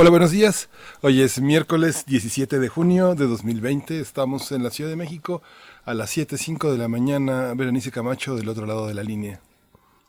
Hola, buenos días. Hoy es miércoles 17 de junio de 2020. Estamos en la Ciudad de México a las 7.05 de la mañana. Berenice Camacho del otro lado de la línea.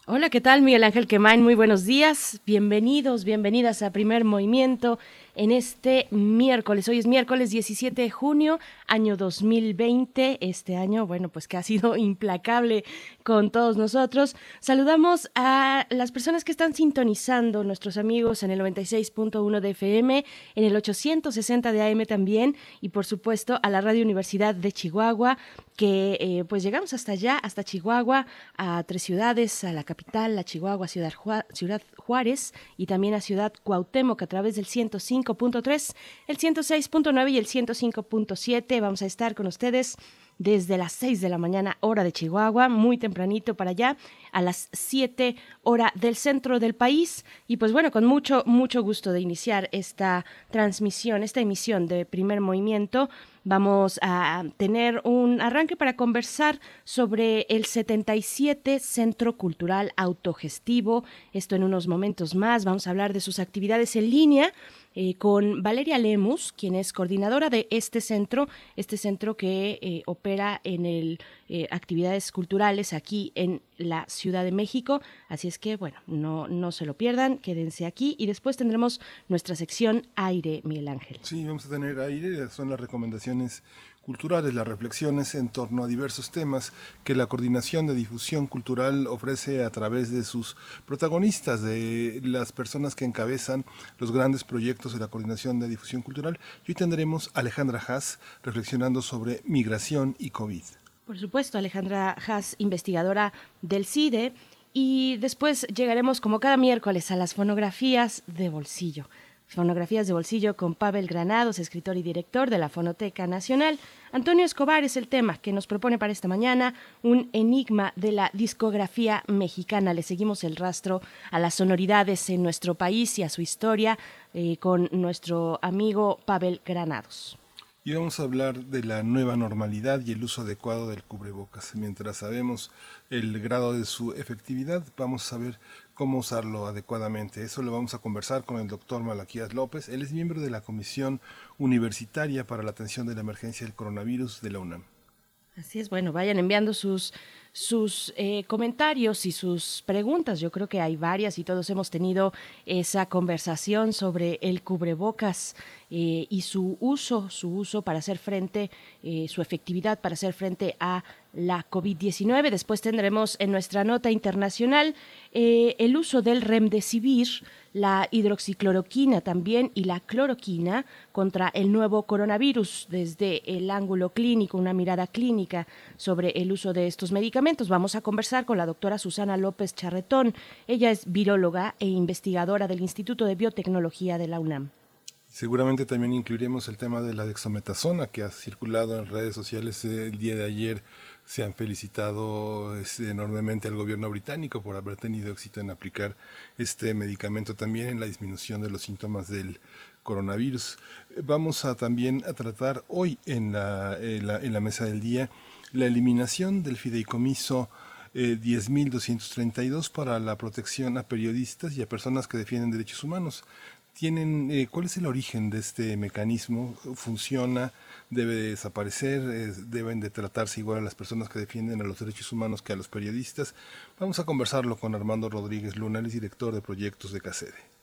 Hola, ¿qué tal? Miguel Ángel Quemain, muy buenos días. Bienvenidos, bienvenidas a Primer Movimiento en este miércoles. Hoy es miércoles 17 de junio, año 2020. Este año, bueno, pues que ha sido implacable con todos nosotros. Saludamos a las personas que están sintonizando, nuestros amigos en el 96.1 de FM, en el 860 de AM también, y por supuesto a la Radio Universidad de Chihuahua, que eh, pues llegamos hasta allá, hasta Chihuahua, a tres ciudades, a la capital, a Chihuahua, Ciudad, Ciudad Juárez y también a Ciudad Cuauhtémoc a través del 105.3, el 106.9 y el 105.7. Vamos a estar con ustedes desde las 6 de la mañana hora de Chihuahua, muy tempranito para allá, a las 7 hora del centro del país. Y pues bueno, con mucho, mucho gusto de iniciar esta transmisión, esta emisión de primer movimiento. Vamos a tener un arranque para conversar sobre el 77 Centro Cultural Autogestivo. Esto en unos momentos más. Vamos a hablar de sus actividades en línea eh, con Valeria Lemus, quien es coordinadora de este centro, este centro que eh, opera en el eh, actividades culturales aquí en la Ciudad de México. Así es que, bueno, no, no se lo pierdan, quédense aquí y después tendremos nuestra sección Aire, Miguel Ángel. Sí, vamos a tener aire, son las recomendaciones culturales, las reflexiones en torno a diversos temas que la Coordinación de Difusión Cultural ofrece a través de sus protagonistas, de las personas que encabezan los grandes proyectos de la Coordinación de Difusión Cultural. Y hoy tendremos a Alejandra Haas reflexionando sobre migración y COVID. Por supuesto, Alejandra Haas, investigadora del CIDE. Y después llegaremos como cada miércoles a las fonografías de bolsillo. Fonografías de bolsillo con Pavel Granados, escritor y director de la Fonoteca Nacional. Antonio Escobar es el tema que nos propone para esta mañana, un enigma de la discografía mexicana. Le seguimos el rastro a las sonoridades en nuestro país y a su historia eh, con nuestro amigo Pavel Granados. Y vamos a hablar de la nueva normalidad y el uso adecuado del cubrebocas. Mientras sabemos el grado de su efectividad, vamos a saber cómo usarlo adecuadamente. Eso lo vamos a conversar con el doctor Malaquías López. Él es miembro de la Comisión Universitaria para la Atención de la Emergencia del Coronavirus de la UNAM. Así es, bueno, vayan enviando sus sus eh, comentarios y sus preguntas. Yo creo que hay varias y todos hemos tenido esa conversación sobre el cubrebocas eh, y su uso, su uso para hacer frente, eh, su efectividad para hacer frente a la COVID-19. Después tendremos en nuestra nota internacional el uso del remdesivir la hidroxicloroquina también y la cloroquina contra el nuevo coronavirus desde el ángulo clínico, una mirada clínica sobre el uso de estos medicamentos. Vamos a conversar con la doctora Susana López Charretón. Ella es viróloga e investigadora del Instituto de Biotecnología de la UNAM. Seguramente también incluiremos el tema de la dexametasona que ha circulado en redes sociales el día de ayer se han felicitado enormemente al gobierno británico por haber tenido éxito en aplicar este medicamento también en la disminución de los síntomas del coronavirus. Vamos a también a tratar hoy en la, en la, mesa del día la eliminación del fideicomiso 10.232 eh, para la protección a periodistas y a personas que defienden derechos humanos. Tienen, eh, ¿Cuál es el origen de este mecanismo? ¿Funciona? Debe desaparecer, deben de tratarse igual a las personas que defienden a los derechos humanos que a los periodistas. Vamos a conversarlo con Armando Rodríguez Luna, el director de proyectos de CACEDE.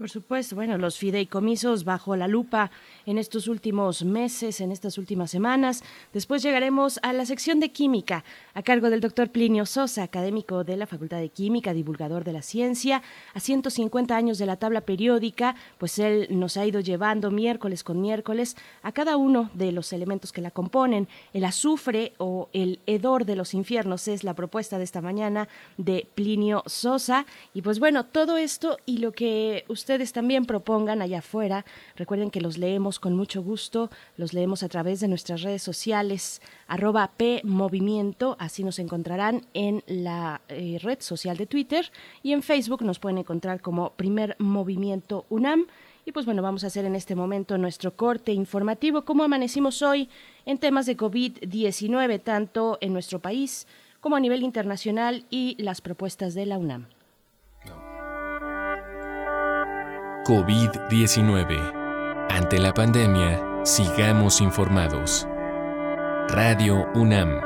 Por supuesto, bueno, los fideicomisos bajo la lupa en estos últimos meses, en estas últimas semanas. Después llegaremos a la sección de química, a cargo del doctor Plinio Sosa, académico de la Facultad de Química, divulgador de la ciencia. A 150 años de la tabla periódica, pues él nos ha ido llevando miércoles con miércoles a cada uno de los elementos que la componen. El azufre o el hedor de los infiernos es la propuesta de esta mañana de Plinio Sosa. Y pues bueno, todo esto y lo que usted ustedes también propongan allá afuera. Recuerden que los leemos con mucho gusto, los leemos a través de nuestras redes sociales, arroba PMovimiento, así nos encontrarán en la eh, red social de Twitter y en Facebook nos pueden encontrar como Primer Movimiento UNAM. Y pues bueno, vamos a hacer en este momento nuestro corte informativo, cómo amanecimos hoy en temas de COVID-19, tanto en nuestro país como a nivel internacional y las propuestas de la UNAM. COVID-19. Ante la pandemia, sigamos informados. Radio UNAM.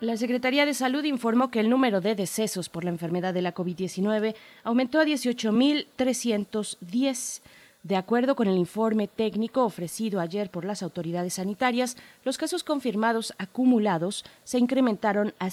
La Secretaría de Salud informó que el número de decesos por la enfermedad de la COVID-19 aumentó a 18.310. De acuerdo con el informe técnico ofrecido ayer por las autoridades sanitarias, los casos confirmados acumulados se incrementaron a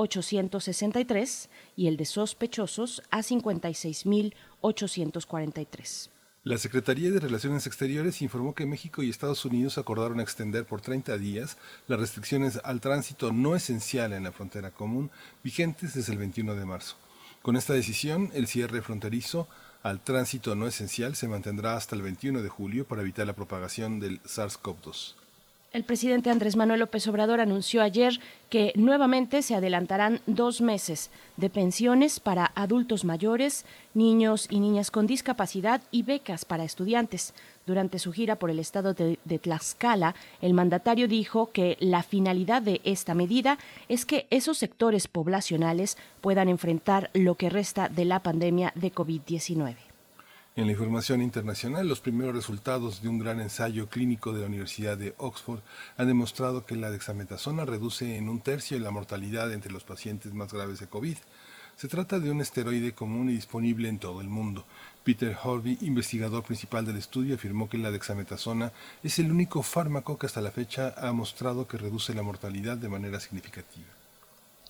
154.863 y el de sospechosos a 56.843. La Secretaría de Relaciones Exteriores informó que México y Estados Unidos acordaron extender por 30 días las restricciones al tránsito no esencial en la frontera común vigentes desde el 21 de marzo. Con esta decisión, el cierre fronterizo al tránsito no esencial se mantendrá hasta el 21 de julio para evitar la propagación del SARS-CoV-2. El presidente Andrés Manuel López Obrador anunció ayer que nuevamente se adelantarán dos meses de pensiones para adultos mayores, niños y niñas con discapacidad y becas para estudiantes. Durante su gira por el estado de, Tlaxcala, el mandatario dijo que la finalidad de esta medida es que esos sectores poblacionales puedan enfrentar lo que resta de la pandemia de COVID-19. En la información internacional, los primeros resultados de un gran ensayo clínico de la Universidad de Oxford han demostrado que la dexametasona reduce en un tercio la mortalidad entre los pacientes más graves de COVID. Se trata de un esteroide común y disponible en todo el mundo. Peter Horby, investigador principal del estudio, afirmó que la dexametasona es el único fármaco que hasta la fecha ha mostrado que reduce la mortalidad de manera significativa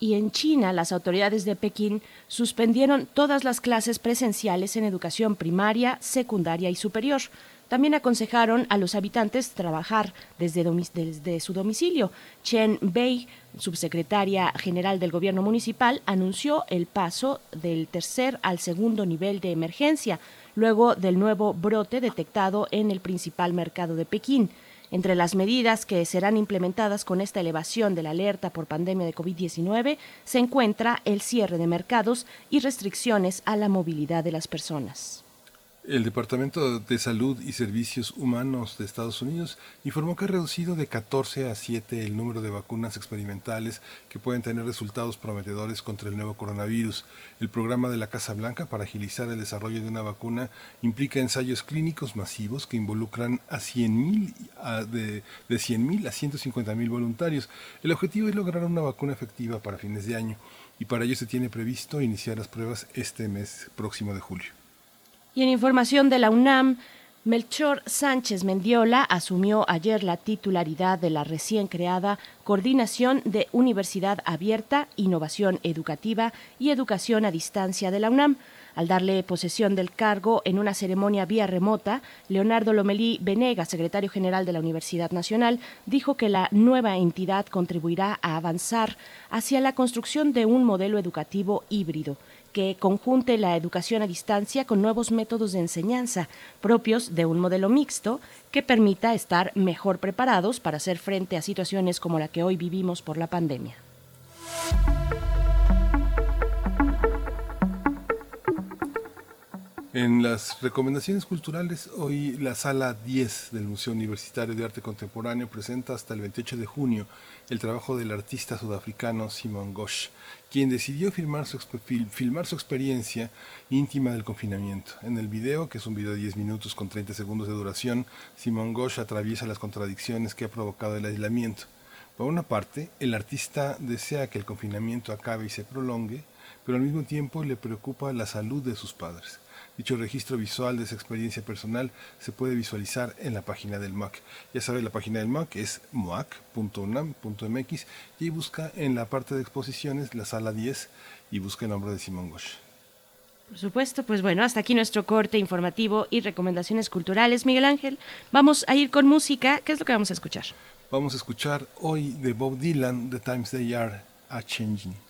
y en China las autoridades de Pekín suspendieron todas las clases presenciales en educación primaria, secundaria y superior. También aconsejaron a los habitantes trabajar desde, su domicilio. Chen Bei, subsecretaria general del gobierno municipal, anunció el paso del tercer al segundo nivel de emergencia, luego del nuevo brote detectado en el principal mercado de Pekín. Entre las medidas que serán implementadas con esta elevación de la alerta por pandemia de COVID-19 se encuentra el cierre de mercados y restricciones a la movilidad de las personas. El Departamento de Salud y Servicios Humanos de Estados Unidos informó que ha reducido de 14 a 7 el número de vacunas experimentales que pueden tener resultados prometedores contra el nuevo coronavirus. El programa de la Casa Blanca para agilizar el desarrollo de una vacuna implica ensayos clínicos masivos que involucran a 100.000 de, de 100.000 a 150.000 voluntarios. El objetivo es lograr una vacuna efectiva para fines de año y para ello se tiene previsto iniciar las pruebas este mes próximo de julio. Información de la UNAM, Melchor Sánchez Mendiola asumió ayer la titularidad de la recién creada Coordinación de Universidad Abierta, Innovación Educativa y Educación a Distancia de la UNAM. Al darle posesión del cargo en una ceremonia vía remota, Leonardo Lomelí Venega, secretario general de la Universidad Nacional, dijo que la nueva entidad contribuirá a avanzar hacia la construcción de un modelo educativo híbrido que conjunte la educación a distancia con nuevos métodos de enseñanza propios de un modelo mixto que permita estar mejor preparados para hacer frente a situaciones como la que hoy vivimos por la pandemia. En las recomendaciones culturales, hoy la sala 10 del Museo Universitario de Arte Contemporáneo presenta hasta el 28 de junio el trabajo del artista sudafricano Simon Ghosh, quien decidió filmar su, filmar su experiencia íntima del confinamiento. En el video, que es un video de 10 minutos con 30 segundos de duración, Simon Ghosh atraviesa las contradicciones que ha provocado el aislamiento. Por una parte, el artista desea que el confinamiento acabe y se prolongue, pero al mismo tiempo le preocupa la salud de sus padres. Dicho registro visual de esa experiencia personal se puede visualizar en la página del MAC. Ya sabe, la página del MAC es moac.unam.mx y busca en la parte de exposiciones la sala 10 y busca el nombre de Simón Gosch. Por supuesto, pues bueno, hasta aquí nuestro corte informativo y recomendaciones culturales. Miguel Ángel, vamos a ir con música. ¿Qué es lo que vamos a escuchar? Vamos a escuchar hoy de Bob Dylan, The Times They Are a Changing.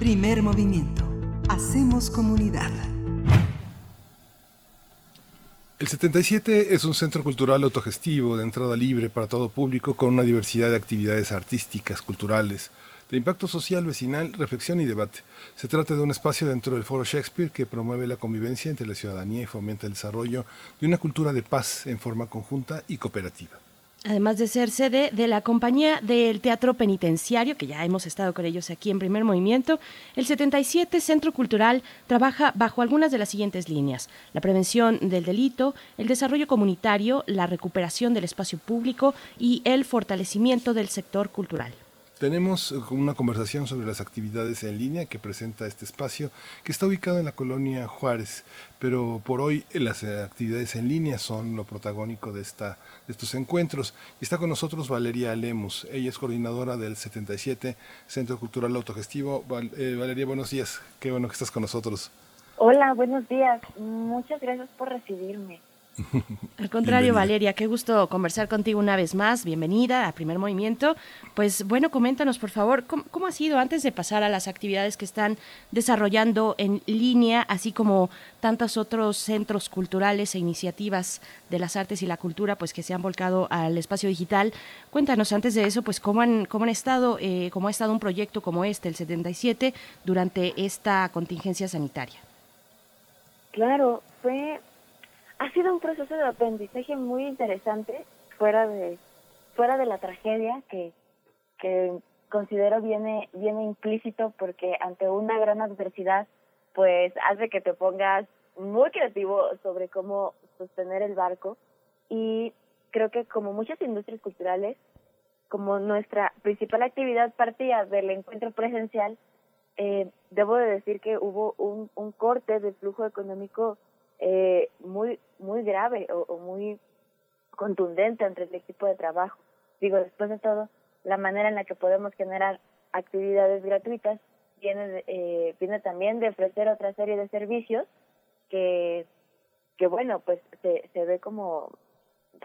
Primer movimiento. Hacemos comunidad. El 77 es un centro cultural autogestivo de entrada libre para todo público con una diversidad de actividades artísticas, culturales, de impacto social, vecinal, reflexión y debate. Se trata de un espacio dentro del Foro Shakespeare que promueve la convivencia entre la ciudadanía y fomenta el desarrollo de una cultura de paz en forma conjunta y cooperativa además de ser sede de la compañía del Teatro Penitenciario, que ya hemos estado con ellos aquí en primer movimiento, el 77 Centro Cultural trabaja bajo algunas de las siguientes líneas. La prevención del delito, el desarrollo comunitario, la recuperación del espacio público y el fortalecimiento del sector cultural. Tenemos eh, una conversación sobre las actividades en línea que presenta este espacio, que está ubicado en la colonia Juárez, pero por hoy eh, las eh, actividades en línea son lo protagónico de, esta, de estos encuentros. Está con nosotros Valeria Lemus, ella es coordinadora del 77 Centro Cultural Autogestivo. Valeria, buenos días, qué bueno que estás con nosotros. Hola, buenos días, muchas gracias por recibirme. Al contrario, Valeria, qué gusto conversar contigo una vez más. Bienvenida a Primer Movimiento. Pues bueno, coméntanos por favor, ¿cómo, ha sido antes de pasar a las actividades que están desarrollando en línea, así como tantos otros centros culturales e iniciativas de las artes y la cultura, pues que se han volcado al espacio digital? Cuéntanos antes de eso, pues cómo han, cómo han estado, eh, cómo ha estado un proyecto como este, el 77, durante esta contingencia sanitaria. Claro, fue ha sido un proceso de aprendizaje muy interesante fuera de fuera de la tragedia que, que considero viene viene implícito porque ante una gran adversidad pues hace que te pongas muy creativo sobre cómo sostener el barco. Y creo que como muchas industrias culturales, como nuestra principal actividad partía del encuentro presencial, eh, debo de decir que hubo un, un corte de flujo económico eh, muy muy grave o, muy contundente entre el equipo de trabajo. Digo, después de todo, la manera en la que podemos generar actividades gratuitas viene, eh, viene también de ofrecer otra serie de servicios que, que bueno, pues se, se ve como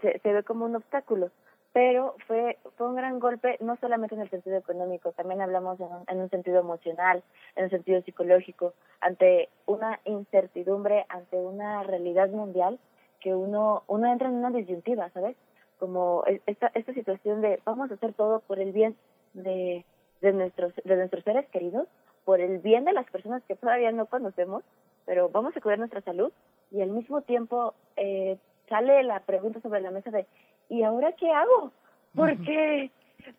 se, se ve como un obstáculo pero fue, fue un gran golpe, no solamente en el sentido económico, también hablamos en un, en un sentido emocional, en un sentido psicológico, ante una incertidumbre, ante una realidad mundial que uno, uno entra en una disyuntiva, ¿sabes? Como esta, esta situación de vamos a hacer todo por el bien de, de, nuestros, de nuestros seres queridos, por el bien de las personas que todavía no conocemos, pero vamos a cuidar nuestra salud y al mismo tiempo eh, sale la pregunta sobre la mesa de ¿y ahora qué hago? Porque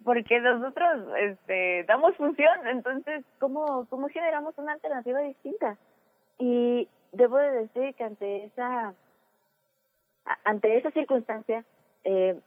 porque nosotros este damos función, entonces cómo cómo generamos una alternativa distinta? Y debo de decir que ante esa ante esa circunstancia eh,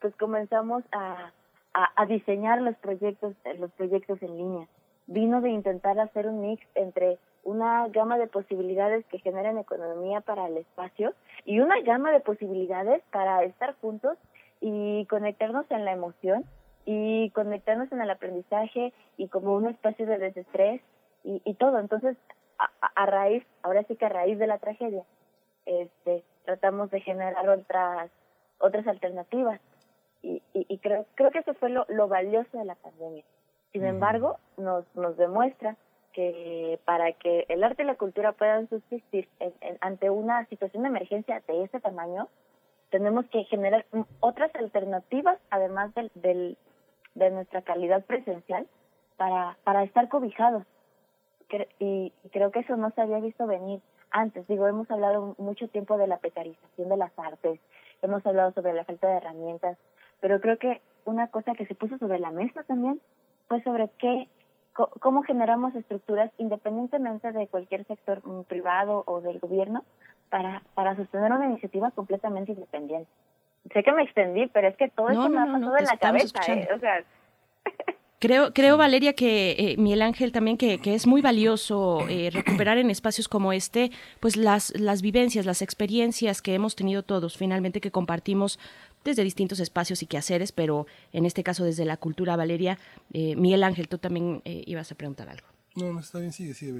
pues comenzamos a, a, a diseñar los proyectos los proyectos en línea. Vino de intentar hacer un mix entre una gama de posibilidades que generan economía para el espacio y una gama de posibilidades para estar juntos y conectarnos en la emoción y conectarnos en el aprendizaje y como un espacio de desestrés y, y todo. Entonces, a, raíz, ahora sí que a raíz de la tragedia, este, tratamos de generar otras otras alternativas y, y, y creo creo que eso fue lo, lo valioso de la pandemia. Sin embargo, nos nos demuestra que para que el arte y la cultura puedan subsistir ante una situación de emergencia de ese tamaño, tenemos que generar otras alternativas, además del, del, de nuestra calidad presencial, para, para estar cobijados. Y, creo que eso no se había visto venir antes. Digo, hemos hablado mucho tiempo de la precarización de las artes, hemos hablado sobre la falta de herramientas, pero creo que una cosa que se puso sobre la mesa también fue sobre qué cómo generamos estructuras independientemente de cualquier sector mm, privado o del gobierno para, para sostener una iniciativa completamente independiente. Sé que me extendí, pero es que todo esto me ha pasado en la cabeza, ¿eh? o sea... Creo, creo Valeria, que eh, Miguel Ángel también que, que es muy valioso eh, recuperar en espacios como este, pues las, las vivencias, las experiencias que hemos tenido todos, finalmente que compartimos desde distintos espacios y quehaceres, pero en este caso desde la cultura, Valeria. Eh, Miguel Ángel, tú también eh, ibas a preguntar algo. No, no, está bien, sigue, sigue,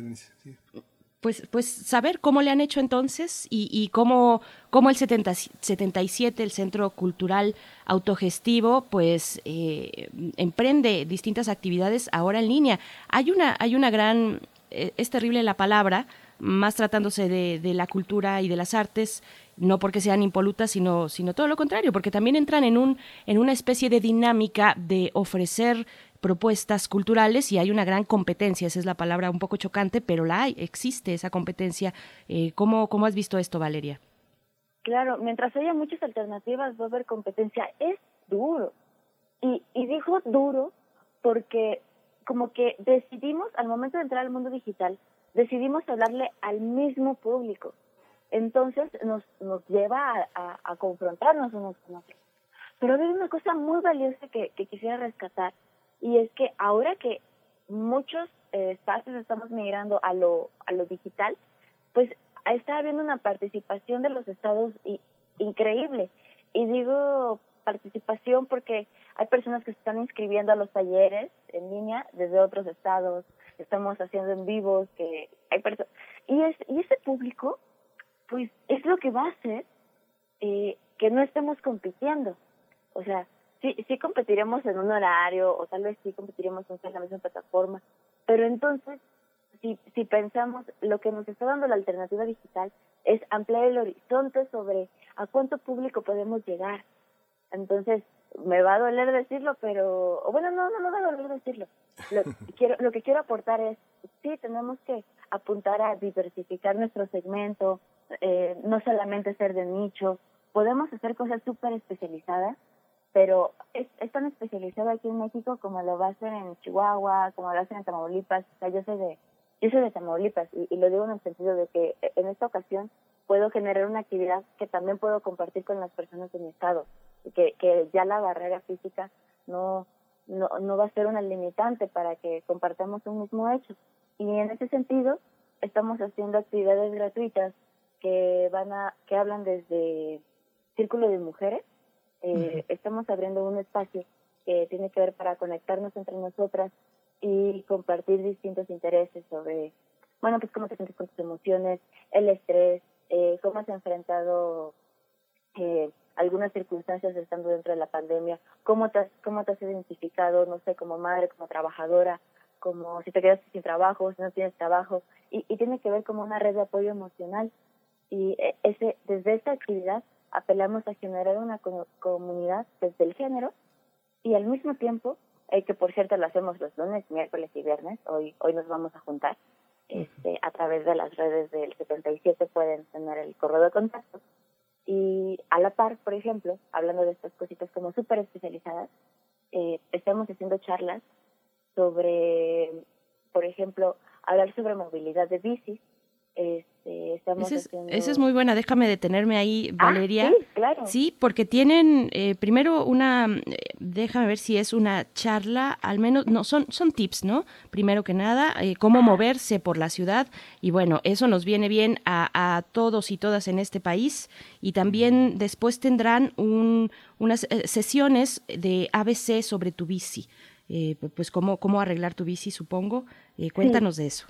Pues, pues saber cómo le han hecho entonces y, y cómo, cómo el 70, 77, el Centro Cultural Autogestivo, pues eh, emprende distintas actividades ahora en línea. Hay una, hay una gran, es terrible la palabra, más tratándose de, de, la cultura y de las artes, no porque sean impolutas, sino, sino todo lo contrario, porque también entran en, un, en una especie de dinámica de ofrecer propuestas culturales y hay una gran competencia, esa es la palabra un poco chocante, pero la hay, existe esa competencia. Eh, ¿cómo, ¿Cómo has visto esto, Valeria? Claro, mientras haya muchas alternativas va a haber competencia. Es duro. Y, y dijo duro porque como que decidimos, al momento de entrar al mundo digital, decidimos hablarle al mismo público. Entonces nos, nos lleva a, a, confrontarnos unos con otros. Pero hay una cosa muy valiosa que, que quisiera rescatar y es que ahora que muchos eh, espacios estamos migrando a lo, a lo digital, pues está habiendo una participación de los estados increíble. Y digo participación porque hay personas que se están inscribiendo a los talleres en línea desde otros estados, estamos haciendo en vivos, que hay personas... Y, es, y ese público pues es lo que va a hacer eh, que no estemos compitiendo. O sea, sí, sí competiremos en un horario o tal vez sí competiremos en la misma plataforma, pero entonces, si, si pensamos, lo que nos está dando la alternativa digital es ampliar el horizonte sobre a cuánto público podemos llegar. Entonces, me va a doler decirlo, pero, bueno, no, no me va a doler decirlo. Lo, quiero, lo que quiero aportar es, sí, tenemos que apuntar a diversificar nuestro segmento, eh, no solamente ser de nicho, podemos hacer cosas súper especializadas, pero es, es, tan especializado aquí en México como lo va a hacer en Chihuahua, como lo hacen en Tamaulipas, o sea, yo soy de, yo soy de Tamaulipas y, y lo digo en el sentido de que en esta ocasión puedo generar una actividad que también puedo compartir con las personas de mi estado, que, que ya la barrera física no, no, no va a ser una limitante para que compartamos un mismo hecho. Y en ese sentido, estamos haciendo actividades gratuitas que van a, que hablan desde Círculo de Mujeres. Eh, Estamos abriendo un espacio que tiene que ver para conectarnos entre nosotras y compartir distintos intereses sobre, bueno, pues cómo te sientes con tus emociones, el estrés, eh, cómo has enfrentado eh, algunas circunstancias estando dentro de la pandemia, cómo te, has, cómo te has identificado, no sé, como madre, como trabajadora, como si te quedas sin trabajo, si no tienes trabajo, y, y tiene que ver como una red de apoyo emocional. Y eh, ese, desde esta actividad apelamos a generar una comunidad desde el género y al mismo tiempo, eh, que por cierto lo hacemos los lunes, miércoles y viernes, hoy, hoy nos vamos a juntar, este, a través de las redes del 77 pueden tener el correo de contacto. Y a la par, por ejemplo, hablando de estas cositas como súper especializadas, eh, estamos haciendo charlas sobre, por ejemplo, hablar sobre movilidad de bicis. Este, estamos Esa es, haciendo... esa es muy buena, déjame detenerme ahí, Ah, Valeria. sí, claro. Sí, porque tienen eh, primero una, eh, déjame ver si es una charla, al menos, no, son, son tips, ¿no? Primero que nada, eh, cómo moverse por la ciudad y bueno, eso nos viene bien a, a todos y todas en este país y también después tendrán un, unas eh, sesiones de ABC sobre tu bici, eh, pues cómo, cómo arreglar tu bici, supongo. Cuéntanos de eso.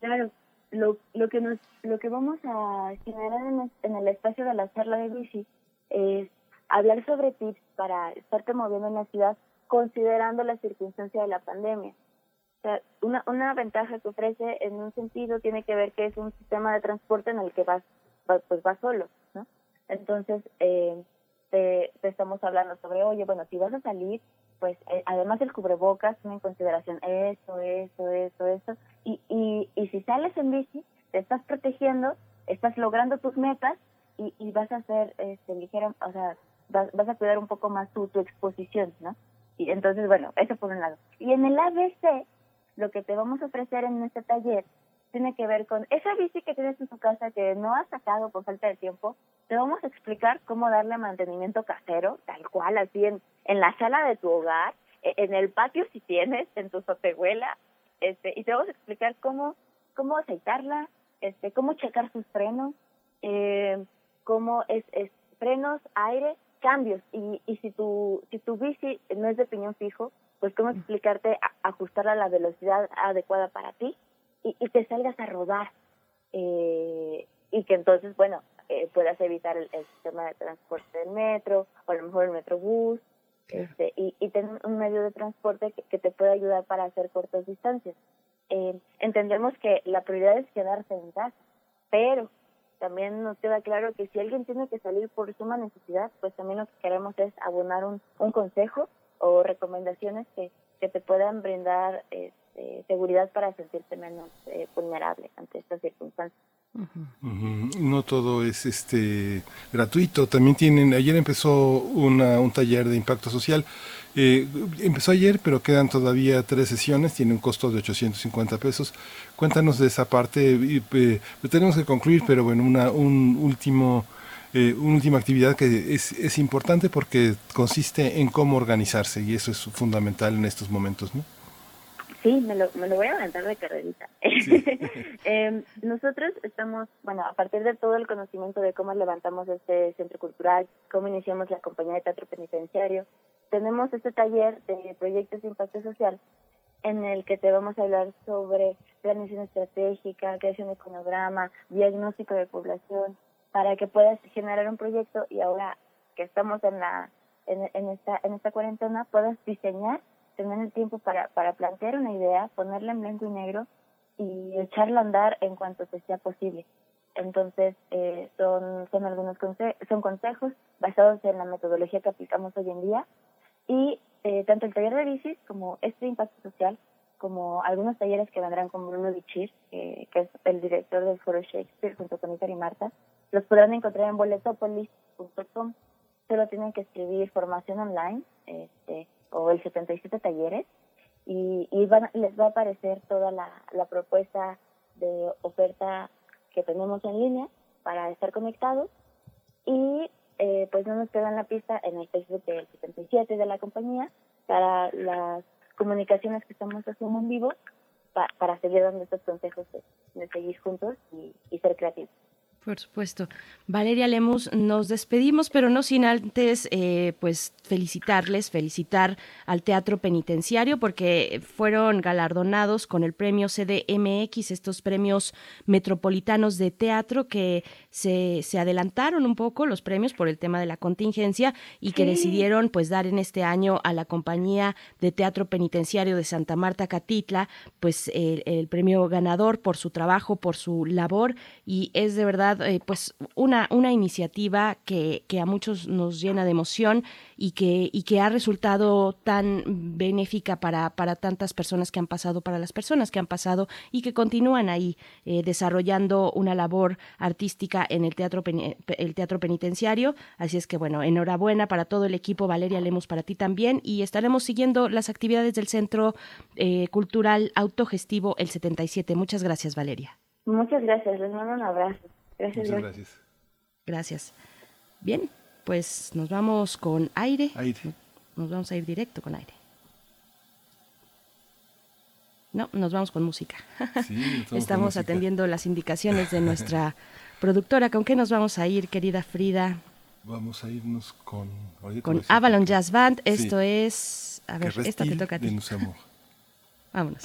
Claro, lo, lo que nos, lo que vamos a generar en, el espacio de la charla de bici es hablar sobre tips para estarte moviendo en la ciudad considerando la circunstancia de la pandemia. O sea, una, una ventaja que ofrece en un sentido tiene que ver que es un sistema de transporte en el que vas, vas- pues vas solo, ¿no? Entonces, eh, te, te estamos hablando sobre, oye, bueno, si vas a salir, pues eh, además del cubrebocas, toma en consideración esto, esto, esto, esto, y, y, y si sales en bici, te estás protegiendo, estás logrando tus metas y, y vas a hacer este, ligera, o sea, vas, vas a cuidar un poco más tu, tu exposición, ¿no? Y entonces, bueno, eso por un lado. Y en el ABC, lo que te vamos a ofrecer en este taller tiene que ver con esa bici que tienes en tu casa que no has sacado por falta de tiempo, te vamos a explicar cómo darle mantenimiento casero, tal cual, así en, en la sala de tu hogar, e- en el patio si tienes, en tu sotehuela, este, y te vamos a explicar cómo, cómo aceitarla, este, cómo checar sus frenos, eh, cómo es, es frenos, aire, cambios, y, y si tu, si tu bici no es de piñón fijo, pues cómo explicarte a- ajustarla a la velocidad adecuada para ti y, y te salgas a rodar eh, y que entonces, bueno, eh, puedas evitar el, el sistema de transporte del metro o a lo mejor el metrobús este, y, y tener un medio de transporte que, que te pueda ayudar para hacer cortas distancias. Eh, entendemos que la prioridad es quedarse en casa, pero también nos queda claro que si alguien tiene que salir por suma necesidad, pues también lo que queremos es abonar un, un consejo o recomendaciones que, que te puedan brindar este, seguridad para sentirte menos eh, vulnerable ante estas circunstancias. No todo es este gratuito. También tienen. Ayer empezó una, un taller de impacto social. Eh, empezó ayer, pero quedan todavía tres sesiones. Tiene un costo de 850 pesos. Cuéntanos de esa parte. eh, tenemos que concluir, pero bueno, una, un último. eh, última actividad que es, es importante porque consiste en cómo organizarse y eso es fundamental en estos momentos, ¿no? Sí, me lo, me lo voy a aventar de carrerita. Eh, nosotros estamos, bueno, a partir de todo el conocimiento de cómo levantamos este centro cultural, cómo iniciamos la compañía de teatro penitenciario, tenemos este taller de proyectos de impacto social en el que te vamos a hablar sobre planeación estratégica, creación de cronograma, diagnóstico de población, para que puedas generar un proyecto y ahora que estamos en la en, en esta en esta cuarentena puedas diseñar, tener el tiempo para para plantear una idea, ponerla en blanco y negro y echarla a andar en cuanto te sea posible. Entonces, eh, son, son algunos conse son consejos basados en la metodología que aplicamos hoy en día y eh, tanto el taller de bicis como este impacto social, como algunos talleres que vendrán con Bruno Bichir, que, que es el director del Foro Shakespeare, junto con Iker y Marta, los podrán encontrar en boletopolis.com. Solo tienen que escribir formación online este, o el 77 talleres y, y van, les va a aparecer toda la, la propuesta de oferta que tenemos en línea para estar conectados y eh, pues no nos quedan la pista en el Facebook del 77 de la compañía para las comunicaciones que estamos haciendo en vivo para seguir dando estos consejos de, seguir juntos y ser creativos. Por supuesto. Valeria Lemus, nos despedimos, pero no sin antes, eh, pues, felicitarles, felicitar al Teatro Penitenciario, porque fueron galardonados con el premio CDMX, estos premios metropolitanos de teatro que se, se adelantaron un poco los premios por el tema de la contingencia y que decidieron, pues, dar en este año a la compañía de teatro penitenciario de Santa Marta Catitla, pues, el premio ganador por su trabajo, por su labor, y es de verdad eh, pues una, una iniciativa que, que, a muchos nos llena de emoción y que, y que ha resultado tan benéfica para, para tantas personas que han pasado, para las personas que han pasado y que continúan ahí eh, desarrollando una labor artística en el teatro, el teatro penitenciario. Así es que bueno, enhorabuena para todo el equipo, Valeria Lemos para ti también y estaremos siguiendo las actividades del Centro eh, Cultural Autogestivo el 77. Muchas gracias, Valeria. Muchas gracias, les mando un abrazo. Gracias. Muchas gracias. Gracias. Bien, pues nos vamos con aire. Aire. Nos vamos a ir directo con aire. No, nos vamos con música. Sí, Estamos atendiendo las indicaciones de nuestra productora. ¿Con qué nos vamos a ir, querida Frida? Vamos a irnos con... Con Avalon Jazz Band. Esto es... A ver, esta te toca a ti. Vámonos.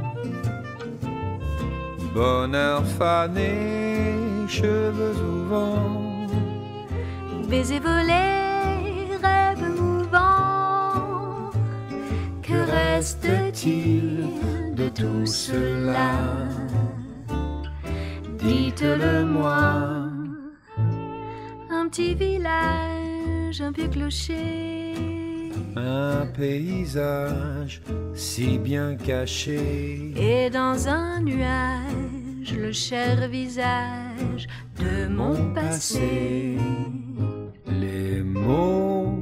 Bonheur fané, cheveux au vent. Baiser volé, rêve mouvant. Que reste-t-il de tout cela? Dites-le moi. Un petit village, un vieux clocher. Un paysage si bien caché. Et dans un nuage, le cher visage de mon passé. Les mots,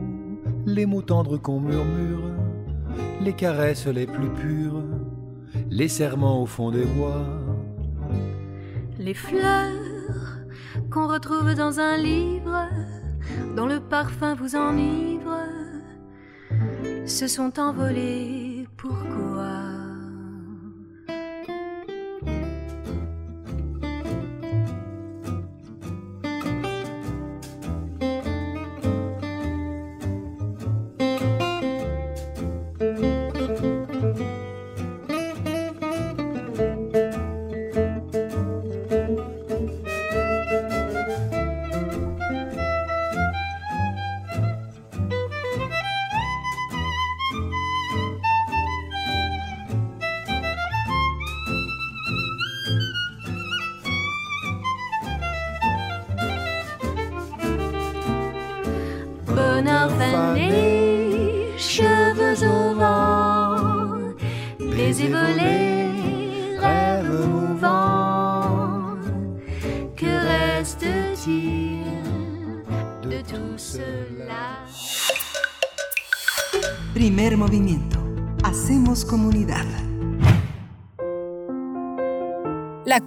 les mots tendres qu'on murmure, les caresses les plus pures, les serments au fond des bois. Les fleurs qu'on retrouve dans un livre, dont le parfum vous enivre se sont envolés. Pourquoi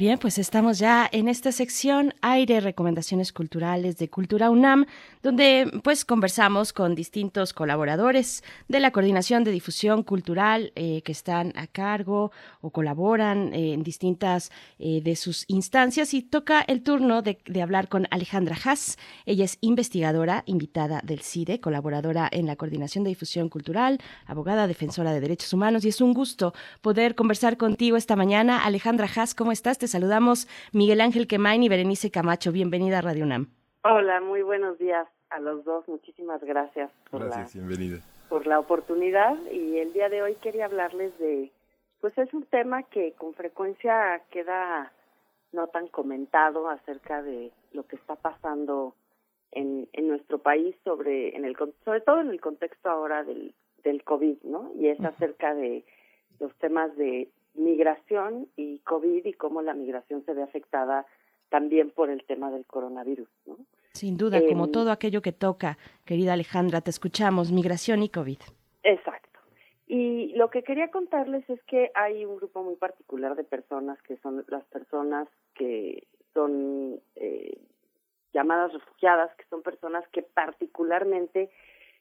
Bien, pues estamos ya en esta sección Aire, Recomendaciones Culturales de Cultura UNAM, donde pues conversamos con distintos colaboradores de la Coordinación de Difusión Cultural eh, que están a cargo o colaboran eh, en distintas eh, de sus instancias y toca el turno de, hablar con Alejandra Haas. Ella es investigadora, invitada del CIDE, colaboradora en la Coordinación de Difusión Cultural, abogada, defensora de derechos humanos y es un gusto poder conversar contigo esta mañana. Alejandra Haas, ¿cómo estás? Saludamos Miguel Ángel Quemain y Berenice Camacho. Bienvenida a Radio UNAM. Hola, muy buenos días a los dos. Muchísimas gracias por Gracias, bienvenida. la por la oportunidad y el día de hoy quería hablarles de pues es un tema que con frecuencia queda no tan comentado acerca de lo que está pasando en, en nuestro país sobre en el con- sobre todo en el contexto ahora del del COVID, ¿no? Y es acerca de los temas de migración y COVID y cómo la migración se ve afectada también por el tema del coronavirus, ¿no? Sin duda, como Em, todo aquello que toca, querida Alejandra, te escuchamos, migración y COVID. Exacto. Y lo que quería contarles es que hay un grupo muy particular de personas que son las personas que son eh, llamadas refugiadas, que son personas que particularmente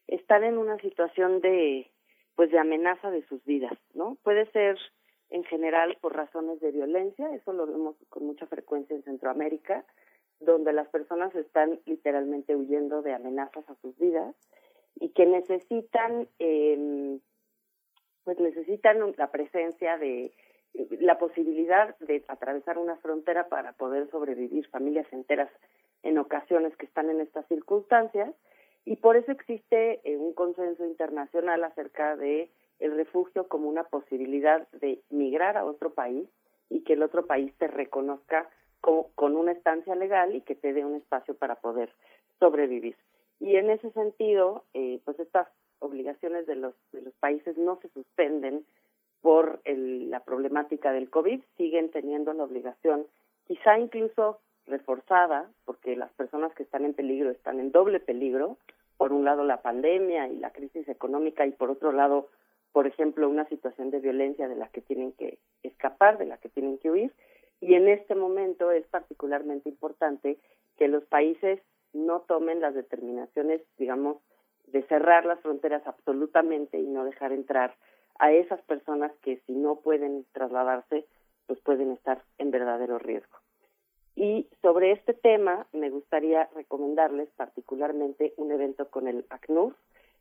están en una situación de pues de amenaza de sus vidas, ¿no? Puede ser en general por razones de violencia, eso lo vemos con mucha frecuencia en Centroamérica, donde las personas están literalmente huyendo de amenazas a sus vidas y que necesitan eh, pues necesitan la presencia de la posibilidad de atravesar una frontera para poder sobrevivir familias enteras en ocasiones que están en estas circunstancias. Y por eso existe eh, un consenso internacional acerca de el refugio como una posibilidad de migrar a otro país y que el otro país te reconozca co- con una estancia legal y que te dé un espacio para poder sobrevivir. Y en ese sentido, eh, pues estas obligaciones de los, de los países no se suspenden por el- la problemática del COVID, siguen teniendo la obligación, quizá incluso reforzada, porque las personas que están en peligro están en doble peligro, por un lado la pandemia y la crisis económica y por otro lado, por ejemplo, una situación de violencia de la que tienen que escapar, de la que tienen que huir, y en este momento es particularmente importante que los países no tomen las determinaciones, digamos, de cerrar las fronteras absolutamente y no dejar entrar a esas personas que si no pueden trasladarse, pues pueden estar en verdadero riesgo. Y sobre este tema me gustaría recomendarles particularmente un evento con el ACNUR.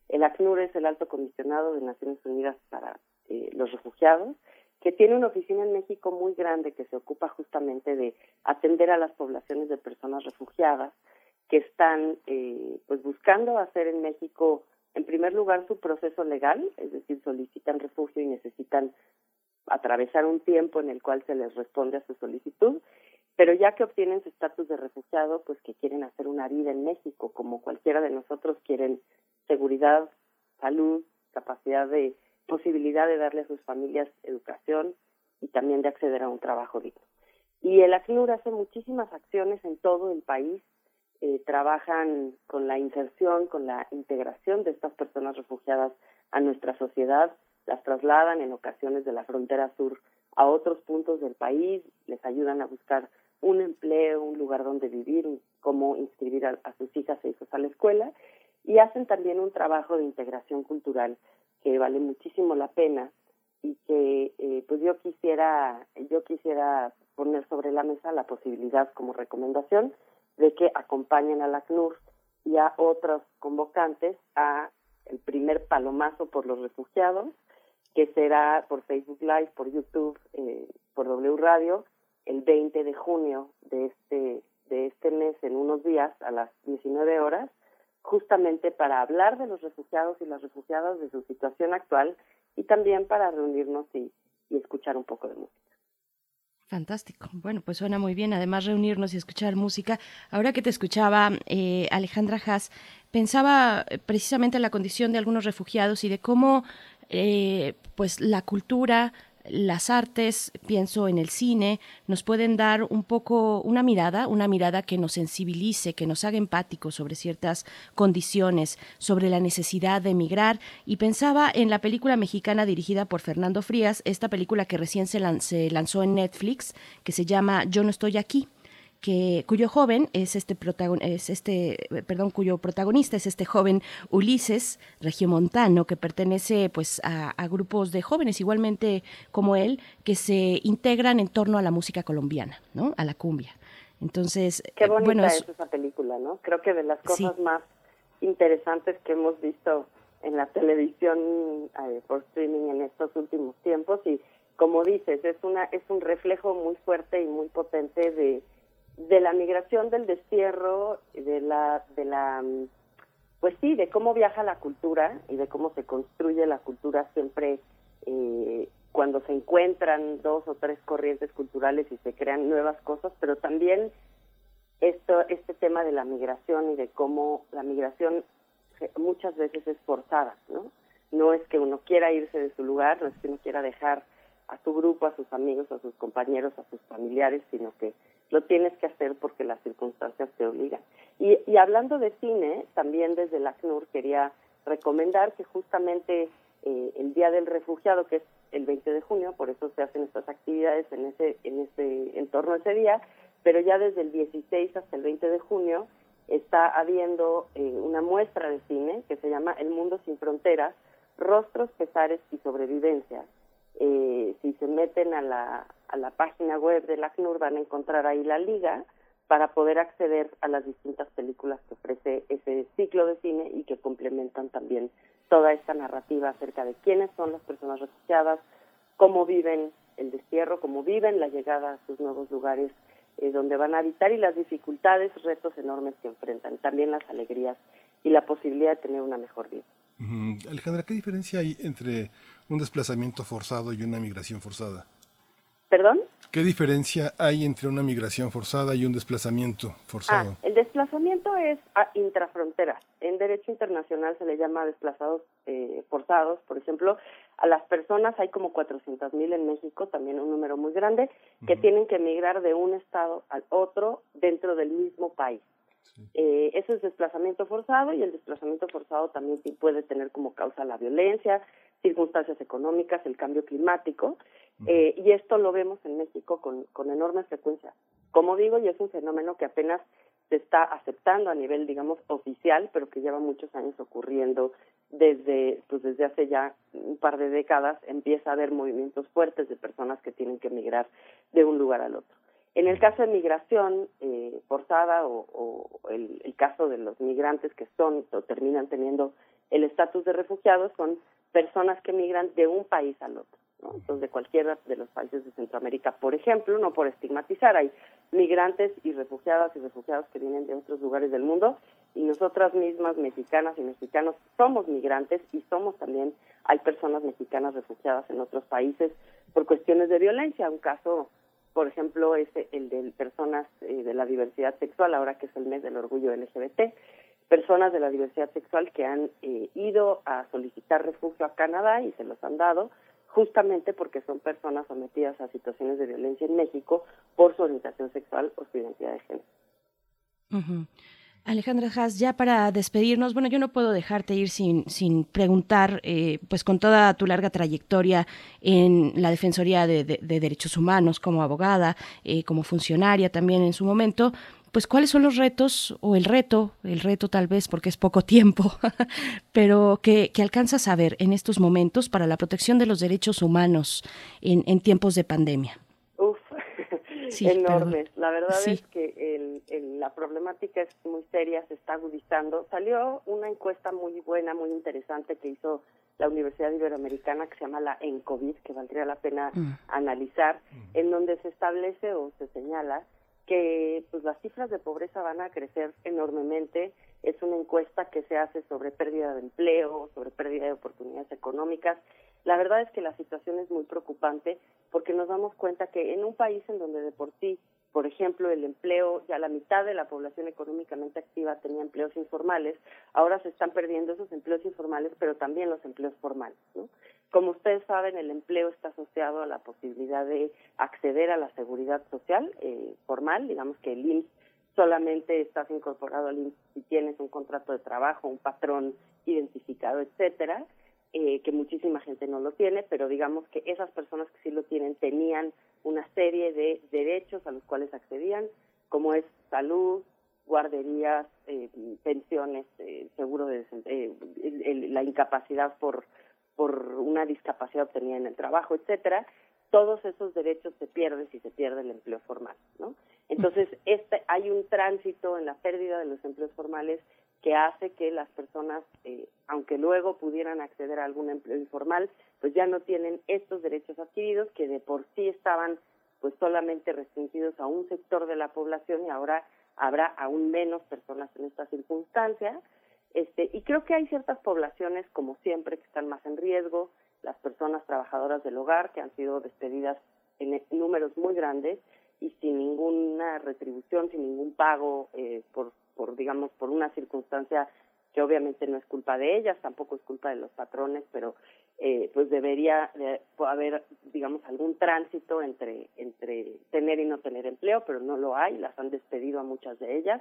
El ACNUR es el Alto Comisionado de Naciones Unidas para eh, los Refugiados, que tiene una oficina en México muy grande que se ocupa justamente de atender a las poblaciones de personas refugiadas que están eh, pues buscando hacer en México en primer lugar su proceso legal, es decir, solicitan refugio y necesitan atravesar un tiempo en el cual se les responde a su solicitud, pero ya que obtienen su estatus de refugiado, pues que quieren hacer una vida en México, como cualquiera de nosotros quieren seguridad, salud, capacidad de posibilidad de darle a sus familias educación y también de acceder a un trabajo digno. Y el ACNUR hace muchísimas acciones en todo el país, eh, trabajan con la inserción, con la integración de estas personas refugiadas a nuestra sociedad, las trasladan en ocasiones de la frontera sur a otros puntos del país, les ayudan a buscar un empleo, un lugar donde vivir, cómo inscribir a, a sus hijas e hijos a la escuela y hacen también un trabajo de integración cultural que vale muchísimo la pena y que eh, pues yo quisiera yo quisiera poner sobre la mesa la posibilidad como recomendación de que acompañen a la CNUR y a otros convocantes a el primer palomazo por los refugiados que será por Facebook Live, por YouTube, eh, por W Radio el 20 de junio de este de este mes en unos días a las 19 horas justamente para hablar de los refugiados y las refugiadas de su situación actual y también para reunirnos y, escuchar un poco de música. Fantástico. Bueno, pues suena muy bien. Además, reunirnos y escuchar música. Ahora que te escuchaba, eh, Alejandra Haas, pensaba eh, precisamente en la condición de algunos refugiados y de cómo, eh, pues, la cultura, las artes, pienso en el cine, nos pueden dar un poco una mirada, una mirada que nos sensibilice, que nos haga empáticos sobre ciertas condiciones, sobre la necesidad de emigrar. Y pensaba en la película mexicana dirigida por Fernando Frías, esta película que recién se, lanzó en Netflix, que se llama Yo no estoy aquí que, cuyo joven es este, es este, perdón, cuyo protagonista es este joven Ulises regiomontano que pertenece pues a, grupos de jóvenes igualmente como él que se integran en torno a la música colombiana, ¿no? A la cumbia. Entonces, qué bonita bueno, es... esa película, ¿no? Creo que de las cosas más interesantes que hemos visto en la televisión eh, por streaming en estos últimos tiempos y como dices, es una es un reflejo muy fuerte y muy potente de de la migración del destierro, de la, de la, pues sí, de cómo viaja la cultura y de cómo se construye la cultura siempre eh, cuando se encuentran dos o tres corrientes culturales y se crean nuevas cosas, pero también esto, este tema de la migración y de cómo la migración muchas veces es forzada, ¿no? No es que uno quiera irse de su lugar, no es que uno quiera dejar a su grupo, a sus amigos, a sus compañeros, a sus familiares, sino que lo tienes que hacer porque las circunstancias te obligan. Y, hablando de cine, también desde la ACNUR quería recomendar que justamente eh, el Día del Refugiado, que es el 20 de junio, por eso se hacen estas actividades en ese, en ese, en torno a ese día, pero ya desde el 16 hasta el 20 de junio está habiendo eh, una muestra de cine que se llama El Mundo Sin Fronteras, Rostros, Pesares y Sobrevivencia. Eh, si se meten a la, a la página web del ACNUR van a encontrar ahí la liga para poder acceder a las distintas películas que ofrece ese ciclo de cine y que complementan también toda esta narrativa acerca de quiénes son las personas refugiadas, cómo viven el destierro, cómo viven la llegada a sus nuevos lugares eh, donde van a habitar y las dificultades, retos enormes que enfrentan, también las alegrías y la posibilidad de tener una mejor vida. Alejandra, ¿qué diferencia hay entre un desplazamiento forzado y una migración forzada? ¿Perdón? ¿Qué diferencia hay entre una migración forzada y un desplazamiento forzado? Ah, el desplazamiento es a intrafrontera. En derecho internacional se le llama desplazados eh, forzados. Por ejemplo, a las personas, hay como 400 mil en México, también un número muy grande, que tienen que emigrar de un estado al otro dentro del mismo país. Eh, eso es desplazamiento forzado y el desplazamiento forzado también puede tener como causa la violencia, circunstancias económicas, el cambio climático, eh, y esto lo vemos en México con, con enorme frecuencia. Como digo, y es un fenómeno que apenas se está aceptando a nivel, digamos, oficial, pero que lleva muchos años ocurriendo desde, pues desde hace ya un par de décadas, empieza a haber movimientos fuertes de personas que tienen que emigrar de un lugar al otro. En el caso de migración eh, forzada o, o el, el, caso de los migrantes que son o terminan teniendo el estatus de refugiados son personas que migran de un país al otro. ¿no? Entonces, de cualquiera de los países de Centroamérica, por ejemplo, no por estigmatizar, hay migrantes y refugiadas y refugiados que vienen de otros lugares del mundo y nosotras mismas, mexicanas y mexicanos, somos migrantes y somos también, hay personas mexicanas refugiadas en otros países por cuestiones de violencia. Un caso, por ejemplo, es el de personas eh, de la diversidad sexual, ahora que es el mes del orgullo LGBT personas de la diversidad sexual que han eh, ido a solicitar refugio a Canadá y se los han dado justamente porque son personas sometidas a situaciones de violencia en México por su orientación sexual o su identidad de género. Alejandra Haas, ya para despedirnos, bueno, yo no puedo dejarte ir sin, sin preguntar, eh, pues con toda tu larga trayectoria en la Defensoría de, Derechos Humanos como abogada, eh, como funcionaria también en su momento, pues cuáles son los retos o el reto, el reto tal vez porque es poco tiempo, pero que, que alcanzas a ver en estos momentos para la protección de los derechos humanos en, en tiempos de pandemia. Uf, enormes. La verdad es que el, la problemática es muy seria, se está agudizando. Salió una encuesta muy buena, muy interesante que hizo la Universidad Iberoamericana que se llama la ENCOVID, que valdría la pena mm. analizar, en donde se establece o se señala que pues las cifras de pobreza van a crecer enormemente. Es una encuesta que se hace sobre pérdida de empleo, sobre pérdida de oportunidades económicas. La verdad es que la situación es muy preocupante porque nos damos cuenta que en un país en donde de por sí, por ejemplo, el empleo, ya la mitad de la población económicamente activa tenía empleos informales, ahora se están perdiendo esos empleos informales, pero también los empleos formales. ¿no? Como ustedes saben, el empleo está asociado a la posibilidad de acceder a la seguridad social eh, formal, digamos que el IMSS solamente estás incorporado al IMSS si tienes un contrato de trabajo, un patrón identificado, etcétera, eh, que muchísima gente no lo tiene, pero digamos que esas personas que sí lo tienen tenían una serie de derechos a los cuales accedían, como es salud, guarderías, eh, pensiones, eh, seguro de la incapacidad por por una discapacidad obtenida en el trabajo, etcétera, todos esos derechos se pierden si se pierde el empleo formal, ¿no? Entonces, este, hay un tránsito en la pérdida de los empleos formales que hace que las personas, eh, aunque luego pudieran acceder a algún empleo informal, pues ya no tienen estos derechos adquiridos que de por sí estaban pues solamente restringidos a un sector de la población y ahora habrá aún menos personas en esta circunstancia este, y creo que hay ciertas poblaciones, como siempre, que están más en riesgo, las personas trabajadoras del hogar que han sido despedidas en números muy grandes y sin ninguna retribución, sin ningún pago eh, por, por, digamos, por una circunstancia que obviamente no es culpa de ellas, tampoco es culpa de los patrones, pero eh, pues debería de haber, digamos, algún tránsito entre, entre tener y no tener empleo, pero no lo hay, las han despedido a muchas de ellas.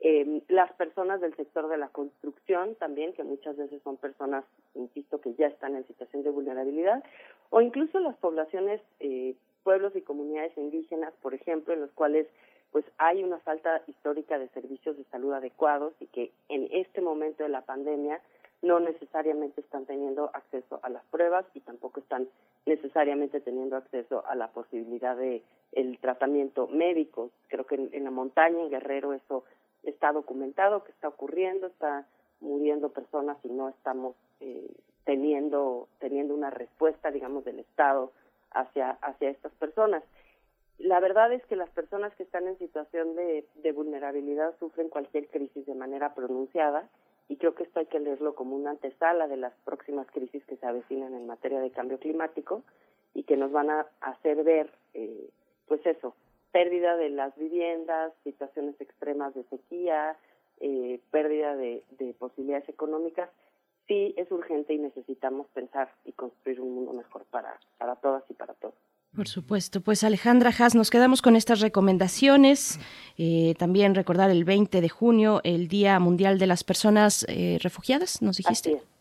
Eh, las personas del sector de la construcción también, que muchas veces son personas, insisto, que ya están en situación de vulnerabilidad, o incluso las poblaciones, eh, pueblos y comunidades indígenas, por ejemplo, en los cuales pues hay una falta histórica de servicios de salud adecuados y que en este momento de la pandemia no necesariamente están teniendo acceso a las pruebas y tampoco están necesariamente teniendo acceso a la posibilidad de el tratamiento médico. Creo que en la montaña, en Guerrero, eso está documentado que está ocurriendo, está muriendo personas y no estamos eh, teniendo teniendo una respuesta, digamos, del Estado hacia hacia estas personas. La verdad es que las personas que están en situación de, vulnerabilidad sufren cualquier crisis de manera pronunciada y creo que esto hay que leerlo como una antesala de las próximas crisis que se avecinan en materia de cambio climático y que nos van a hacer ver, eh, pues eso, pérdida de las viviendas, situaciones extremas de sequía, eh, pérdida de, posibilidades económicas, sí es urgente y necesitamos pensar y construir un mundo mejor para, para todas y para todos. Por supuesto. Pues Alejandra Haas, nos quedamos con estas recomendaciones. Eh, también recordar el 20 de junio, el Día Mundial de las Personas eh, Refugiadas, ¿nos dijiste? Así es.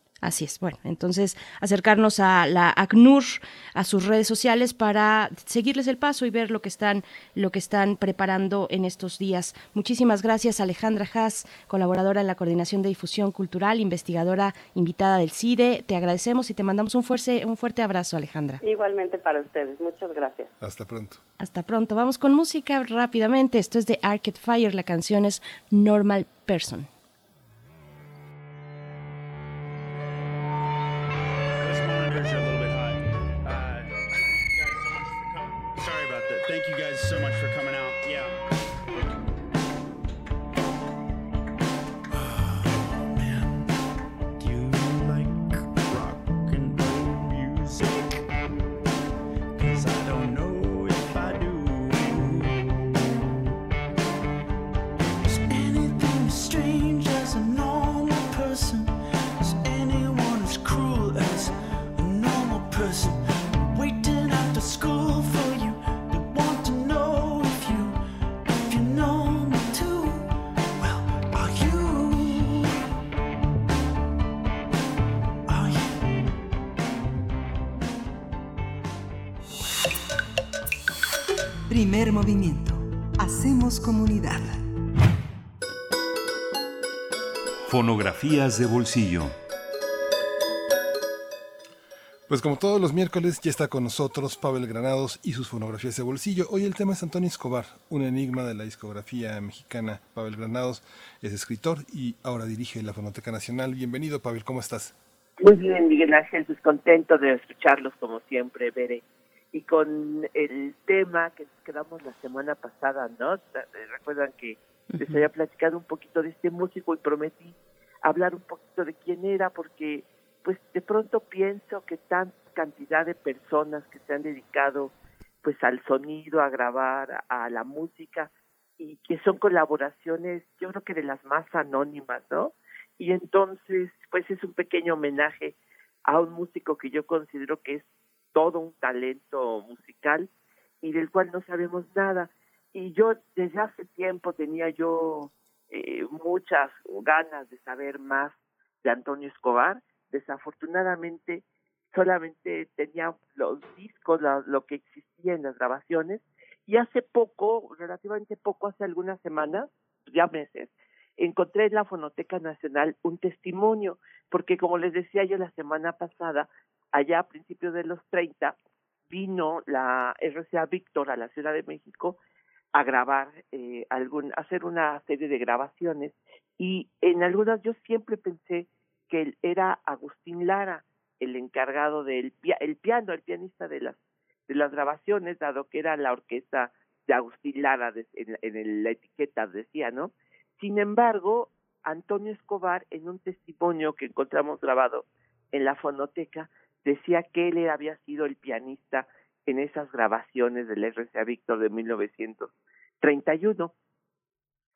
Bueno, entonces acercarnos a la ACNUR, a sus redes sociales para seguirles el paso y ver lo que están, lo que están preparando en estos días. Muchísimas gracias, Alejandra Haas, colaboradora en la Coordinación de Difusión Cultural, investigadora invitada del CIDE. Te agradecemos y te mandamos un fuerte, un fuerte abrazo, Alejandra. Igualmente para ustedes. Muchas gracias. Hasta pronto. Hasta pronto. Vamos con música rápidamente. Esto es de Arcade Fire. La canción es Normal Person. Movimiento. Hacemos comunidad. Fonografías de bolsillo. Pues como todos los miércoles ya está con nosotros Pavel Granados y sus fonografías de bolsillo. Hoy el tema es Antonio Escobar, un enigma de la discografía mexicana. Pavel Granados es escritor y ahora dirige la Fonoteca Nacional. Bienvenido Pavel, ¿cómo estás? Muy bien, Miguel Ángel, pues contento de escucharlos como siempre, Bere y con el tema que nos quedamos la semana pasada, ¿no? Recuerdan que les había platicado un poquito de este músico y prometí hablar un poquito de quién era porque pues de pronto pienso que tantos cantidad de personas que se han dedicado pues al sonido, a grabar, a, la música y que son colaboraciones, yo creo que de las más anónimas, ¿no? Y entonces, pues es un pequeño homenaje a un músico que yo considero que es todo un talento musical y del cual no sabemos nada. Y yo desde hace tiempo tenía yo eh, muchas ganas de saber más de Antonio Escobar. Desafortunadamente solamente tenía los discos, lo, que existía en las grabaciones. Y hace poco, relativamente poco, hace algunas semanas, ya meses, encontré en la Fonoteca Nacional un testimonio, porque como les decía yo la semana pasada, allá a principios de los 30, vino la RCA Víctor a la Ciudad de México a grabar, eh, hacer una serie de grabaciones y en algunas yo siempre pensé que era Agustín Lara, el encargado del el piano, el pianista de las de las grabaciones, dado que era la orquesta de Agustín Lara en, en la etiqueta decía, ¿no? Sin embargo, Antonio Escobar, en un testimonio que encontramos grabado en la fonoteca, decía que él había sido el pianista en esas grabaciones del RCA Víctor de 1931.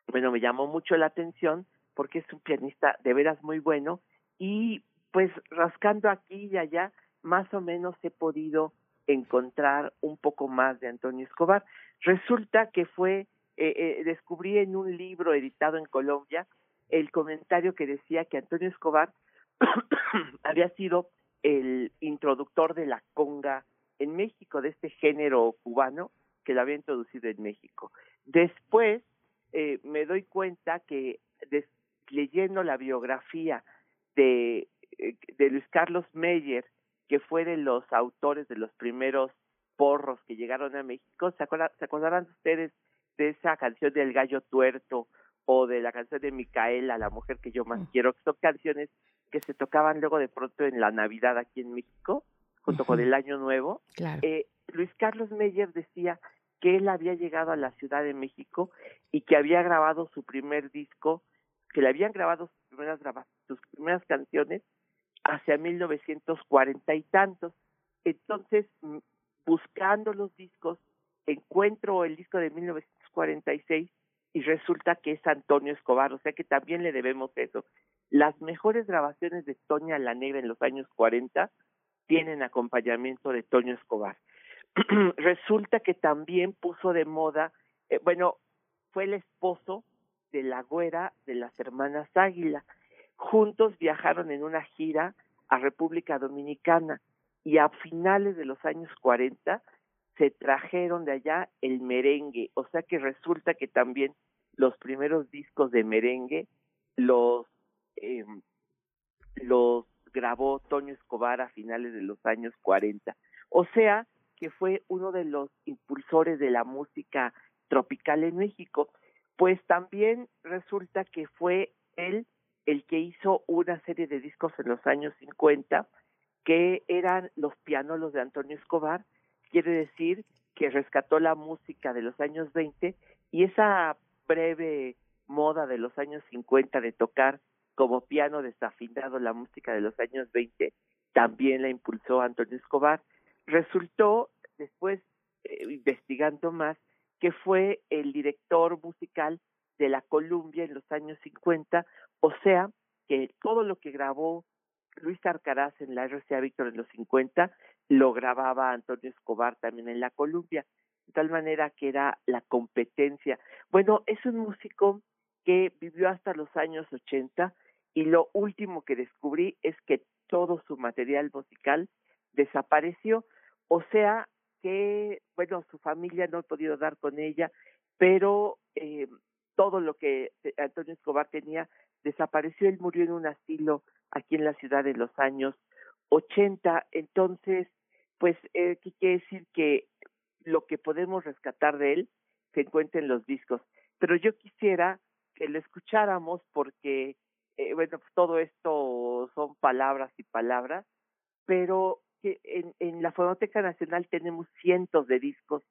Bueno, me llamó mucho la atención porque es un pianista de veras muy bueno y pues rascando aquí y allá, más o menos he podido encontrar un poco más de Antonio Escobar. Resulta que fue, eh, eh, descubrí en un libro editado en Colombia el comentario que decía que Antonio Escobar había sido el introductor de la conga en México, de este género cubano que lo había introducido en México. Después eh, me doy cuenta que leyendo la biografía de, eh, de Luis Carlos Meyer, que fue de los autores de los primeros porros que llegaron a México, ¿se, ¿se acordarán ustedes de esa canción del gallo tuerto o de la canción de Micaela, la mujer que yo más mm. quiero, que son canciones que se tocaban luego de pronto en la Navidad aquí en México, junto con el Año Nuevo. Eh, Luis Carlos Meyer decía que él había llegado a la Ciudad de México y que había grabado su primer disco, que le habían grabado sus primeras, sus primeras canciones hacia 1940 y tantos. Entonces, mm, buscando los discos, encuentro el disco de 1946 y resulta que es Antonio Escobar, o sea que también le debemos eso. Las mejores grabaciones de Toña la Negra en los años 40 tienen acompañamiento de Toño Escobar. Resulta que también puso de moda, eh, bueno, fue el esposo de la güera de las hermanas Águila. Juntos viajaron en una gira a República Dominicana y a finales de los años 40 se trajeron de allá el merengue, o sea que resulta que también los primeros discos de merengue los eh, los grabó Toño Escobar a finales de los años 40. O sea, que fue uno de los impulsores de la música tropical en México. Pues también resulta que fue él el que hizo una serie de discos en los años 50 que eran los pianolos de Antonio Escobar, quiere decir que rescató la música de los años 20 y esa breve moda de los años 50 de tocar como piano desafinado la música de los años 20, también la impulsó Antonio Escobar. Resultó, después, eh, investigando más, que fue el director musical de la Columbia en los años 50, o sea, que todo lo que grabó Luis Arcaraz en la RCA Víctor en los 50, lo grababa Antonio Escobar también en la Columbia, de tal manera que era la competencia. Bueno, es un músico que vivió hasta los años 80, y lo último que descubrí es que todo su material musical desapareció, o sea que, bueno, su familia no ha podido dar con ella, pero eh, todo lo que Antonio Escobar tenía desapareció, él murió en un asilo aquí en la ciudad en los años 80, entonces, pues, eh, quiere decir que lo que podemos rescatar de él se encuentra en los discos, pero yo quisiera que lo escucháramos porque eh, bueno, pues, todo esto son palabras y palabras, pero que en, en la Fonoteca Nacional tenemos cientos de discos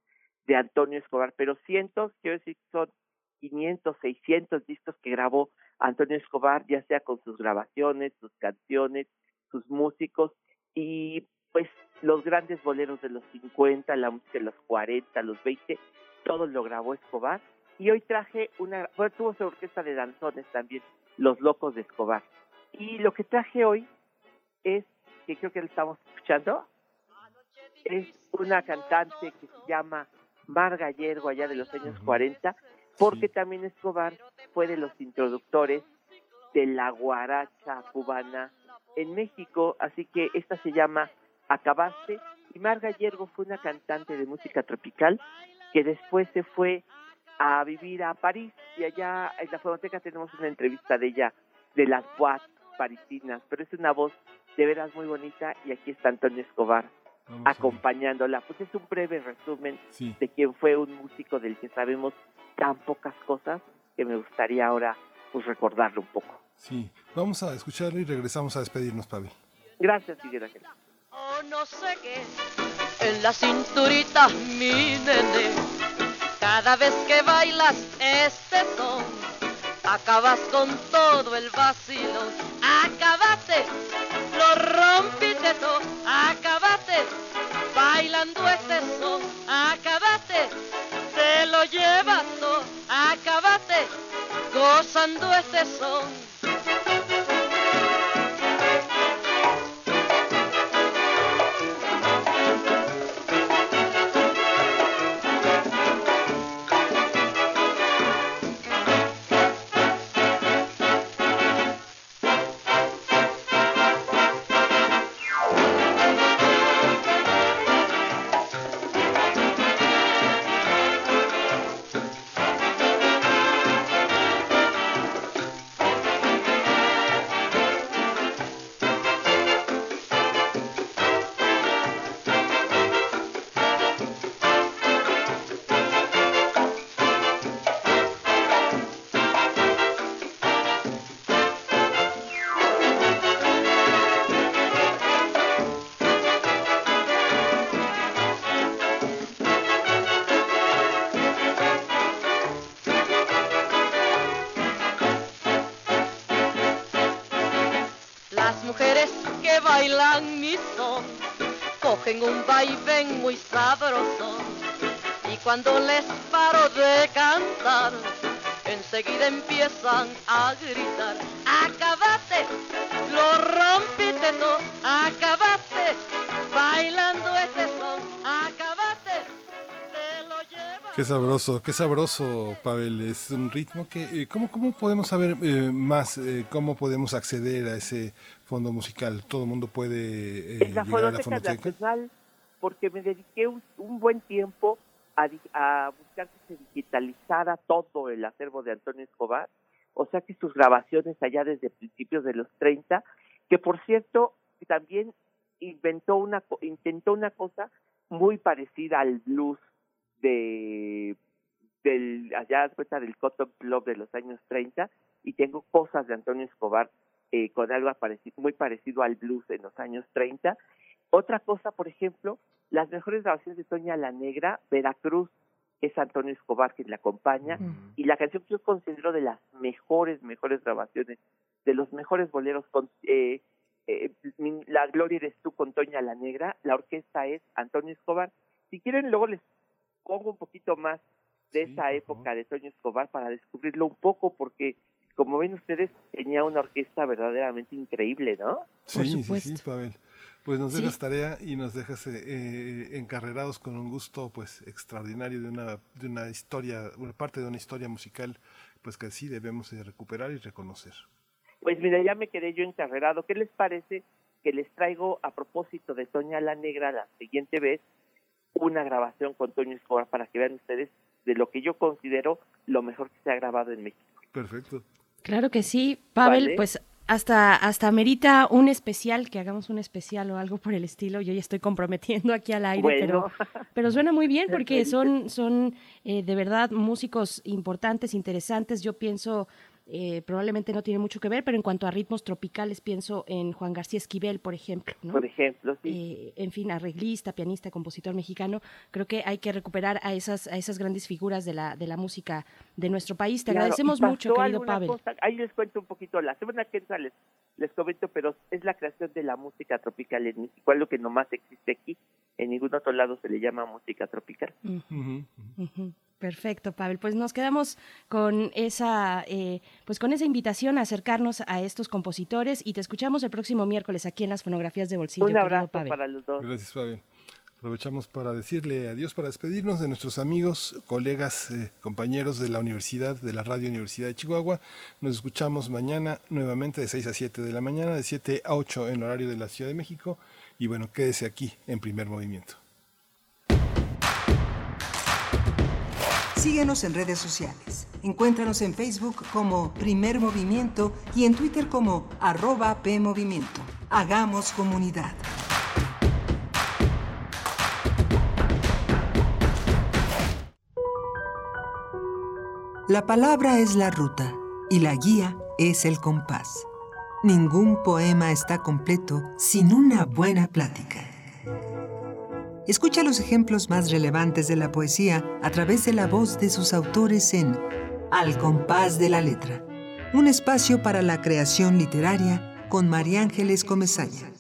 de Antonio Escobar, pero cientos, quiero decir, son 500, 600 discos que grabó Antonio Escobar, ya sea con sus grabaciones, sus canciones, sus músicos, y pues los grandes boleros de los 50, la música de los 40, los 20, todo lo grabó Escobar. Y hoy traje una, bueno, tuvo su orquesta de danzones también, Los Locos de Escobar. Y lo que traje hoy es, que creo que lo estamos escuchando, es una cantante que se llama Mar Gallergo, allá de los años 40, porque también Escobar fue de los introductores de la guaracha cubana en México, así que esta se llama Acabaste, y Mar Gallergo fue una cantante de música tropical que después se fue a vivir a París y allá en la fonoteca tenemos una entrevista de ella de las boîtes parisinas, pero es una voz de veras muy bonita y aquí está Antonio Escobar Vamos acompañándola. Pues es un breve resumen Sí. de quien fue un músico del que sabemos tan pocas cosas que me gustaría ahora pues recordarlo un poco. Sí, vamos a escucharlo y regresamos a despedirnos, Pavel. Gracias, Miguel Ángel. Oh, no sé qué, en la cinturita, mi nene. Cada vez que bailas este son, acabas con todo el vacilo. Acabaste, lo rompiste todo, acabaste, bailando este son, acabaste, te lo llevas todo, acabaste, gozando este son. Enseguida empiezan a gritar acabaste lo rompiste todo acabaste bailando este son acabaste te lo llevas Qué sabroso, qué sabroso, Pavel. Es un ritmo que, eh, ¿cómo, cómo podemos saber eh, más, eh, cómo podemos acceder a ese fondo musical? ¿Todo el mundo puede eh, llegar a la Fonoteca fonoteca? Nacional, porque me dediqué un, un buen tiempo a, a buscar que se digitalizara todo el acervo de Antonio Escobar, o sea que sus grabaciones allá desde principios de los 30, que por cierto también inventó una intentó una cosa muy parecida al blues de del allá cuenta del Cotton Club de los años 30 y tengo cosas de Antonio Escobar eh, con algo muy parecido al blues en los años 30. Otra cosa, por ejemplo, las mejores grabaciones de Toña la Negra, Veracruz, es Antonio Escobar quien la acompaña, y la canción que yo considero de las mejores, mejores grabaciones, de los mejores boleros con eh, eh, mi- La Gloria eres tú con Toña la Negra, la orquesta es Antonio Escobar. Si quieren, luego les pongo un poquito más de esa época de Toño Escobar para descubrirlo un poco, porque como ven ustedes, tenía una orquesta verdaderamente increíble, ¿no? Sí, sí, sí, Pavel. Pues nos Sí. dejas tarea y nos dejas eh, eh, encarrerados con un gusto pues extraordinario de una, de una historia, una parte de una historia musical pues que sí debemos de recuperar y reconocer. Pues mira, ya me quedé yo encarrerado. ¿Qué les parece que les traigo a propósito de Toña la Negra la siguiente vez una grabación con Toño Escobar para que vean ustedes de lo que yo considero lo mejor que se ha grabado en México? Perfecto. Claro que sí, Pavel, Vale. pues hasta hasta merita un especial, que hagamos un especial o algo por el estilo. Yo ya estoy comprometiendo aquí al aire, Bueno. pero pero suena muy bien porque son son eh, de verdad músicos importantes, interesantes. Yo pienso eh, probablemente no tiene mucho que ver, pero en cuanto a ritmos tropicales pienso en Juan García Esquivel, por ejemplo, ¿no? Por ejemplo, sí. Eh, en fin, arreglista, pianista, compositor mexicano. Creo que hay que recuperar a esas a esas grandes figuras de la de la música de nuestro país. Te Claro, agradecemos mucho, querido Pavel. cosa- ahí les cuento un poquito. La semana que entra les les comento, pero es la creación de la música tropical en México, algo que nomás existe aquí. En ningún otro lado se le llama música tropical. Ujú. Perfecto, Pavel. Pues nos quedamos con esa, eh, pues con esa invitación a acercarnos a estos compositores y te escuchamos el próximo miércoles aquí en las fonografías de bolsillo. Un querido abrazo Pavel. para los dos. Gracias, Fabián. Aprovechamos para decirle adiós, para despedirnos de nuestros amigos, colegas, eh, compañeros de la Universidad, de la Radio Universidad de Chihuahua. Nos escuchamos mañana nuevamente de 6 a 7 de la mañana, de 7 a 8 en horario de la Ciudad de México. Y bueno, quédese aquí en primer movimiento. Síguenos en redes sociales. Encuéntranos en Facebook como Primer Movimiento y en Twitter como arroba PMovimiento. Hagamos comunidad. La palabra es la ruta y la guía es el compás. Ningún poema está completo sin una buena plática. Escucha los ejemplos más relevantes de la poesía a través de la voz de sus autores en Al compás de la letra, un espacio para la creación literaria con María Ángeles Comezaña.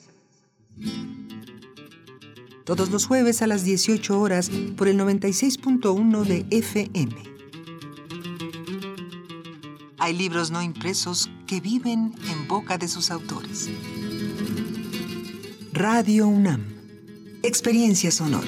Todos los jueves a las 18 horas por el 96.1 de FM. Hay libros no impresos que viven en boca de sus autores. Radio UNAM. Experiencia sonora.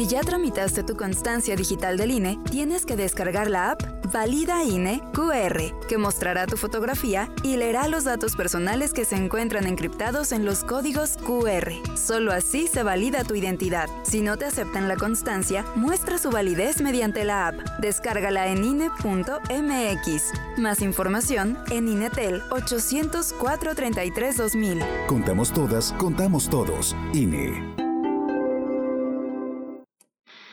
Si ya tramitaste tu constancia digital del INE, tienes que descargar la app Valida INE QR, que mostrará tu fotografía y leerá los datos personales que se encuentran encriptados en los códigos QR. Solo así se valida tu identidad. Si no te aceptan la constancia, muestra su validez mediante la app. Descárgala en INE.mx. Más información en INETEL 804 33 2000. Contamos todas, contamos todos. INE.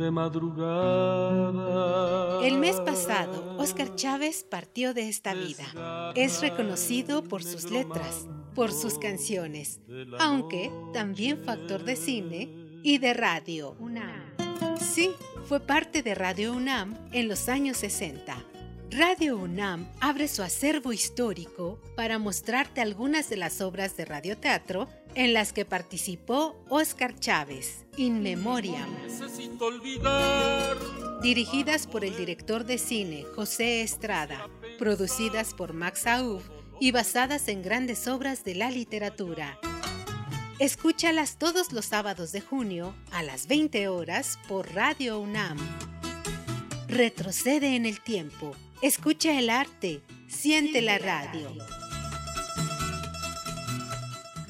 de madrugada. El mes pasado, Oscar Chávez partió de esta vida. Es reconocido por sus letras, por sus canciones, aunque también fue actor de cine y de radio. UNAM. Sí, fue parte de Radio UNAM en los años 60. Radio UNAM abre su acervo histórico para mostrarte algunas de las obras de radioteatro en las que participó Oscar Chávez, In Memoriam. Necesito olvidar. Dirigidas por el director de cine José Estrada, producidas por Max Aub y basadas en grandes obras de la literatura. Escúchalas todos los sábados de junio a las 20 horas por Radio UNAM. Retrocede en el tiempo. Escucha el arte. Siente la radio.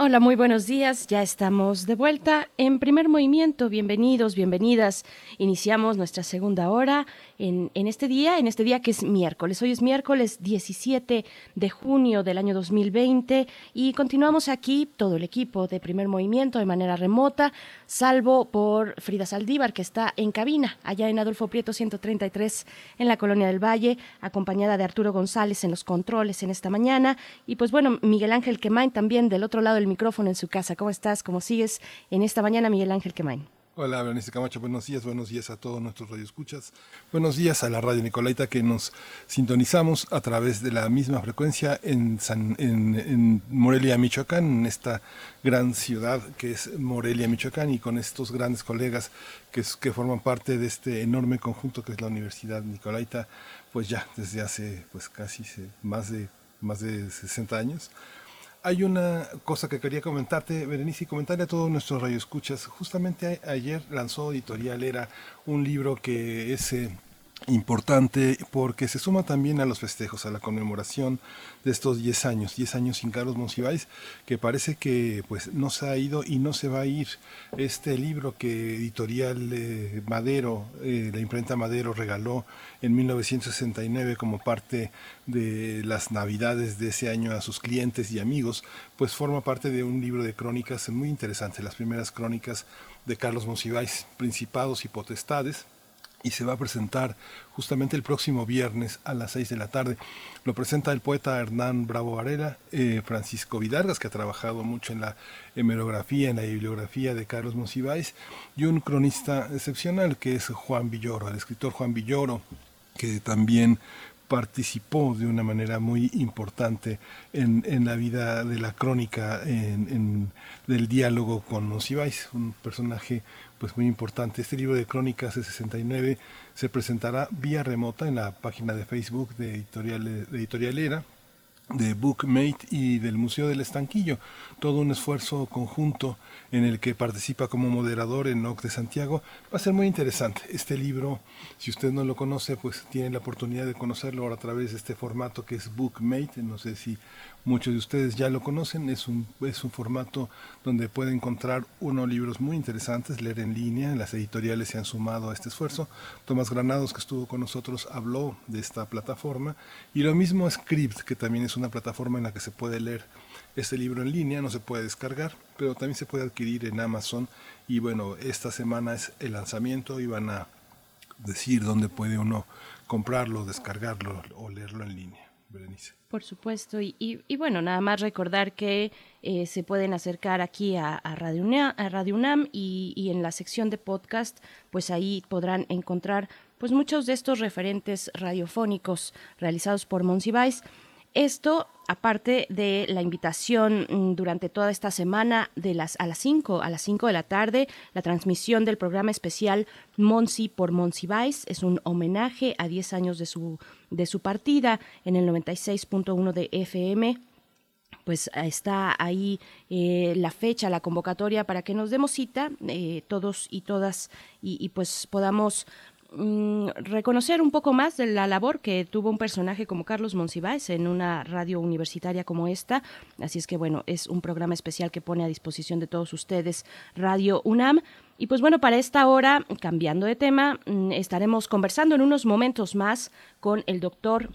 Hola, muy buenos días. Ya estamos de vuelta en primer movimiento. Bienvenidos, bienvenidas. Iniciamos nuestra segunda hora en, este día, en este día que es miércoles. Hoy es miércoles 17 de junio del año 2020 y continuamos aquí todo el equipo de primer movimiento de manera remota, salvo por Frida Saldívar que está en cabina allá en Adolfo Prieto 133 en la Colonia del Valle, acompañada de Arturo González en los controles en esta mañana y pues bueno, Miguel Ángel Quemain también del otro lado del micrófono en su casa. ¿Cómo estás? ¿Cómo sigues en esta mañana, Miguel Ángel Quemain? Hola, Berenice Camacho, buenos días, buenos días a todos nuestros radioescuchas. Buenos días a la Radio Nicolaita que nos sintonizamos a través de la misma frecuencia en, Morelia, Michoacán, en esta gran ciudad que es Morelia, Michoacán, y con estos grandes colegas que, que forman parte de este enorme conjunto que es la Universidad Nicolaita, pues ya desde hace pues casi más de, más de 60 años. Hay una cosa que quería comentarte, Berenice, y comentarle a todos nuestros radioescuchas. Justamente ayer lanzó Editorial Era un libro que es eh, importante porque se suma también a los festejos, a la conmemoración de estos 10 años, 10 años sin Carlos Monsiváis, que parece que pues no se ha ido y no se va a ir. Este libro que Editorial eh, Madero, eh, la imprenta Madero regaló en 1969 como parte de las navidades de ese año a sus clientes y amigos, pues forma parte de un libro de crónicas muy interesante, las primeras crónicas de Carlos Monsiváis, Principados y Potestades, y se va a presentar justamente el próximo viernes a las 6 de la tarde. Lo presenta el poeta Hernán Bravo Varela, eh, Francisco Vidargas, que ha trabajado mucho en la hemerografía, en la bibliografía de Carlos Monsiváis, y un cronista excepcional que es Juan Villoro, el escritor Juan Villoro, que también participó de una manera muy importante en, en la vida de la crónica, en, en, del diálogo con Monsiváis, un personaje pues muy importante. Este libro de crónicas de 69 se presentará vía remota en la página de Facebook de Editorial, de Editorialera, de Bookmate y del Museo del Estanquillo. Todo un esfuerzo conjunto en el que participa como moderador en OC de Santiago. Va a ser muy interesante. Este libro, si usted no lo conoce, pues tiene la oportunidad de conocerlo ahora a través de este formato que es Bookmate. No sé si Muchos de ustedes ya lo conocen, es un, es un formato donde puede encontrar unos libros muy interesantes, leer en línea, las editoriales se han sumado a este esfuerzo. Tomás Granados, que estuvo con nosotros, habló de esta plataforma. Y lo mismo Script, que también es una plataforma en la que se puede leer este libro en línea, no se puede descargar, pero también se puede adquirir en Amazon. Y bueno, esta semana es el lanzamiento y van a decir dónde puede uno comprarlo, descargarlo o leerlo en línea. Berenice. Por supuesto, y, y, bueno, nada más recordar que eh, se pueden acercar aquí a, a, Radio, UNAM, a Radio UNAM y, y, en la sección de podcast, pues ahí podrán encontrar pues muchos de estos referentes radiofónicos realizados por Monsiváis. Esto, aparte de la invitación mm, durante toda esta semana de las, a las 5, a las 5 de la tarde, la transmisión del programa especial Monsi por Monsiváis es un homenaje a 10 años de su, de su partida en el 96.1 de FM pues está ahí eh, la fecha, la convocatoria para que nos demos cita, eh, todos y todas, y pues podamos Mm, reconocer un poco más de la labor que tuvo un personaje como Carlos Monsiváis en una radio universitaria como esta. Así es que bueno, es un programa especial que pone a disposición de todos ustedes Radio UNAM. Y pues bueno, para esta hora, cambiando de tema, mm, estaremos conversando en unos momentos más con el doctor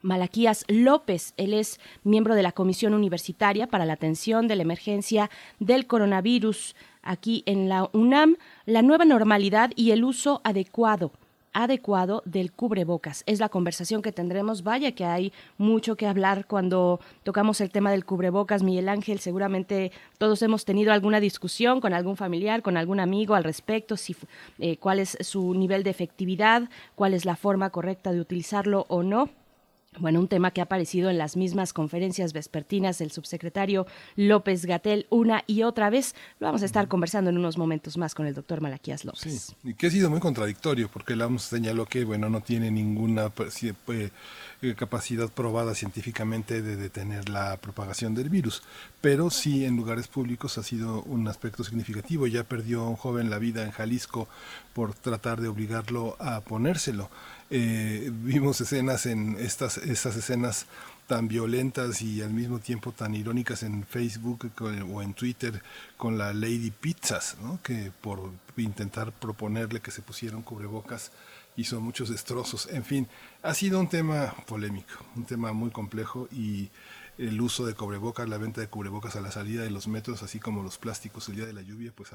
Malaquías López. Él es miembro de la Comisión Universitaria para la Atención de la Emergencia del Coronavirus aquí en la UNAM, la nueva normalidad y el uso adecuado adecuado del cubrebocas. Es la conversación que tendremos. Vaya que hay mucho que hablar cuando tocamos el tema del cubrebocas. Miguel Ángel, seguramente todos hemos tenido alguna discusión con algún familiar, con algún amigo al respecto, si, eh, cuál es su nivel de efectividad, cuál es la forma correcta de utilizarlo o no. Bueno, un tema que ha aparecido en las mismas conferencias vespertinas del subsecretario López Gatel una y otra vez. Lo vamos a estar conversando en unos momentos más con el doctor Malaquías López. Sí, y que ha sido muy contradictorio porque la OMS señaló que bueno, no tiene ninguna eh, capacidad probada científicamente de detener la propagación del virus, pero sí en lugares públicos ha sido un aspecto significativo. Ya perdió un joven la vida en Jalisco por tratar de obligarlo a ponérselo. Eh, vimos escenas en estas, estas escenas tan violentas y al mismo tiempo tan irónicas en Facebook o en Twitter con la Lady Pizzas, ¿no? que por intentar proponerle que se pusieran cubrebocas hizo muchos destrozos. En fin, ha sido un tema polémico, un tema muy complejo y el uso de cubrebocas, la venta de cubrebocas a la salida de los metros, así como los plásticos el día de la lluvia, pues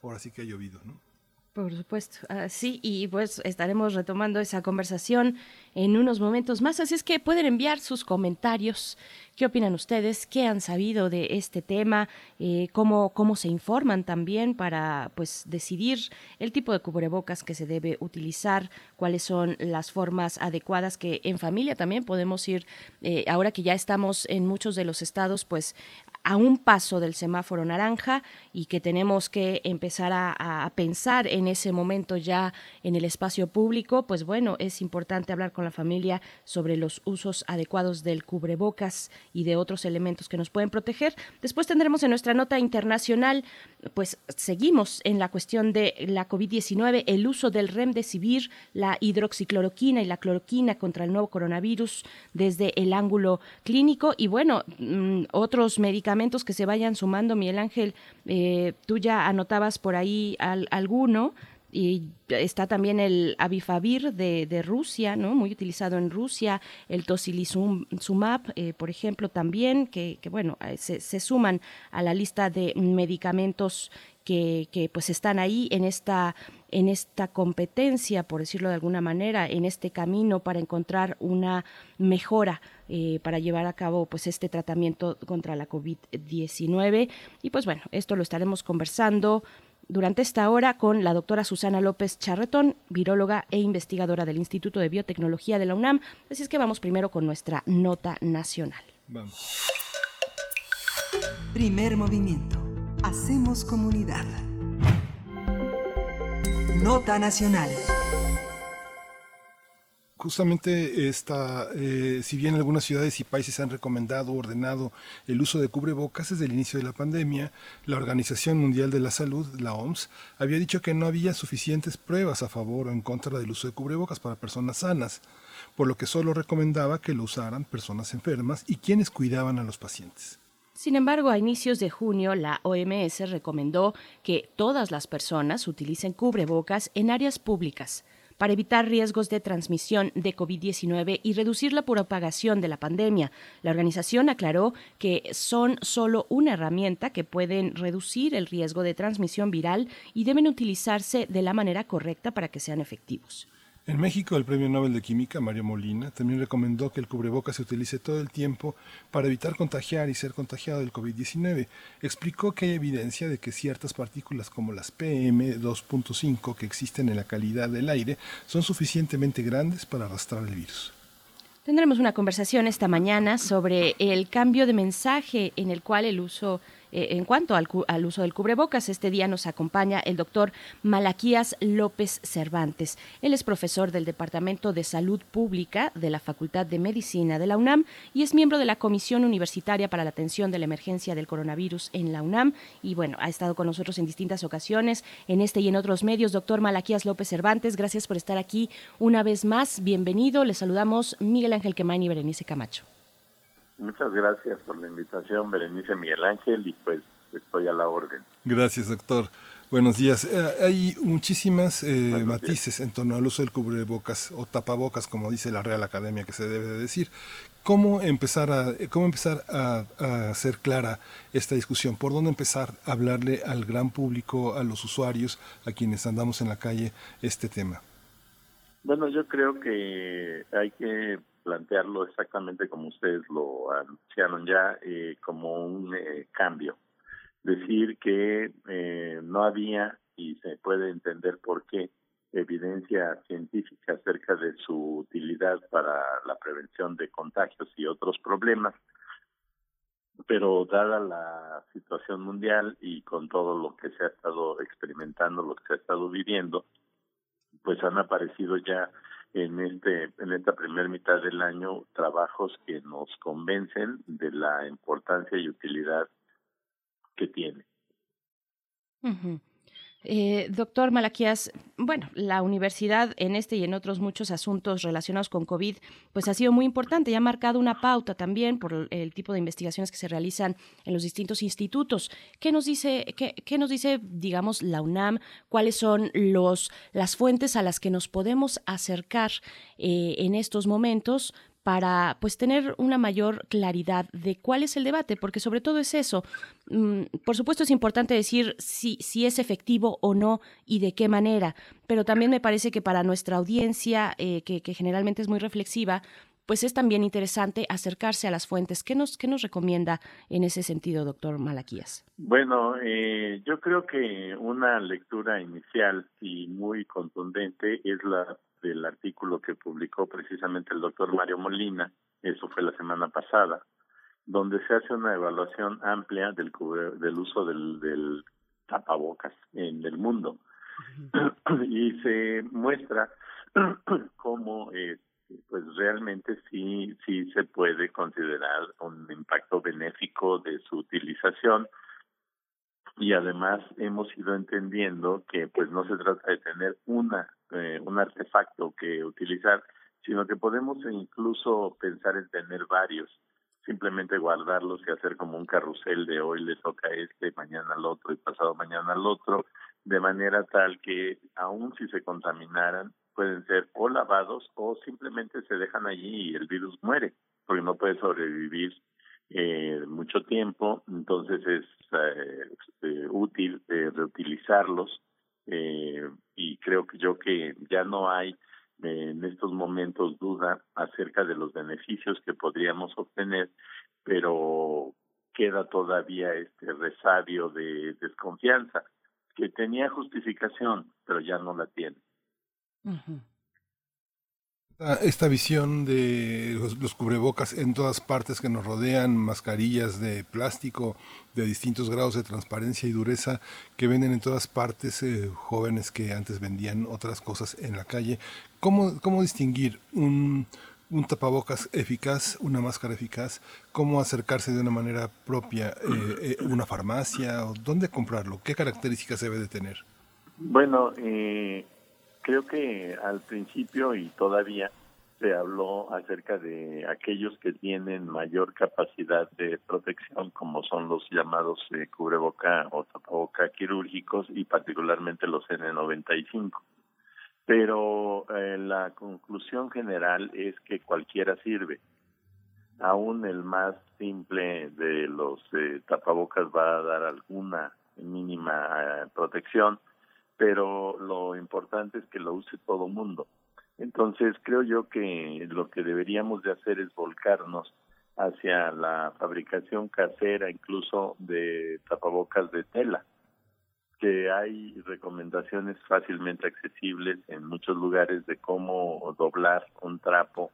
ahora sí que ha llovido, ¿no? Por supuesto, ah, sí, y pues estaremos retomando esa conversación en unos momentos más, así es que pueden enviar sus comentarios. ¿Qué opinan ustedes? ¿Qué han sabido de este tema? Eh, ¿cómo, ¿Cómo se informan también para pues decidir el tipo de cubrebocas que se debe utilizar? ¿Cuáles son las formas adecuadas que en familia también podemos ir? Eh, ahora que ya estamos en muchos de los estados, pues a un paso del semáforo naranja y que tenemos que empezar a, pensar en ese momento ya en el espacio público, pues bueno, es importante hablar con la familia sobre los usos adecuados del cubrebocas y de otros elementos que nos pueden proteger. Después tendremos en nuestra nota internacional, pues seguimos en la cuestión de la COVID-19, el uso del remdesivir, la hidroxicloroquina y la cloroquina contra el nuevo coronavirus desde el ángulo clínico y bueno, mm, otros medicamentos que se vayan sumando, Miguel Ángel, eh, tú ya anotabas por ahí alguno, y está también el Avifavir de, Rusia, ¿no? Muy utilizado en Rusia, el Tocilizumab, eh, por ejemplo, también, que, bueno, eh, se, se, suman a la lista de medicamentos que, que, pues están ahí en esta en esta competencia, por decirlo de alguna manera, en este camino para encontrar una mejora eh, para llevar a cabo pues este tratamiento contra la COVID-19. Y pues bueno, esto lo estaremos conversando durante esta hora con la doctora Susana López Charretón, viróloga e investigadora del Instituto de Biotecnología de la UNAM. Así es que vamos primero con nuestra nota nacional. Vamos. Primer movimiento. Hacemos comunidad. Nota Nacional. Justamente esta, eh, si bien algunas ciudades y países han recomendado o ordenado el uso de cubrebocas desde el inicio de la pandemia, la Organización Mundial de la Salud, la OMS, había dicho que no había suficientes pruebas a favor o en contra del uso de cubrebocas para personas sanas, por lo que solo recomendaba que lo usaran personas enfermas y quienes cuidaban a los pacientes. Sin embargo, a inicios de junio, la OMS recomendó que todas las personas utilicen cubrebocas en áreas públicas para evitar riesgos de transmisión de COVID-19 y reducir la propagación de la pandemia. La organización aclaró que son solo una herramienta que pueden reducir el riesgo de transmisión viral y deben utilizarse de la manera correcta para que sean efectivos. En México, el Premio Nobel de Química, Mario Molina, también recomendó que el cubreboca se utilice todo el tiempo para evitar contagiar y ser contagiado del COVID-19. Explicó que hay evidencia de que ciertas partículas como las PM2.5 que existen en la calidad del aire son suficientemente grandes para arrastrar el virus. Tendremos una conversación esta mañana sobre el cambio de mensaje en el cual el uso eh, en cuanto al, uso del cubrebocas. Este día nos acompaña el doctor Malaquías López Cervantes. Él es profesor del Departamento de Salud Pública de la Facultad de Medicina de la UNAM y es miembro de la Comisión Universitaria para la Atención de la Emergencia del Coronavirus en la UNAM. Y bueno, ha estado con nosotros en distintas ocasiones, en este y en otros medios. Doctor Malaquías López Cervantes, gracias por estar aquí una vez más. Bienvenido. Le saludamos Miguel Ángel Quemain y Berenice Camacho. Muchas gracias por la invitación, Berenice Miguel Ángel, y pues estoy a la orden. Gracias, doctor. Buenos días. Eh, hay muchísimas eh, matices en torno al uso del cubrebocas o tapabocas, como dice la Real Academia que se debe de decir. ¿Cómo empezar, a, cómo empezar a, a, hacer clara esta discusión? ¿Por dónde empezar a hablarle al gran público, a los usuarios, a quienes andamos en la calle, este tema? Bueno, yo creo que hay que plantearlo exactamente como ustedes lo anunciaron ya, eh, como un eh, cambio. Decir que eh, no había, y se puede entender por qué, evidencia científica acerca de su utilidad para la prevención de contagios y otros problemas, pero dada la situación mundial y con todo lo que se ha estado experimentando, lo que se ha estado viviendo, pues han aparecido ya en este en esta primera mitad del año trabajos que nos convencen de la importancia y utilidad que tiene. Eh, doctor Malaquías, bueno, la universidad en este y en otros muchos asuntos relacionados con COVID, pues ha sido muy importante y ha marcado una pauta también por el tipo de investigaciones que se realizan en los distintos institutos. ¿Qué nos dice, qué, qué nos dice, digamos, la UNAM? ¿Cuáles son los, las fuentes a las que nos podemos acercar eh, en estos momentos para pues tener una mayor claridad de cuál es el debate, porque sobre todo es eso. Mm, por supuesto es importante decir si, si es efectivo o no y de qué manera, pero también me parece que para nuestra audiencia, eh, que, generalmente es muy reflexiva, pues es también interesante acercarse a las fuentes. ¿Qué nos, qué nos recomienda en ese sentido, doctor Malaquías? Bueno, eh, yo creo que una lectura inicial y muy contundente es la del artículo que publicó precisamente el doctor Mario Molina, eso fue la semana pasada, donde se hace una evaluación amplia del, del uso del, del tapabocas en el mundo y se muestra cómo eh, pues realmente sí sí se puede considerar un impacto benéfico de su utilización. Y además hemos ido entendiendo que pues no se trata de tener una eh, un artefacto que utilizar, sino que podemos incluso pensar en tener varios, simplemente guardarlos y hacer como un carrusel de hoy le toca este, mañana al otro y pasado mañana al otro, de manera tal que aun si se contaminaran, pueden ser o lavados o simplemente se dejan allí y el virus muere, porque no puede sobrevivir eh, mucho tiempo, entonces es eh, eh útil eh, reutilizarlos eh, y creo que yo que ya no hay en estos momentos duda acerca de los beneficios que podríamos obtener, pero queda todavía este resabio de desconfianza que tenía justificación, pero ya no la tiene. Esta visión de los, cubrebocas en todas partes que nos rodean, mascarillas de plástico de distintos grados de transparencia y dureza que venden en todas partes, eh, jóvenes que antes vendían otras cosas en la calle. ¿Cómo, cómo distinguir un, un tapabocas eficaz, una máscara eficaz? ¿Cómo acercarse de una manera propia eh, eh una farmacia? ¿Dónde comprarlo? ¿Qué características debe de tener? Bueno, eh, creo que al principio y todavía se habló acerca de aquellos que tienen mayor capacidad de protección, como son los llamados eh, cubreboca o tapaboca quirúrgicos y particularmente los N95. Pero eh, la conclusión general es que cualquiera sirve. Aún el más simple de los eh, tapabocas va a dar alguna mínima eh, protección, pero lo importante es que lo use todo mundo. Entonces creo yo que lo que deberíamos de hacer es volcarnos hacia la fabricación casera incluso de tapabocas de tela, que hay recomendaciones fácilmente accesibles en muchos lugares de cómo doblar un trapo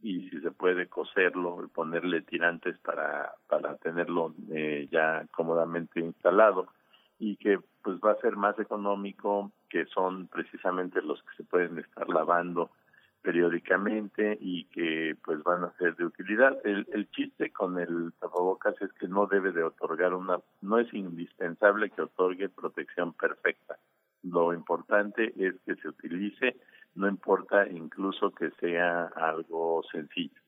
y si se puede coserlo y ponerle tirantes para para tenerlo eh, ya cómodamente instalado y que pues va a ser más económico, que son precisamente los que se pueden estar lavando periódicamente y que pues van a ser de utilidad. El, el chiste con el tapabocas es que no debe de otorgar una, no es indispensable que otorgue protección perfecta. Lo importante es que se utilice, no importa incluso que sea algo sencillo.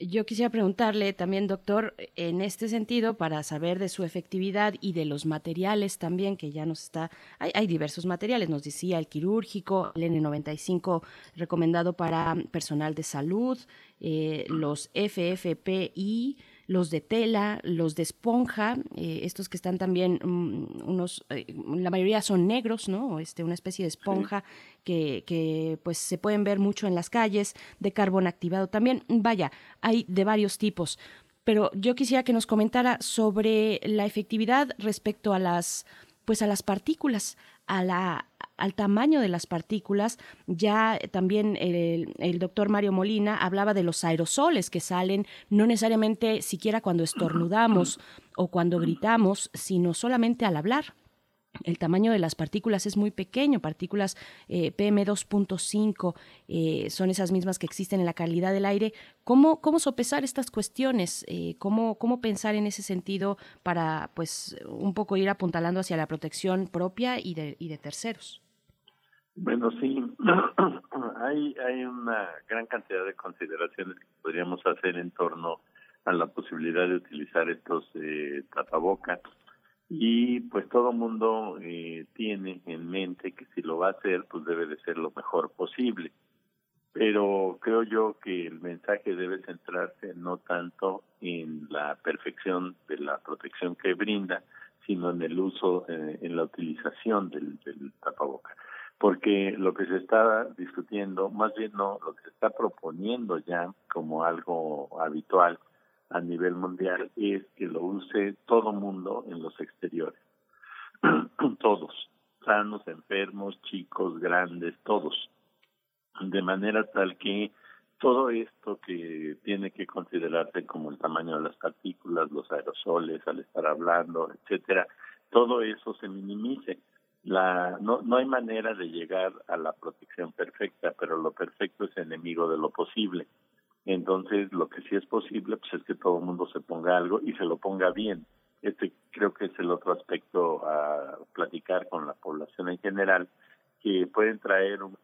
Yo quisiera preguntarle también, doctor, en este sentido, para saber de su efectividad y de los materiales también, que ya nos está, hay, hay diversos materiales, nos decía el quirúrgico, el N95 recomendado para personal de salud, eh, los FFPI, los de tela, los de esponja, eh, estos que están también mm, unos, eh, la mayoría son negros, ¿no? Este, una especie de esponja que, que pues se pueden ver mucho en las calles, de carbón activado también. Vaya, hay de varios tipos. Pero yo quisiera que nos comentara sobre la efectividad respecto a las, pues a las partículas, a la al tamaño de las partículas. Ya también el, doctor Mario Molina hablaba de los aerosoles que salen no necesariamente siquiera cuando estornudamos o cuando gritamos, sino solamente al hablar. El tamaño de las partículas es muy pequeño, partículas eh, PM2.5 eh, son esas mismas que existen en la calidad del aire. ¿Cómo, cómo sopesar estas cuestiones? Eh, ¿cómo, ¿Cómo pensar en ese sentido para pues un poco ir apuntalando hacia la protección propia y de, y de terceros? Bueno, sí, hay, hay una gran cantidad de consideraciones que podríamos hacer en torno a la posibilidad de utilizar estos eh, tapabocas y pues todo mundo eh, tiene en mente que si lo va a hacer pues debe de ser lo mejor posible. Pero creo yo que el mensaje debe centrarse no tanto en la perfección de la protección que brinda sino en el uso eh, en la utilización del, del porque lo que se está discutiendo más bien no lo que se está proponiendo ya como algo habitual a nivel mundial es que lo use todo mundo en los exteriores. todos, sanos, enfermos, chicos, grandes, todos. De manera tal que todo esto que tiene que considerarse como el tamaño de las partículas, los aerosoles, al estar hablando, etcétera, todo eso se minimice. La, no, no hay manera de llegar a la protección perfecta, pero lo perfecto es enemigo de lo posible. Entonces, lo que sí es posible pues es que todo el mundo se ponga algo y se lo ponga bien. Este creo que es el otro aspecto a platicar con la población en general, que pueden traer un,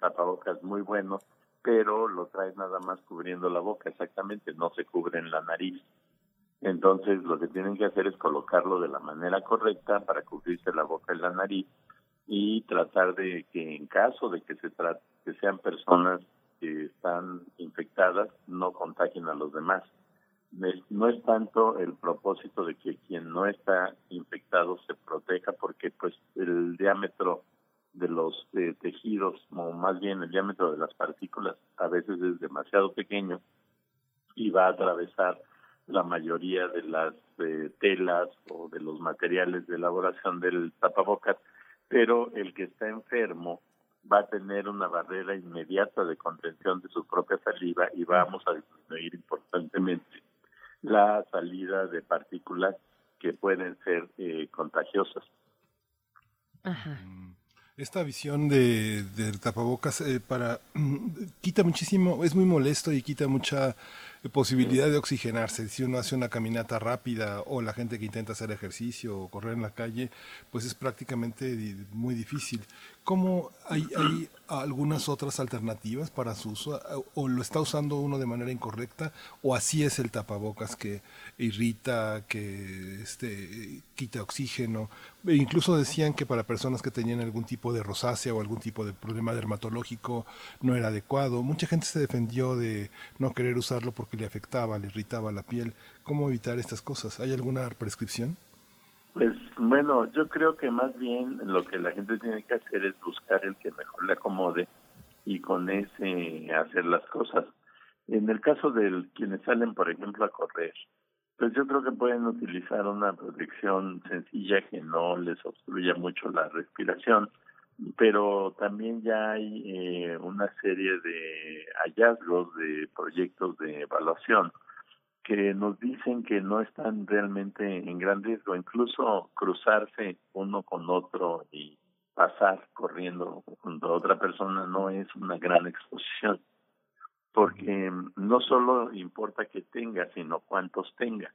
tapabocas muy bueno, pero lo traen nada más cubriendo la boca, exactamente, no se cubren la nariz. Entonces, lo que tienen que hacer es colocarlo de la manera correcta para cubrirse la boca y la nariz y tratar de que en caso de que se trate, que sean personas que están infectadas no contagien a los demás. No es tanto el propósito de que quien no está infectado se proteja porque pues el diámetro de los eh, tejidos, o más bien el diámetro de las partículas a veces es demasiado pequeño y va a atravesar la mayoría de las eh, telas o de los materiales de elaboración del tapabocas, pero el que está enfermo va a tener una barrera inmediata de contención de su propia saliva y vamos a disminuir importantemente la salida de partículas que pueden ser eh, contagiosas. Esta visión de, del tapabocas eh, para quita muchísimo, es muy molesto y quita mucha posibilidad de oxigenarse. Si uno hace una caminata rápida o la gente que intenta hacer ejercicio o correr en la calle, pues es prácticamente muy difícil. ¿Cómo hay, hay algunas otras alternativas para su uso? ¿O lo está usando uno de manera incorrecta? ¿O así es el tapabocas que irrita, que este, quita oxígeno? E incluso decían que para personas que tenían algún tipo de rosácea o algún tipo de problema dermatológico no era adecuado. Mucha gente se defendió de no querer usarlo porque le afectaba, le irritaba la piel. ¿Cómo evitar estas cosas? ¿Hay alguna prescripción? Pues bueno, yo creo que más bien lo que la gente tiene que hacer es buscar el que mejor le acomode y con ese hacer las cosas. En el caso de quienes salen, por ejemplo, a correr, pues yo creo que pueden utilizar una protección sencilla que no les obstruya mucho la respiración, pero también ya hay eh, una serie de hallazgos de proyectos de evaluación que nos dicen que no están realmente en gran riesgo, incluso cruzarse uno con otro y pasar corriendo junto a otra persona no es una gran exposición, porque no solo importa que tenga, sino cuántos tenga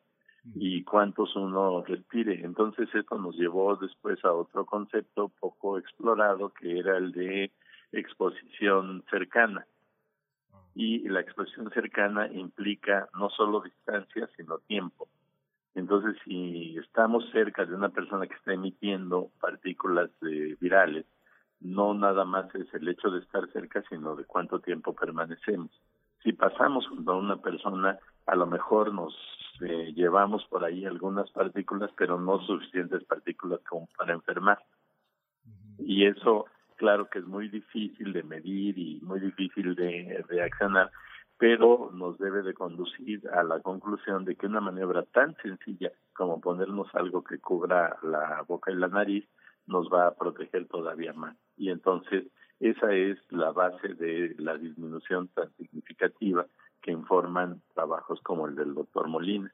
y cuántos uno respire. Entonces esto nos llevó después a otro concepto poco explorado que era el de exposición cercana y la exposición cercana implica no solo distancia, sino tiempo. Entonces, si estamos cerca de una persona que está emitiendo partículas virales, no nada más es el hecho de estar cerca, sino de cuánto tiempo permanecemos. Si pasamos junto a una persona, a lo mejor nos eh, llevamos por ahí algunas partículas, pero no suficientes partículas como para enfermar. Y eso claro que es muy difícil de medir y muy difícil de reaccionar, pero nos debe de conducir a la conclusión de que una maniobra tan sencilla como ponernos algo que cubra la boca y la nariz nos va a proteger todavía más. Y entonces esa es la base de la disminución tan significativa que informan trabajos como el del doctor Molina.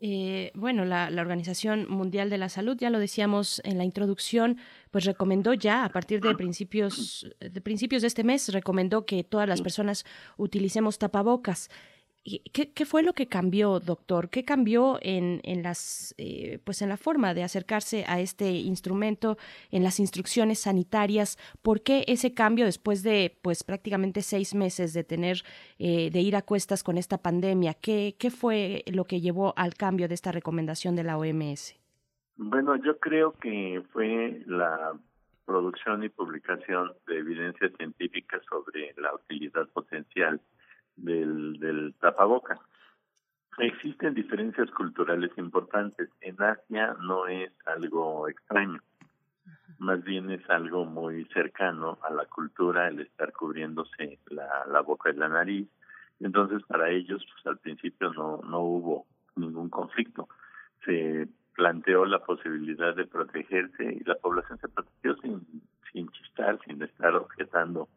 eh, bueno, la, Organización Mundial de la Salud, ya lo decíamos en la introducción, pues recomendó ya a partir de principios de principios de este mes recomendó que todas las personas utilicemos tapabocas. ¿Qué, ¿Qué, fue lo que cambió, doctor? ¿Qué cambió en, en las, eh, pues en la forma de acercarse a este instrumento, en las instrucciones sanitarias? ¿Por qué ese cambio después de, pues prácticamente seis meses de tener, eh, de ir a cuestas con esta pandemia? ¿Qué, ¿Qué fue lo que llevó al cambio de esta recomendación de la OMS? Bueno, yo creo que fue la producción y publicación de evidencia científica sobre la utilidad potencial del, del tapaboca. Existen diferencias culturales importantes. En Asia no es algo extraño, más bien es algo muy cercano a la cultura el estar cubriéndose la, la boca y la nariz. Entonces, para ellos, pues al principio no, no hubo ningún conflicto. Se planteó la posibilidad de protegerse y la población se protegió sin, sin chistar, sin estar objetando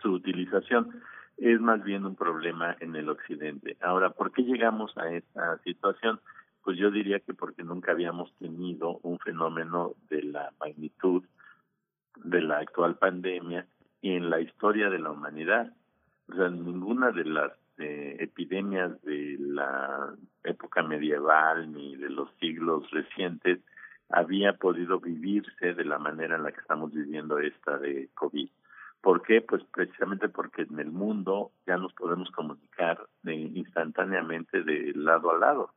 su utilización es más bien un problema en el occidente. Ahora, ¿por qué llegamos a esta situación? Pues yo diría que porque nunca habíamos tenido un fenómeno de la magnitud de la actual pandemia y en la historia de la humanidad. O sea, ninguna de las eh, epidemias de la época medieval ni de los siglos recientes había podido vivirse de la manera en la que estamos viviendo esta de COVID. ¿Por qué? Pues precisamente porque en el mundo ya nos podemos comunicar de, instantáneamente de lado a lado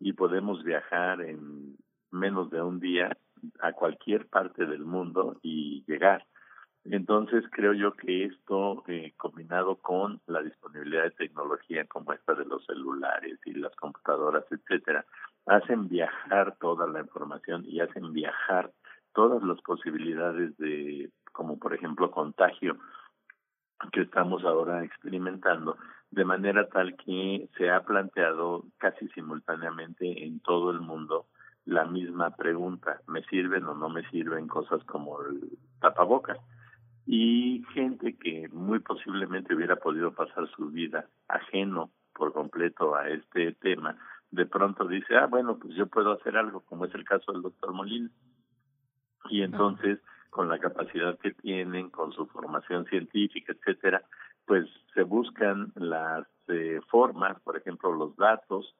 y podemos viajar en menos de un día a cualquier parte del mundo y llegar. Entonces creo yo que esto, eh, combinado con la disponibilidad de tecnología como esta de los celulares y las computadoras, etcétera, hacen viajar toda la información y hacen viajar todas las posibilidades de como por ejemplo contagio que estamos ahora experimentando, de manera tal que se ha planteado casi simultáneamente en todo el mundo la misma pregunta, ¿me sirven o no me sirven cosas como el tapabocas? Y gente que muy posiblemente hubiera podido pasar su vida ajeno por completo a este tema, de pronto dice, ah, bueno, pues yo puedo hacer algo, como es el caso del doctor Molina. Y entonces con la capacidad que tienen, con su formación científica, etcétera, pues se buscan las eh, formas, por ejemplo, los datos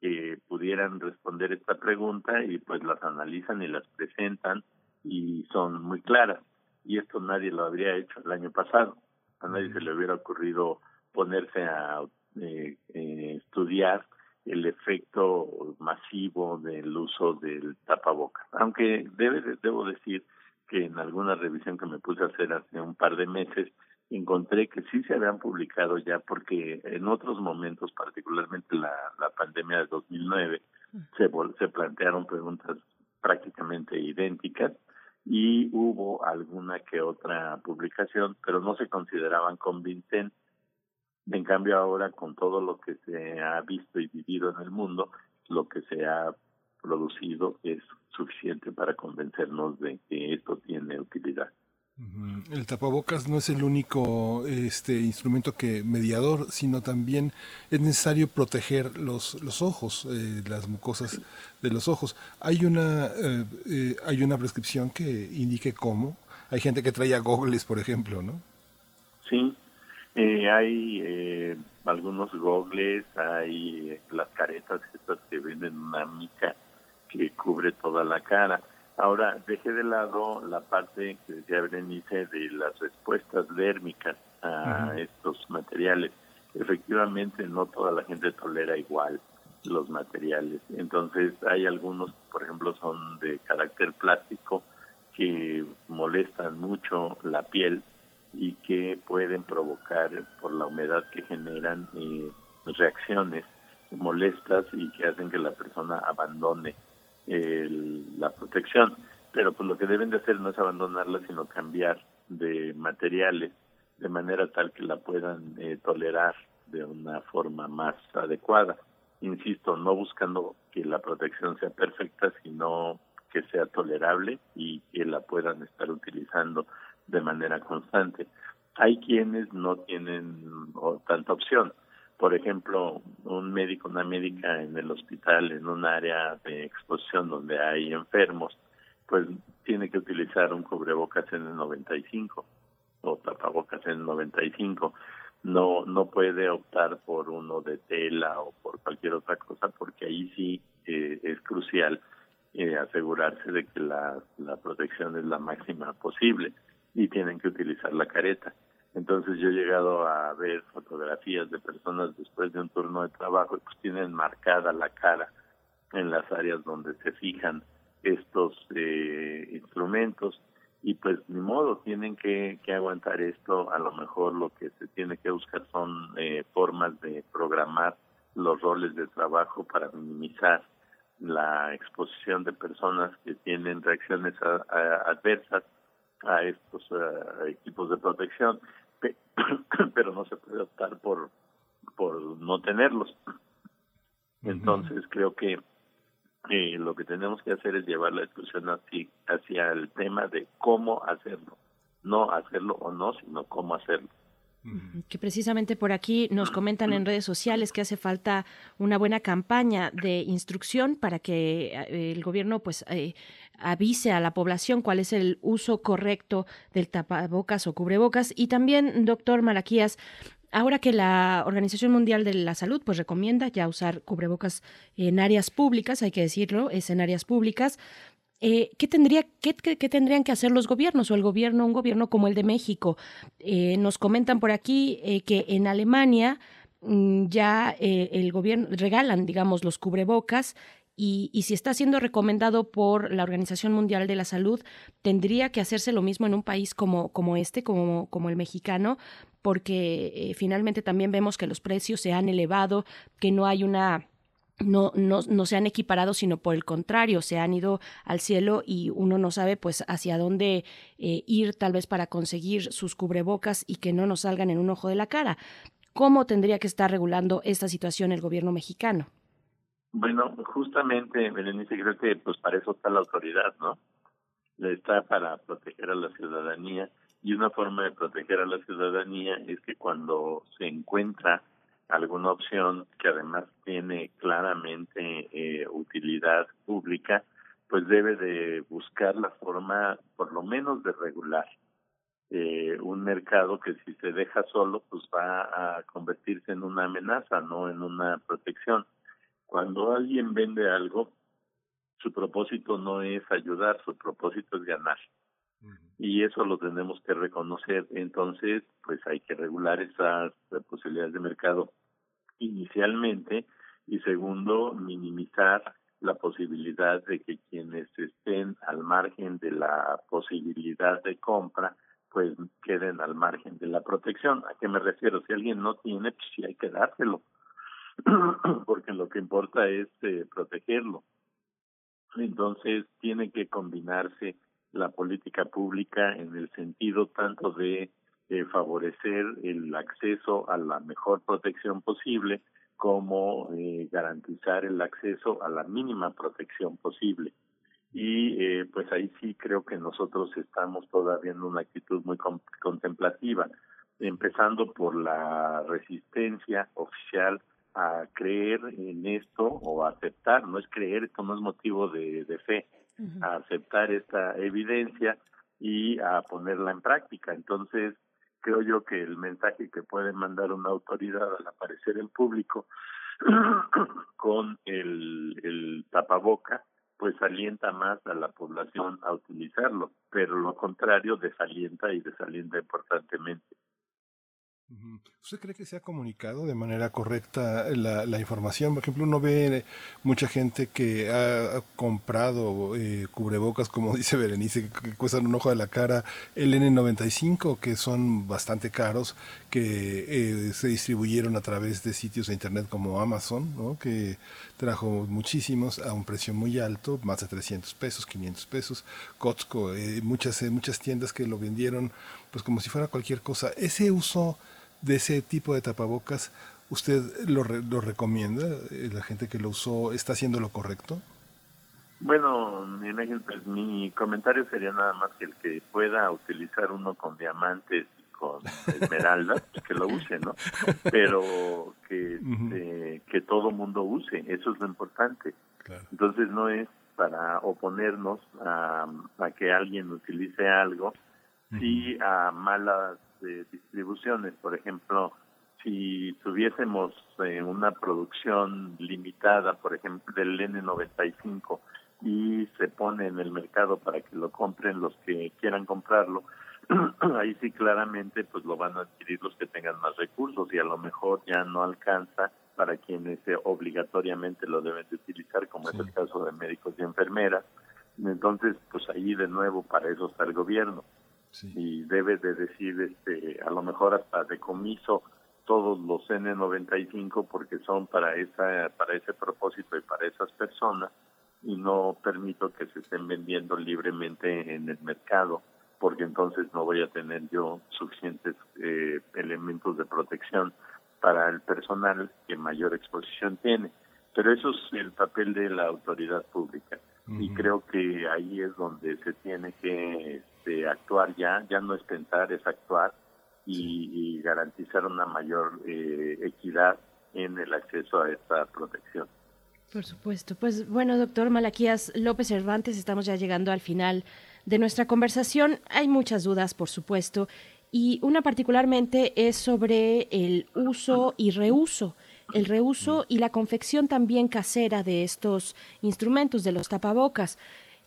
que pudieran responder esta pregunta y pues las analizan y las presentan y son muy claras. Y esto nadie lo habría hecho el año pasado. A nadie se le hubiera ocurrido ponerse a eh, eh, estudiar el efecto masivo del uso del tapaboca. Aunque debe, debo decir que en alguna revisión que me puse a hacer hace un par de meses encontré que sí se habían publicado ya porque en otros momentos, particularmente la, la pandemia de 2009, se, se plantearon preguntas prácticamente idénticas y hubo alguna que otra publicación, pero no se consideraban convincentes. En cambio ahora con todo lo que se ha visto y vivido en el mundo, lo que se ha producido es suficiente para convencernos de que esto tiene utilidad. El tapabocas no es el único este instrumento que mediador, sino también es necesario proteger los, los ojos, eh, las mucosas de los ojos. Hay una eh, eh, hay una prescripción que indique cómo. Hay gente que trae gogles, por ejemplo, ¿no? Sí, hay algunos gogles, hay las caretas estas que venden una mica que cubre toda la cara. Ahora, dejé de lado la parte que decía Berenice de las respuestas dérmicas a estos materiales. Efectivamente, no toda la gente tolera igual los materiales. Entonces, hay algunos, por ejemplo, son de carácter plástico que molestan mucho la piel y que pueden provocar, por la humedad que generan, eh, reacciones molestas y que hacen que la persona abandone el, la protección. Pero pues lo que deben de hacer no es abandonarla, sino cambiar de materiales de manera tal que la puedan eh, tolerar de una forma más adecuada. Insisto, no buscando que la protección sea perfecta, sino que sea tolerable y que la puedan estar utilizando de manera constante. Hay quienes no tienen tanta opción. por ejemplo, un médico, una médica en el hospital, en un área de exposición donde hay enfermos, pues tiene que utilizar un cubrebocas en el 95 o tapabocas en el 95. No, no puede optar por uno de tela o por cualquier otra cosa porque ahí sí eh, es crucial eh, asegurarse de que la, la protección es la máxima posible y tienen que utilizar la careta. Entonces yo he llegado a ver fotografías de personas después de un turno de trabajo y pues tienen marcada la cara en las áreas donde se fijan estos eh, instrumentos y pues ni modo tienen que, que, aguantar esto a lo mejor lo que se tiene que buscar son eh, formas de programar los roles de trabajo para minimizar la exposición de personas que tienen reacciones adversas a estos eh, equipos de protección pero no se puede optar por por no tenerlos. Entonces creo que eh, lo que tenemos que hacer es llevar la discusión hacia, hacia el tema de cómo hacerlo, no hacerlo o no, sino cómo hacerlo. Que precisamente por aquí nos comentan en redes sociales que hace falta una buena campaña de instrucción para que eh, el gobierno pues eh, avise a la población cuál es el uso correcto del tapabocas o cubrebocas. Y también, doctor Malaquías, ahora que la Organización Mundial de la Salud pues recomienda ya usar cubrebocas en áreas públicas, hay que decirlo, es en áreas públicas, eh, ¿qué, tendría, qué, tendrían que hacer los gobiernos o el gobierno, un gobierno como el de México? Eh, nos comentan por aquí eh, que en Alemania mm, ya el gobierno regalan, digamos, los cubrebocas y, si está siendo recomendado por la Organización Mundial de la Salud, tendría que hacerse lo mismo en un país como, como este, como, como el mexicano, porque finalmente también vemos que los precios se han elevado, que no hay una no, no, no se han equiparado, sino por el contrario, se han ido al cielo y uno no sabe pues hacia dónde eh, ir tal vez para conseguir sus cubrebocas y que no nos salgan en un ojo de la cara. ¿Cómo tendría que estar regulando esta situación el gobierno mexicano? Bueno, justamente, Berenice, creo que pues para eso está la autoridad, ¿no? Está para proteger a la ciudadanía y una forma de proteger a la ciudadanía es que cuando se encuentra alguna opción que además tiene claramente eh, utilidad pública, pues debe de buscar la forma, por lo menos, de regular eh, un mercado que si se deja solo, pues va a convertirse en una amenaza, no en una protección. Cuando alguien vende algo, su propósito no es ayudar, su propósito es ganar. Y eso lo tenemos que reconocer. Entonces, pues hay que regular esas posibilidades de mercado inicialmente y segundo, minimizar la posibilidad de que quienes estén al margen de la posibilidad de compra pues queden al margen de la protección. ¿A qué me refiero? Si alguien no tiene, pues sí hay que dárselo. porque lo que importa es eh, protegerlo. Entonces tiene que combinarse la política pública en el sentido tanto de eh, favorecer el acceso a la mejor protección posible como eh, garantizar el acceso a la mínima protección posible. Y eh, pues ahí sí creo que nosotros estamos todavía en una actitud muy contemplativa, empezando por la resistencia oficial a creer en esto o aceptar, no es creer, esto no es motivo de, de fe, a aceptar esta evidencia y a ponerla en práctica. Entonces, creo yo que el mensaje que puede mandar una autoridad al aparecer en público con el, el tapaboca, pues alienta más a la población a utilizarlo, pero lo contrario desalienta y desalienta importantemente. ¿Usted cree que se ha comunicado de manera correcta la, la información? Por ejemplo, uno ve mucha gente que ha, comprado eh, cubrebocas, como dice Berenice, que, cuestan un ojo de la cara, el N95, que son bastante caros, que eh, se distribuyeron a través de sitios de internet como Amazon, ¿no? que trajo muchísimos a un precio muy alto, más de 300 pesos, 500 pesos, Costco, eh, muchas, muchas tiendas que lo vendieron pues como si fuera cualquier cosa. Ese uso de ese tipo de tapabocas, ¿usted lo, lo recomienda? Eh, ¿La gente que lo usó está haciendo lo correcto? Bueno, mi, pues, mi comentario sería nada más que el que pueda utilizar uno con diamantes con esmeralda, pues que lo use, ¿no? Pero que, este, que todo mundo use, eso es lo importante. Entonces no es para oponernos a, a que alguien utilice algo, sí a malas eh, distribuciones. Por ejemplo, si tuviésemos eh, una producción limitada, por ejemplo, del N95 y se pone en el mercado para que lo compren los que quieran comprarlo, ahí sí claramente pues lo van a adquirir los que tengan más recursos y a lo mejor ya no alcanza para quienes eh, obligatoriamente lo deben de utilizar, como es el caso de médicos y enfermeras. Entonces, pues ahí de nuevo para eso está el gobierno. Y debe de decir, este, a lo mejor hasta decomiso todos los N95 porque son para esa para ese propósito y para esas personas y no permito que se estén vendiendo libremente en el mercado porque entonces no voy a tener yo suficientes eh, elementos de protección para el personal que mayor exposición tiene. Pero eso es el papel de la autoridad pública y creo que ahí es donde se tiene que este, actuar ya, ya no es pensar, es actuar y, garantizar una mayor eh, equidad en el acceso a esta protección. Por supuesto. Pues bueno, doctor Malaquías López Cervantes, estamos ya llegando al final de nuestra conversación. Hay muchas dudas, por supuesto, y una particularmente es sobre el uso y reuso el reuso y la confección también casera de estos instrumentos, de los tapabocas.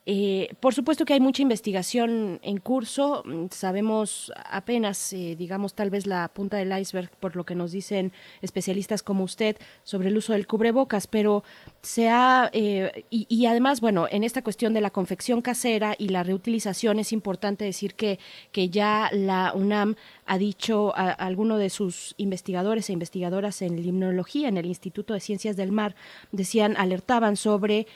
Eh, por supuesto que hay mucha investigación en curso, mm, sabemos apenas, eh, digamos, tal vez la punta del iceberg por lo que nos dicen especialistas como usted sobre el uso del cubrebocas, pero se ha, eh, y, además, bueno, en esta cuestión de la confección casera y la reutilización es importante decir que, que ya la UNAM ha dicho a, alguno de sus investigadores e investigadoras en limnología, en el Instituto de Ciencias del Mar, decían, alertaban sobre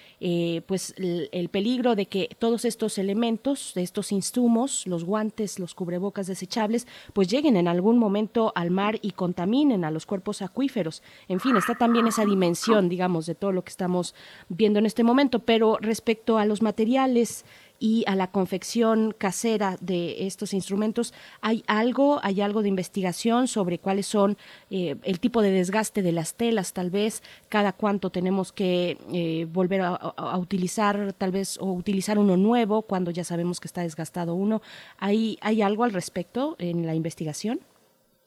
pues el, peligro de que todos estos elementos, de estos insumos, los guantes, los cubrebocas desechables, pues lleguen en algún momento al mar y contaminen a los cuerpos acuíferos. En fin, está también esa dimensión, digamos, de todo lo que estamos viendo en este momento, pero respecto a los materiales, y a la confección casera de estos instrumentos. ¿Hay algo, hay algo de investigación sobre cuáles son eh, el tipo de desgaste de las telas, tal vez, cada cuánto tenemos que eh, volver a, utilizar, tal vez, o utilizar uno nuevo cuando ya sabemos que está desgastado uno? ¿Hay, hay algo al respecto en la investigación?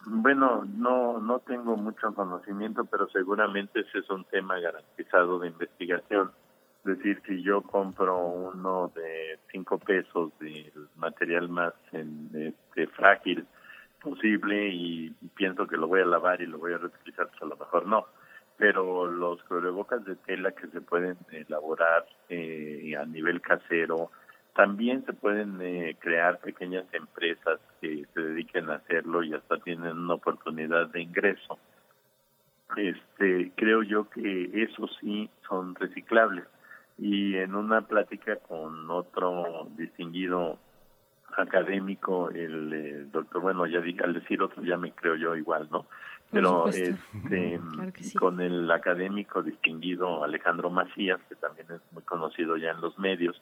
Bueno, no, no tengo mucho conocimiento, pero seguramente ese es un tema garantizado de investigación es decir, si yo compro uno de cinco pesos del material más este, frágil posible y, pienso que lo voy a lavar y lo voy a reutilizar, pues a lo mejor no. Pero los cubrebocas de tela que se pueden elaborar eh, a nivel casero, también se pueden eh, crear pequeñas empresas que se dediquen a hacerlo y hasta tienen una oportunidad de ingreso. Este, creo yo que esos sí son reciclables y en una plática con otro distinguido académico, el, doctor, bueno, ya dije, al decir otro ya me creo yo igual, ¿no? Pero este, con el académico distinguido Alejandro Macías, que también es muy conocido ya en los medios,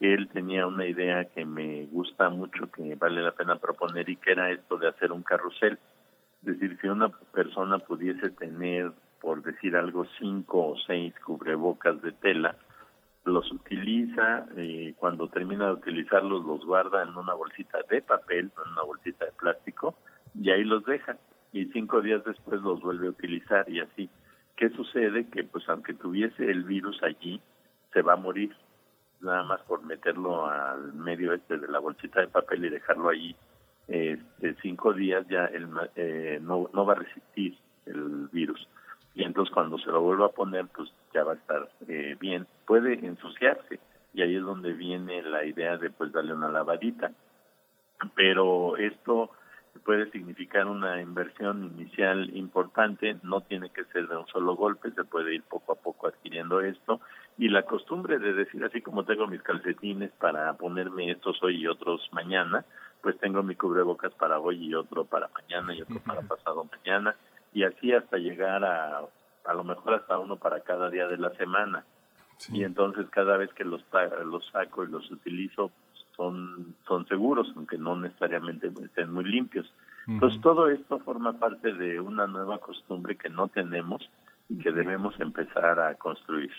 él tenía una idea que me gusta mucho, que vale la pena proponer, y que era esto de hacer un carrusel. Es decir, si una persona pudiese tener, por decir algo, cinco o seis cubrebocas de tela, los utiliza, eh, cuando termina de utilizarlos los guarda en una bolsita de papel, en una bolsita de plástico, y ahí los deja. Y cinco días después los vuelve a utilizar y así. ¿Qué sucede? Que pues aunque tuviese el virus allí, se va a morir, nada más por meterlo al medio este de la bolsita de papel y dejarlo ahí este, cinco días, ya el, eh, no, no va a resistir el virus y entonces cuando se lo vuelva a poner pues ya va a estar eh, bien. Puede ensuciarse y ahí es donde viene la idea de pues darle una lavadita. Pero esto puede significar una inversión inicial importante no tiene que ser de un solo golpe se puede ir poco a poco adquiriendo esto. Y la costumbre de decir así como tengo mis calcetines para ponerme estos hoy y otros mañana pues tengo mi cubrebocas para hoy y otro para mañana y otro para pasado mañana. Y así hasta llegar a a lo mejor hasta uno para cada día de la semana. Y entonces cada vez que los, los saco y los utilizo son, son seguros, aunque no necesariamente estén muy limpios. Entonces todo esto forma parte de una nueva costumbre que no tenemos y que debemos empezar a construir.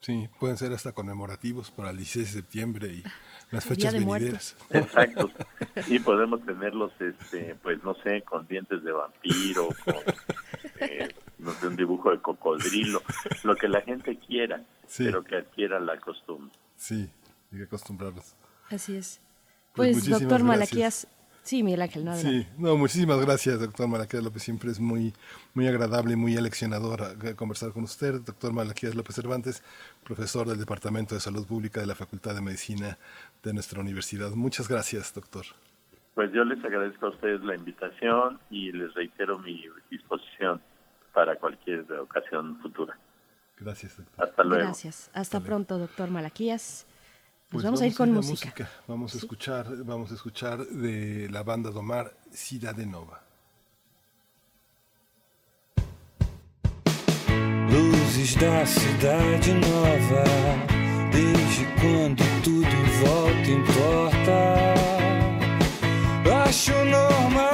Sí, pueden ser hasta conmemorativos para el 16 de septiembre y las fechas venideras. Exacto. Y podemos tenerlos, este, pues no sé, con dientes de vampiro, con eh, no sé, un dibujo de cocodrilo, lo que la gente quiera, pero que adquiera la costumbre. Sí, hay que acostumbrarlos. Así es. Pues Pues, doctor gracias. Malaquías, sí, Miguel Ángel, no, Sí, adelante. no, muchísimas gracias, doctor Malaquías López. Siempre es muy, muy agradable y muy aleccionador eh, conversar con usted. Doctor Malaquías López Cervantes, profesor del Departamento de Salud Pública de la Facultad de Medicina de nuestra universidad. Muchas gracias, doctor. Pues yo les agradezco a ustedes la invitación y les reitero mi disposición para cualquier ocasión futura. Gracias, doctor. Hasta luego. Gracias. Hasta pronto, doctor Malaquías. Pues Pues vamos, a ir con la música. Vamos a escuchar, vamos a escuchar de la banda Domar Cidade Nova. Luzes da cidade nova, desde quando tudo em volta importa. Acho normal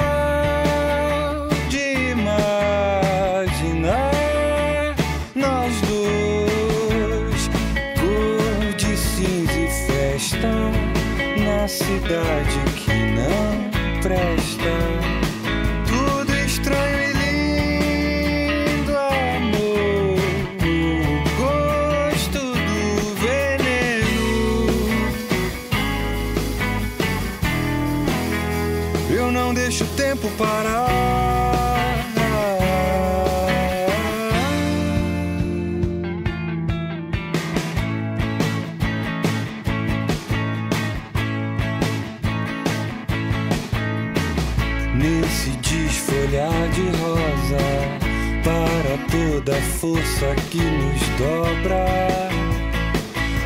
передач força que nos dobra,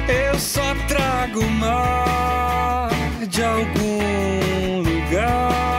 eu só trago mar de algum lugar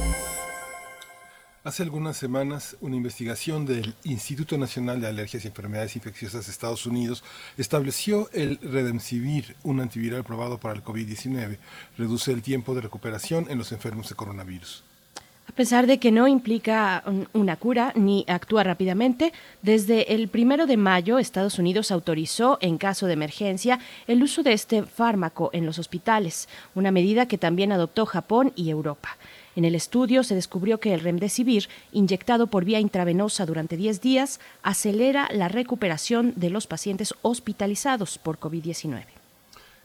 Hace algunas semanas, una investigación del Instituto Nacional de Alergias y Enfermedades Infecciosas de Estados Unidos estableció el Redemsivir, un antiviral probado para el COVID-19. Reduce el tiempo de recuperación en los enfermos de coronavirus. A pesar de que no implica un- una cura ni actúa rápidamente, desde el primero de mayo Estados Unidos autorizó, en caso de emergencia, el uso de este fármaco en los hospitales, una medida que también adoptó Japón y Europa. En el estudio se descubrió que el remdesivir, inyectado por vía intravenosa durante 10 días, acelera la recuperación de los pacientes hospitalizados por COVID-19.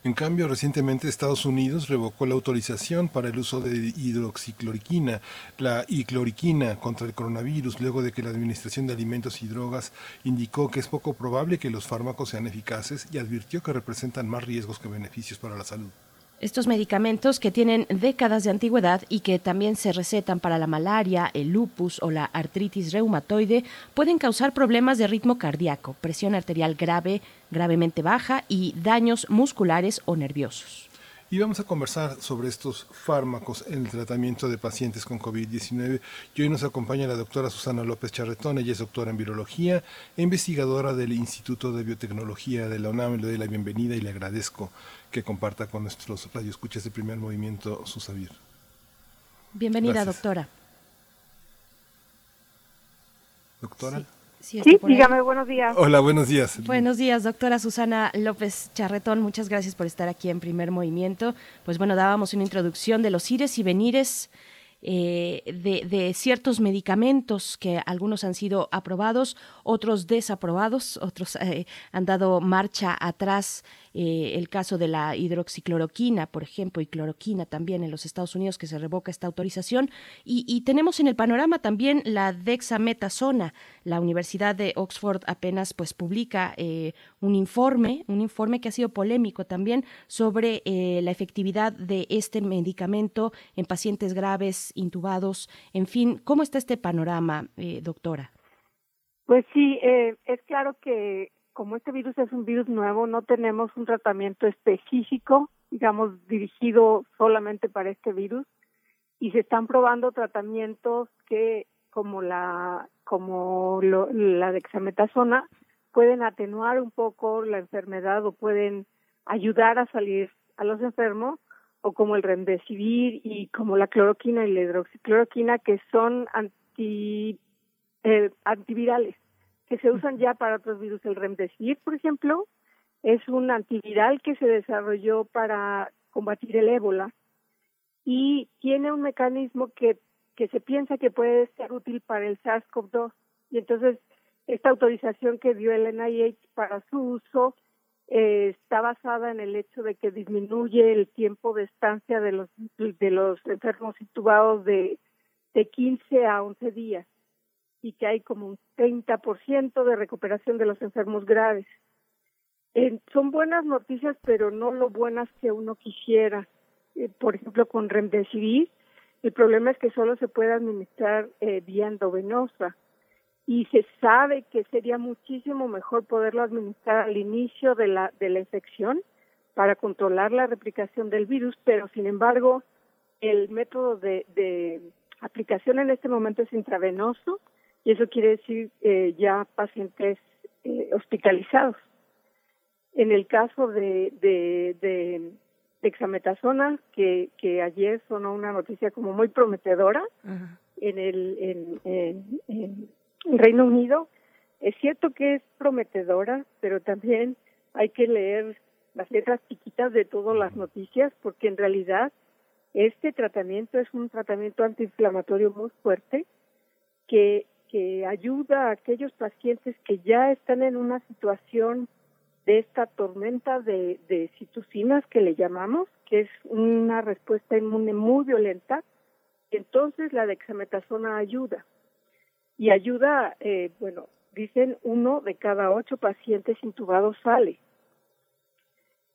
En cambio, recientemente Estados Unidos revocó la autorización para el uso de hidroxicloroquina, la icloriquina contra el coronavirus, luego de que la Administración de Alimentos y Drogas indicó que es poco probable que los fármacos sean eficaces y advirtió que representan más riesgos que beneficios para la salud. Estos medicamentos que tienen décadas de antigüedad y que también se recetan para la malaria, el lupus o la artritis reumatoide pueden causar problemas de ritmo cardíaco, presión arterial grave, gravemente baja y daños musculares o nerviosos. Y vamos a conversar sobre estos fármacos en el tratamiento de pacientes con COVID-19. Y hoy nos acompaña la doctora Susana López Charretón. Ella es doctora en biología e investigadora del Instituto de Biotecnología de la UNAM. Le doy la bienvenida y le agradezco que comparta con nuestros radioescuchas de primer movimiento su saber. Bienvenida, Gracias. doctora. Doctora. Sí, dígame, buenos días. Hola, buenos días. Buenos días, doctora Susana López Charretón. Muchas gracias por estar aquí en Primer Movimiento. Pues bueno, dábamos una introducción de los ires y venires eh, de, de ciertos medicamentos que algunos han sido aprobados, otros desaprobados, otros eh, han dado marcha atrás eh, el caso de la hidroxicloroquina, por ejemplo, y cloroquina también en los Estados Unidos que se revoca esta autorización. Y, tenemos en el panorama también la dexametasona. La Universidad de Oxford apenas pues publica eh, un informe, un informe que ha sido polémico también sobre eh, la efectividad de este medicamento en pacientes graves, intubados, en fin, ¿cómo está este panorama, doctora? Pues sí, es claro que como este virus es un virus nuevo, no tenemos un tratamiento específico, digamos, dirigido solamente para este virus y se están probando tratamientos que como la como la dexametasona pueden atenuar un poco la enfermedad o pueden ayudar a salir a los enfermos o como el remdesivir y como la cloroquina y la hidroxicloroquina que son anti eh, antivirales que se usan ya para otros virus. El remdesivir, por ejemplo, es un antiviral que se desarrolló para combatir el ébola y tiene un mecanismo que, que se piensa que puede ser útil para el SARS-CoV-2. Y entonces, esta autorización que dio el NIH para su uso eh, está basada en el hecho de que disminuye el tiempo de estancia de los, de los enfermos intubados de, de 15 a 11 días y que hay como un 30% de recuperación de los enfermos graves. Son buenas noticias, pero no lo buenas que uno quisiera. Eh, por ejemplo, con Remdesivir, el problema es que solo se puede administrar eh, vía endovenosa y se sabe que sería muchísimo mejor poderlo administrar al inicio de la, de la infección para controlar la replicación del virus, pero sin embargo, el método de, de aplicación en este momento es intravenoso y eso quiere decir eh, ya pacientes eh, hospitalizados. En el caso de, de, de, exametasona, que, que ayer sonó una noticia como muy prometedora en el en, en, en, Reino Unido, es cierto que es prometedora, pero también hay que leer las letras chiquitas de todas las noticias, porque en realidad este tratamiento es un tratamiento antiinflamatorio muy fuerte que que ayuda a aquellos pacientes que ya están en una situación de esta tormenta de, de citocinas que le llamamos, que es una respuesta inmune muy violenta, entonces la dexametasona ayuda. Y ayuda, eh, bueno, dicen uno de cada ocho pacientes intubados sale.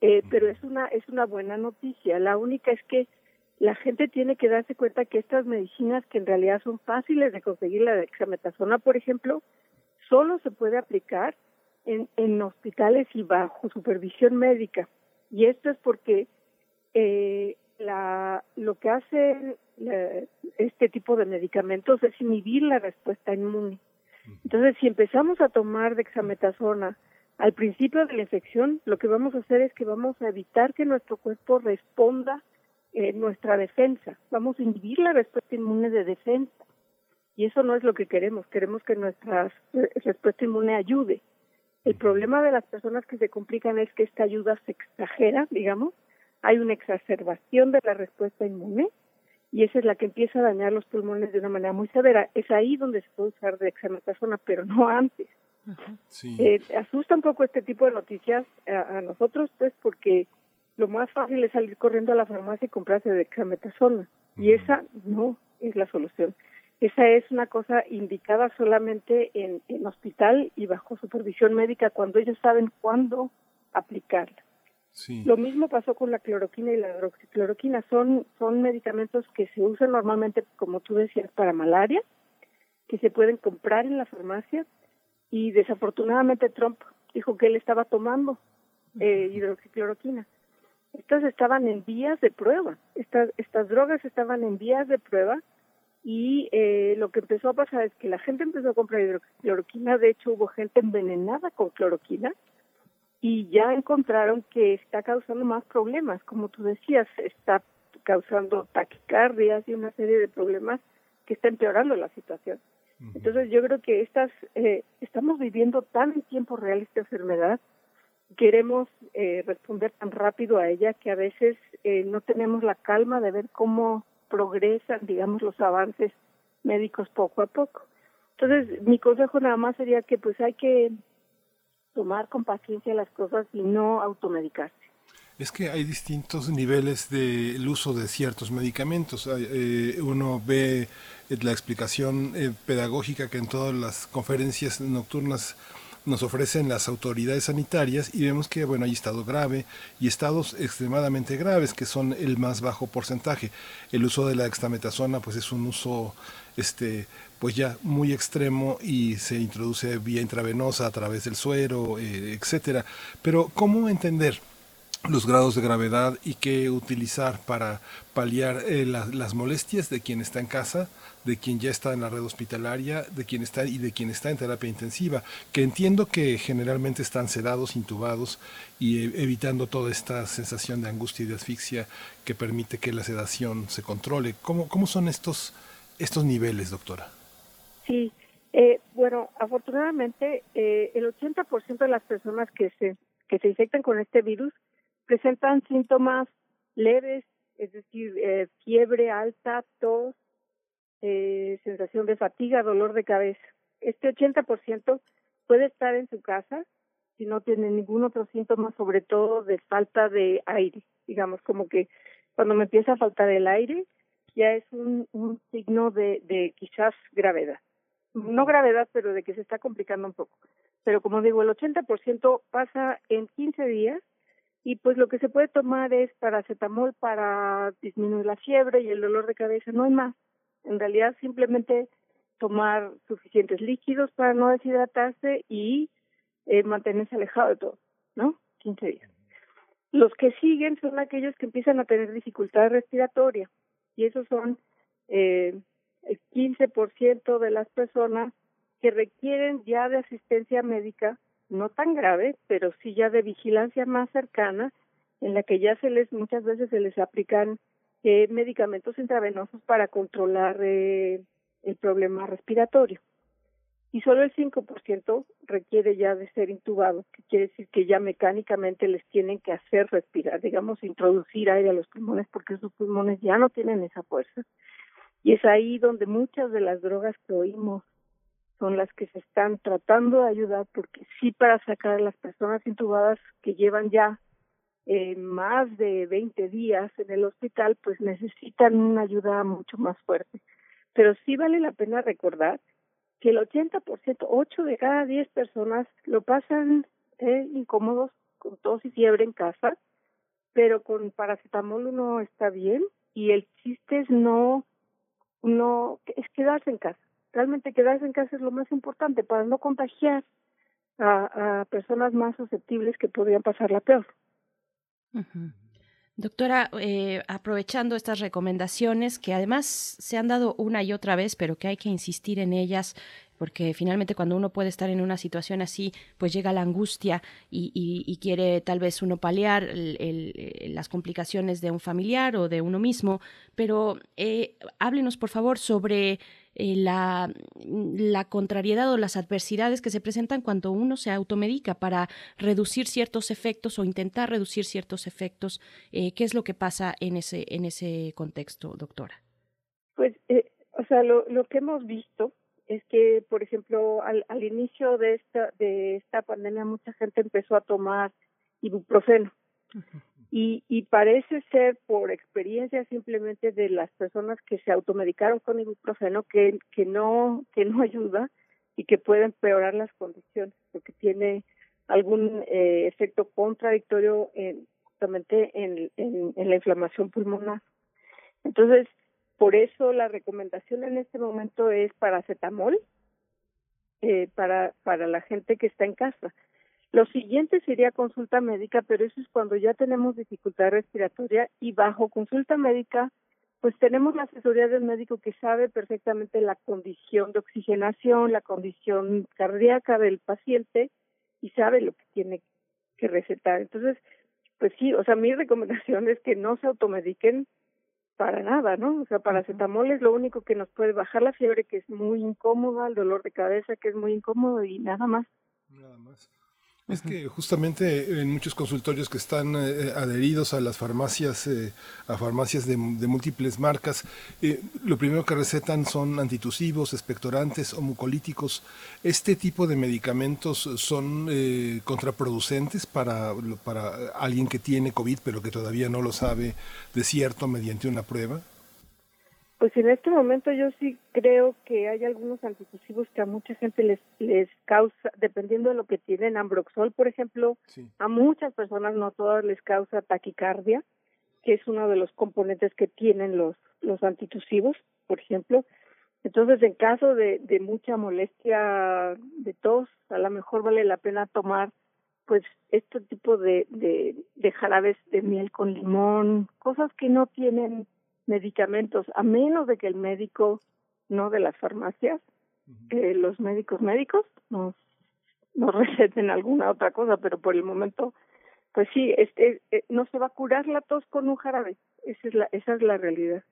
Eh, pero es una, es una buena noticia. La única es que la gente tiene que darse cuenta que estas medicinas que en realidad son fáciles de conseguir, la dexametasona, por ejemplo, solo se puede aplicar en, en hospitales y bajo supervisión médica. Y esto es porque eh, la, lo que hace este tipo de medicamentos es inhibir la respuesta inmune. Entonces, si empezamos a tomar dexametasona al principio de la infección, lo que vamos a hacer es que vamos a evitar que nuestro cuerpo responda eh, nuestra defensa, vamos a inhibir la respuesta inmune de defensa. Y eso no es lo que queremos, queremos que nuestra respuesta inmune ayude. El problema de las personas que se complican es que esta ayuda se exagera, digamos, hay una exacerbación de la respuesta inmune y esa es la que empieza a dañar los pulmones de una manera muy severa. Es ahí donde se puede usar dexametasona, pero no antes. Eh, asusta un poco este tipo de noticias a, a nosotros, pues, porque lo más fácil es salir corriendo a la farmacia y comprarse dexametasona. Y esa no es la solución. Esa es una cosa indicada solamente en, en hospital y bajo supervisión médica cuando ellos saben cuándo aplicarla. Lo mismo pasó con la cloroquina y la hidroxicloroquina. Son, son medicamentos que se usan normalmente, como tú decías, para malaria, que se pueden comprar en la farmacia. Y desafortunadamente Trump dijo que él estaba tomando eh, hidroxicloroquina estas estaban en vías de prueba, estas, estas drogas estaban en vías de prueba y eh, lo que empezó a pasar es que la gente empezó a comprar hidroxicloroquina, de hecho hubo gente envenenada con cloroquina y ya encontraron que está causando más problemas, como tú decías, está causando taquicardias y una serie de problemas que está empeorando la situación. Entonces yo creo que estas eh, estamos viviendo tan en tiempo real esta enfermedad queremos eh, responder tan rápido a ella que a veces eh, no tenemos la calma de ver cómo progresan, digamos, los avances médicos poco a poco. Entonces, mi consejo nada más sería que pues hay que tomar con paciencia las cosas y no automedicarse. Es que hay distintos niveles del uso de ciertos medicamentos. Eh, uno ve eh, la explicación eh, pedagógica que en todas las conferencias nocturnas nos ofrecen las autoridades sanitarias y vemos que bueno hay estado grave y estados extremadamente graves que son el más bajo porcentaje. El uso de la dexametasona pues es un uso este pues ya muy extremo y se introduce vía intravenosa a través del suero eh, etcétera. Pero cómo entender los grados de gravedad y qué utilizar para paliar eh, las molestias de quien está en casa, de quien ya está en la red hospitalaria, de quien está y de quien está en terapia intensiva, que entiendo que generalmente están sedados, intubados y eh, evitando toda esta sensación de angustia y de asfixia que permite que la sedación se controle. ¿Cómo, cómo son estos, estos niveles, doctora? Sí, eh, bueno, afortunadamente el 80% de las personas que se, que se infectan con este virus presentan síntomas leves, es decir, eh, fiebre alta, tos, eh, sensación de fatiga, dolor de cabeza. Este 80% puede estar en su casa si no tiene ningún otro síntoma, sobre todo de falta de aire. Digamos, como que cuando me empieza a faltar el aire, ya es un, un signo de, de quizás gravedad. No gravedad, pero de que se está complicando un poco. Pero como digo, el 80% pasa en 15 días y pues lo que se puede tomar es paracetamol para disminuir la fiebre y el dolor de cabeza, no hay más. En realidad simplemente tomar suficientes líquidos para no deshidratarse y eh, mantenerse alejado de todo, ¿no? 15 días. Los que siguen son aquellos que empiezan a tener dificultad respiratoria y esos son eh, el 15% de las personas que requieren ya de asistencia médica no tan grave, pero sí ya de vigilancia más cercana, en la que ya se les muchas veces se les aplican eh, medicamentos intravenosos para controlar eh, el problema respiratorio. Y solo el 5% requiere ya de ser intubado, que quiere decir que ya mecánicamente les tienen que hacer respirar, digamos, introducir aire a los pulmones, porque sus pulmones ya no tienen esa fuerza. Y es ahí donde muchas de las drogas que oímos son las que se están tratando de ayudar porque sí para sacar a las personas intubadas que llevan ya eh, más de 20 días en el hospital pues necesitan una ayuda mucho más fuerte. Pero sí vale la pena recordar que el 80%, 8 de cada 10 personas lo pasan eh, incómodos con tos y fiebre en casa, pero con paracetamol uno está bien y el chiste no, no, es quedarse en casa realmente quedarse en casa es lo más importante para no contagiar a, personas más susceptibles que podrían pasar la peor. Doctora, eh, aprovechando estas recomendaciones que además se han dado una y otra vez, pero que hay que insistir en ellas, porque finalmente cuando uno puede estar en una situación así, pues llega la angustia y, quiere tal vez uno paliar las complicaciones de un familiar o de uno mismo, pero eh, háblenos por favor sobre eh, la, la, contrariedad o las adversidades que se presentan cuando uno se automedica para reducir ciertos efectos o intentar reducir ciertos efectos. Eh, ¿Qué es lo que pasa en ese, en ese contexto, doctora? Pues, eh, o sea, lo, lo que hemos visto es que, por ejemplo, al, al inicio de esta, de esta pandemia mucha gente empezó a tomar ibuprofeno. Y, y parece ser por experiencia simplemente de las personas que se automedicaron con ibuprofeno que, que no que no ayuda y que puede empeorar las condiciones porque tiene algún eh, efecto contradictorio en, justamente en, en, la inflamación pulmonar. Entonces, por eso la recomendación en este momento es paracetamol eh, para, para la gente que está en casa. Lo siguiente sería consulta médica, pero eso es cuando ya tenemos dificultad respiratoria y bajo consulta médica, pues tenemos la asesoría del médico que sabe perfectamente la condición de oxigenación, la condición cardíaca del paciente y sabe lo que tiene que recetar. Entonces, pues sí, o sea, mi recomendación es que no se automediquen para nada, ¿no? O sea, paracetamol es lo único que nos puede bajar la fiebre, que es muy incómoda, el dolor de cabeza, que es muy incómodo y nada más. Nada más. Es que justamente en muchos consultorios que están eh, adheridos a las farmacias, eh, a farmacias de, múltiples marcas, eh, lo primero que recetan son antitusivos, expectorantes o mucolíticos. ¿Este tipo de medicamentos son contraproducentes para, para alguien que tiene COVID pero que todavía no lo sabe de cierto mediante una prueba? Pues en este momento yo sí creo que hay algunos antitusivos que a mucha gente les les causa, dependiendo de lo que tienen, ambroxol, por ejemplo, a muchas personas, no todas, les causa taquicardia, que es uno de los componentes que tienen los los antitusivos, por ejemplo. Entonces, en caso de, de mucha molestia de tos, a lo mejor vale la pena tomar pues este tipo de, de, de jarabes de miel con limón, cosas que no tienen medicamentos, a menos de que el médico, no de las farmacias, que los médicos médicos nos, nos receten alguna otra cosa, pero por el momento, pues sí, este, eh, no se va a curar la tos con un jarabe, esa es la, esa es la realidad.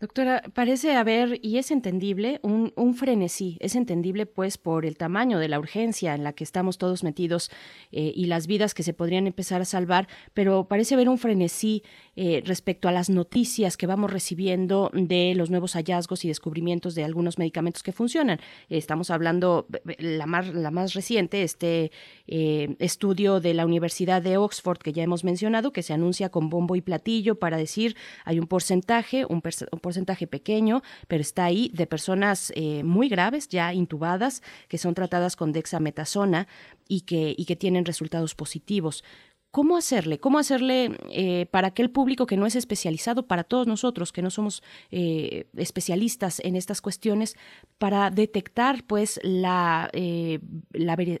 Doctora, parece haber, y es entendible, un, un, frenesí. Es entendible, pues, por el tamaño de la urgencia en la que estamos todos metidos eh, y las vidas que se podrían empezar a salvar, pero parece haber un frenesí eh, respecto a las noticias que vamos recibiendo de los nuevos hallazgos y descubrimientos de algunos medicamentos que funcionan. estamos hablando, la más, la más reciente, este eh, estudio de la Universidad de Oxford que ya hemos mencionado, que se anuncia con bombo y platillo para decir hay un porcentaje, un, porcentaje pequeño, pero está ahí, de personas eh, muy graves, ya intubadas, que son tratadas con dexametasona y que, y que tienen resultados positivos. ¿Cómo hacerle? ¿Cómo hacerle eh, para aquel público que no es especializado, para todos nosotros que no somos eh, especialistas en estas cuestiones, para detectar pues la, eh,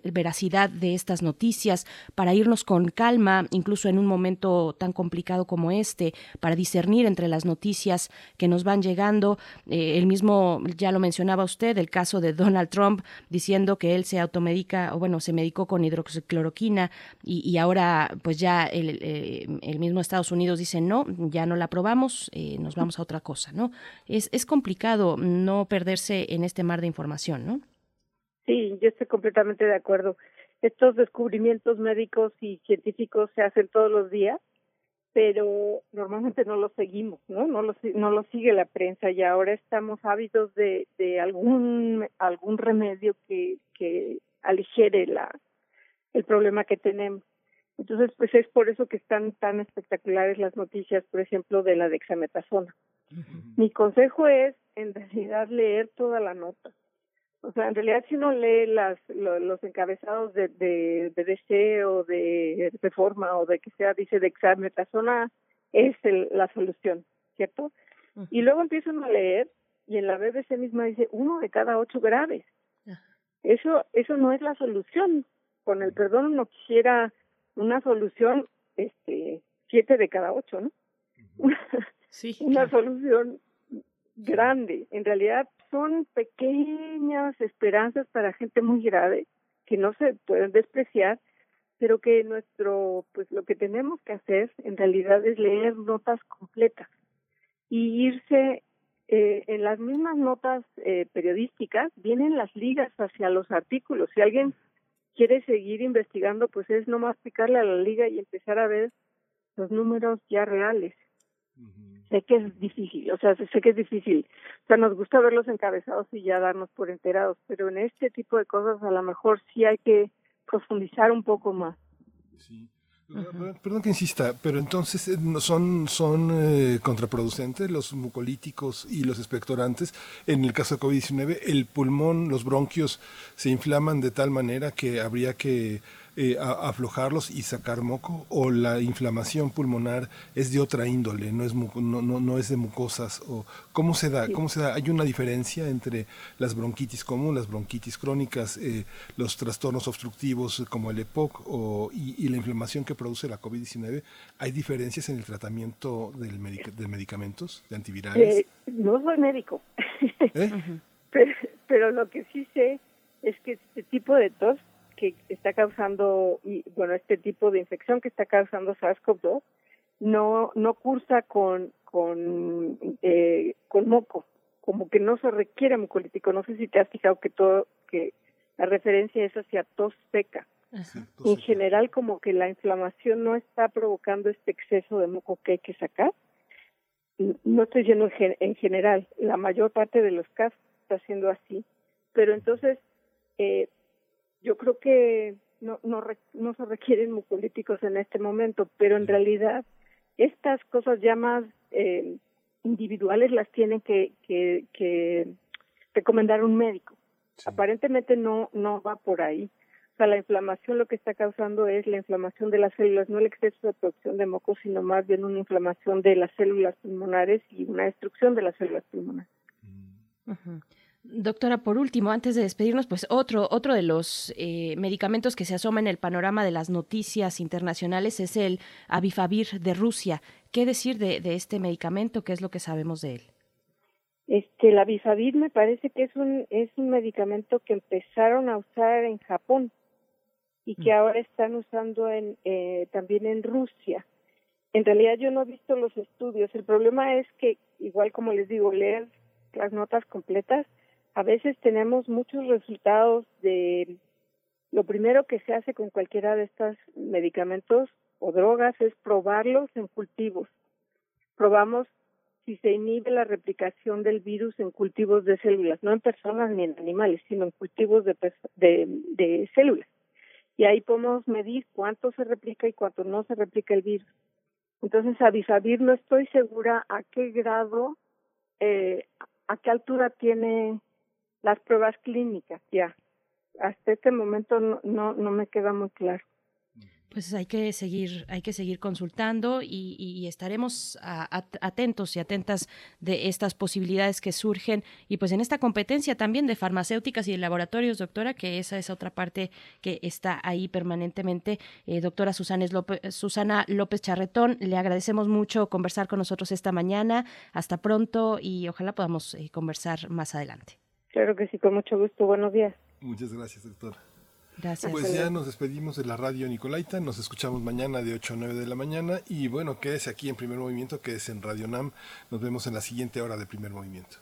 veracidad de estas noticias, para irnos con calma, incluso en un momento tan complicado como este, para discernir entre las noticias que nos van llegando? el mismo, ya lo mencionaba usted, el caso de Donald Trump diciendo que él se automedica, o bueno, se medicó con hidroxicloroquina y ahora pues ya el, el, mismo Estados Unidos dice no, ya no la aprobamos, eh, nos vamos a otra cosa, ¿no? Es, es complicado no perderse en este mar de información, ¿no? Sí, yo estoy completamente de acuerdo. Estos descubrimientos médicos y científicos se hacen todos los días, pero normalmente no los seguimos, ¿no? No los no lo sigue la prensa y ahora estamos ávidos de, de algún algún remedio que que aligere la el problema que tenemos. Entonces, pues es por eso que están tan espectaculares las noticias, por ejemplo, de la dexametasona. Mi consejo es, en realidad, leer toda la nota. O sea, en realidad, si uno lee las, los encabezados de, de, BBC o de Reforma o de que sea, dice dexametasona es la solución, ¿cierto? Y luego empieza uno a leer y en la BBC misma dice uno de cada ocho graves. Eso, eso no es la solución. Con el perdón no quisiera una solución, este, siete de cada ocho, ¿no? Sí. una solución grande. En realidad son pequeñas esperanzas para gente muy grave que no se pueden despreciar, pero que nuestro, pues lo que tenemos que hacer en realidad es leer notas completas y irse eh, en las mismas notas eh, periodísticas vienen las ligas hacia los artículos. Si alguien quiere seguir investigando, pues es nomás picarle a la liga y empezar a ver los números ya reales. Sé que es difícil, o sea, sé que es difícil. O sea, nos gusta ver los encabezados y ya darnos por enterados, pero en este tipo de cosas a lo mejor sí hay que profundizar un poco más. Sí. Perdón que insista, pero entonces eh, son, son eh, contraproducentes los mucolíticos y los expectorantes. En el caso de COVID-19, el pulmón, los bronquios se inflaman de tal manera que habría que eh, aflojarlos y sacar moco o la inflamación pulmonar es de otra índole, no es, no, no, es de mucosas o cómo se da, cómo se da, hay una diferencia entre las bronquitis común, las bronquitis crónicas, eh, los trastornos obstructivos como el EPOC o, y, la inflamación que produce la COVID-19, hay diferencias en el tratamiento del de medicamentos, de antivirales. Eh, no soy médico, pero lo que sí sé es que este tipo de tos que está causando, y bueno, este tipo de infección que está causando SARS-CoV-2 no, no cursa con, con, eh, con moco, como que no se requiere mucolítico. No sé si te has fijado que todo, que la referencia es hacia tos seca. en general, como que la inflamación no está provocando este exceso de moco que hay que sacar. No estoy diciendo en general, la mayor parte de los casos está siendo así. Pero entonces, eh, yo creo que no, no, no se requieren mucolíticos en este momento, pero en realidad estas cosas ya más eh, individuales las tiene que, que, que recomendar un médico. Aparentemente no, no va por ahí. O sea, la inflamación lo que está causando es la inflamación de las células, no el exceso de producción de moco, sino más bien una inflamación de las células pulmonares y una destrucción de las células pulmonares. Doctora, por último, antes de despedirnos, pues otro, otro de los eh, medicamentos que se asoma en el panorama de las noticias internacionales es el Avifavir de Rusia. ¿Qué decir de, este medicamento? ¿Qué es lo que sabemos de él? Este, el Avifavir me parece que es un, es un medicamento que empezaron a usar en Japón y que mm. ahora están usando en, eh, también en Rusia. En realidad yo no he visto los estudios. El problema es que, igual como les digo, leer las notas completas a veces tenemos muchos resultados de lo primero que se hace con cualquiera de estos medicamentos o drogas es probarlos en cultivos. Probamos si se inhibe la replicación del virus en cultivos de células, no en personas ni en animales, sino en cultivos de, de, de células. Y ahí podemos medir cuánto se replica y cuánto no se replica el virus. Entonces, a Bisavir no estoy segura a qué grado, eh, a qué altura tiene las pruebas clínicas ya. Hasta este momento no, no, no me queda muy claro pues hay que seguir, hay que seguir consultando y, estaremos atentos y atentas de estas posibilidades que surgen y pues en esta competencia también de farmacéuticas y de laboratorios, doctora, que esa es otra parte que está ahí permanentemente. Eh, doctora Susana López, Susana López Charretón, le agradecemos mucho conversar con nosotros esta mañana. Hasta pronto y ojalá podamos eh, conversar más adelante. Claro que sí, con mucho gusto. Buenos días. Muchas gracias, doctora. Gracias. Pues ya nos despedimos de la radio Nicolaita, nos escuchamos mañana de 8 a 9 de la mañana y bueno, quédese aquí en Primer Movimiento, quédese en Radio NAM, nos vemos en la siguiente hora de Primer Movimiento.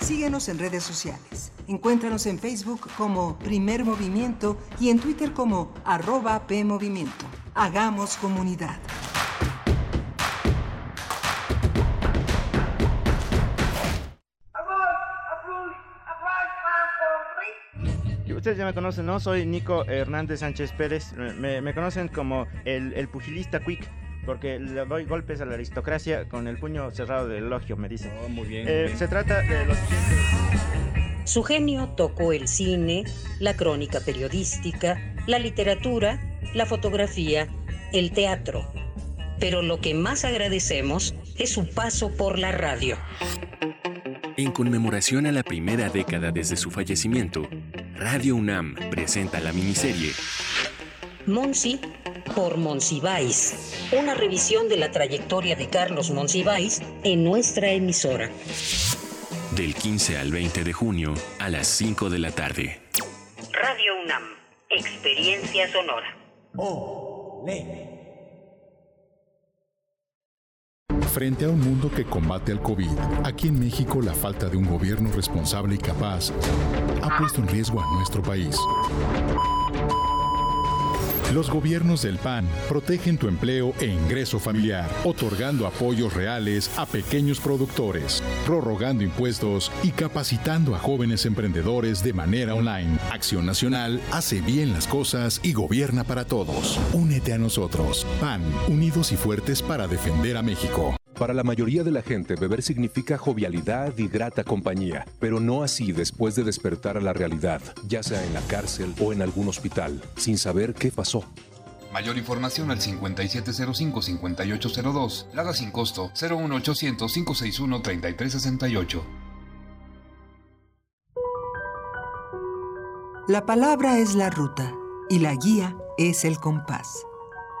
Síguenos en redes sociales. Encuéntranos en Facebook como Primer Movimiento y en Twitter como arroba PMovimiento. Hagamos comunidad. Ustedes ya me conocen, ¿no? Soy Nico Hernández Sánchez Pérez. Me, conocen como el, pugilista quick porque le doy golpes a la aristocracia con el puño cerrado del elogio, me dicen. Oh, muy bien, eh, Se trata de los Su genio tocó el cine, la crónica periodística, la literatura, la fotografía, el teatro. Pero lo que más agradecemos es su paso por la radio. En conmemoración a la primera década desde su fallecimiento, Radio UNAM presenta la miniserie Monsi por Monsiváis, una revisión de la trayectoria de Carlos Monsiváis en nuestra emisora. Del 15 al 20 de junio a las 5 de la tarde. Radio UNAM, experiencia sonora. Oh, Frente a un mundo que combate al COVID, aquí en México la falta de un gobierno responsable y capaz ha puesto en riesgo a nuestro país. Los gobiernos del PAN protegen tu empleo e ingreso familiar, otorgando apoyos reales a pequeños productores, prorrogando impuestos y capacitando a jóvenes emprendedores de manera online. Acción Nacional hace bien las cosas y gobierna para todos. Únete a nosotros. PAN, unidos y fuertes para defender a México. Para la mayoría de la gente, beber significa jovialidad y grata compañía, pero no así después de despertar a la realidad, ya sea en la cárcel o en algún hospital, sin saber qué pasó. Mayor información al 5705-5802, Lada sin costo 01800-561-3368. La palabra es la ruta y la guía es el compás.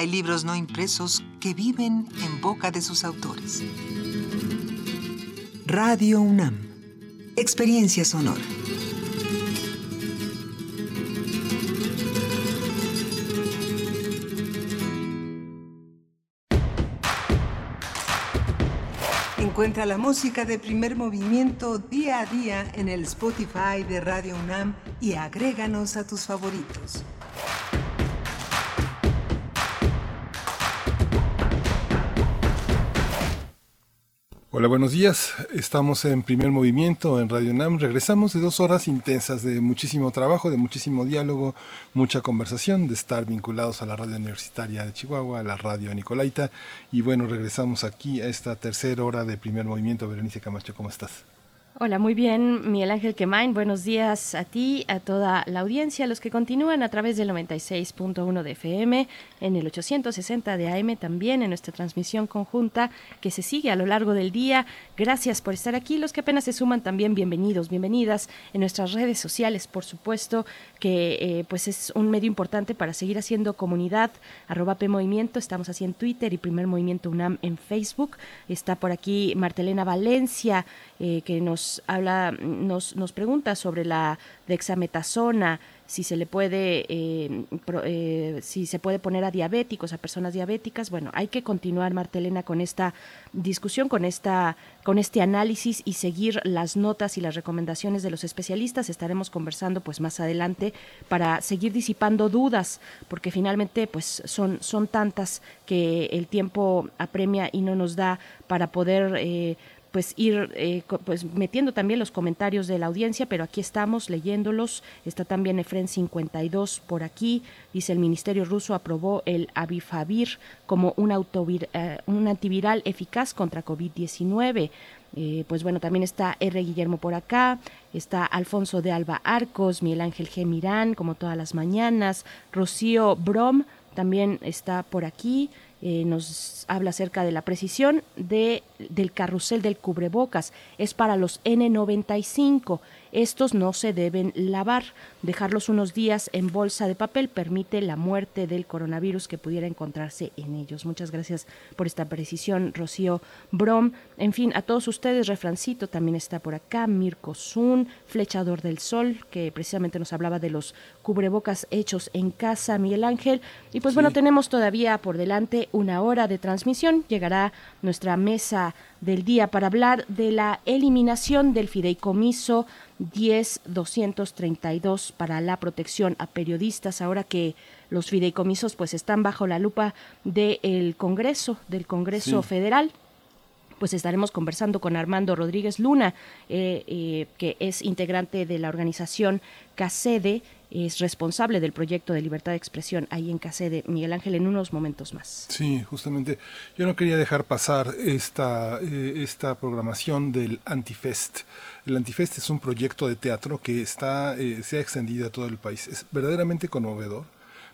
Hay libros no impresos que viven en boca de sus autores. Radio UNAM. Experiencia sonora. Encuentra la música de primer movimiento día a día en el Spotify de Radio UNAM y agréganos a tus favoritos. Hola, buenos días. Estamos en primer movimiento en Radio NAM. Regresamos de dos horas intensas de muchísimo trabajo, de muchísimo diálogo, mucha conversación, de estar vinculados a la radio universitaria de Chihuahua, a la radio Nicolaita. Y bueno, regresamos aquí a esta tercera hora de primer movimiento. Berenice Camacho, ¿cómo estás? Hola, muy bien, Miguel Ángel Quemain. Buenos días a ti, a toda la audiencia, a los que continúan a través del 96.1 de FM, en el 860 de AM también, en nuestra transmisión conjunta que se sigue a lo largo del día. Gracias por estar aquí. Los que apenas se suman también, bienvenidos, bienvenidas en nuestras redes sociales, por supuesto, que eh, pues es un medio importante para seguir haciendo comunidad. Arroba estamos así en Twitter y Primer Movimiento UNAM en Facebook. Está por aquí Martelena Valencia, eh, que nos habla, nos, nos pregunta sobre la dexametasona, si se le puede, eh, eh, si se puede poner a diabéticos, a personas diabéticas. Bueno, hay que continuar, Martelena, con esta discusión, con esta, con este análisis y seguir las notas y las recomendaciones de los especialistas. Estaremos conversando, pues, más adelante para seguir disipando dudas, porque finalmente, pues, son, son tantas que el tiempo apremia y no nos da para poder pues ir eh, pues metiendo también los comentarios de la audiencia, pero aquí estamos leyéndolos. Está también Efren 52 por aquí. Dice el Ministerio ruso aprobó el Avifavir como un, eh, un antiviral eficaz contra COVID-19. Eh, pues bueno, también está R. Guillermo por acá, está Alfonso de Alba Arcos, Miguel Ángel G. Mirán, como todas las mañanas, Rocío Brom también está por aquí, eh, nos habla acerca de la precisión de, del carrusel del cubrebocas. Es para los N95. Estos no se deben lavar. Dejarlos unos días en bolsa de papel permite la muerte del coronavirus que pudiera encontrarse en ellos. Muchas gracias por esta precisión, Rocío Brom. En fin, a todos ustedes, Refrancito también está por acá, Mirko Zun, Flechador del Sol, que precisamente nos hablaba de los cubrebocas hechos en casa, Miguel Ángel. Y pues bueno, tenemos todavía por delante una hora de transmisión. Llegará nuestra mesa del día para hablar de la eliminación del fideicomiso 10.232 para la protección a periodistas, ahora que los fideicomisos pues están bajo la lupa del Congreso, del Congreso Federal pues estaremos conversando con Armando Rodríguez Luna, eh, eh, que es integrante de la organización CACEDE, es responsable del proyecto de libertad de expresión ahí en CACEDE, Miguel Ángel, en unos momentos más. Sí, justamente. Yo no quería dejar pasar esta, eh, esta programación del Antifest. El Antifest es un proyecto de teatro que está, se ha extendido a todo el país. Es verdaderamente conmovedor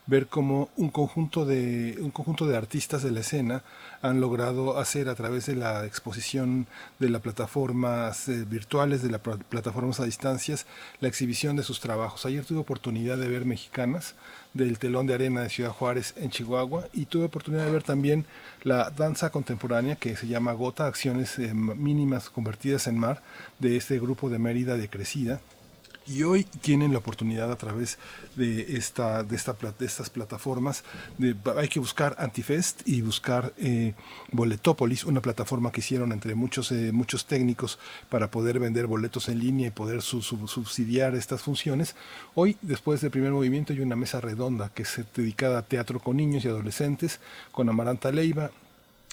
ver cómo un conjunto de un conjunto de artistas de la escena han logrado hacer a través de la exposición de las plataformas eh, virtuales de las plataformas a distancias la exhibición de sus trabajos ayer tuve oportunidad de ver mexicanas del telón de arena de Ciudad Juárez en Chihuahua y tuve oportunidad de ver también la danza contemporánea que se llama Gota, acciones eh, mínimas convertidas en mar de este grupo de Mérida de Crecida y hoy tienen la oportunidad a través de esta de esta de estas plataformas de, hay que buscar Antifest y buscar eh, Boletopolis una plataforma que hicieron entre muchos eh, muchos técnicos para poder vender boletos en línea y poder subsidiar estas funciones. Hoy después del primer movimiento hay una mesa redonda que es dedicada a teatro con niños y adolescentes con Amaranta Leiva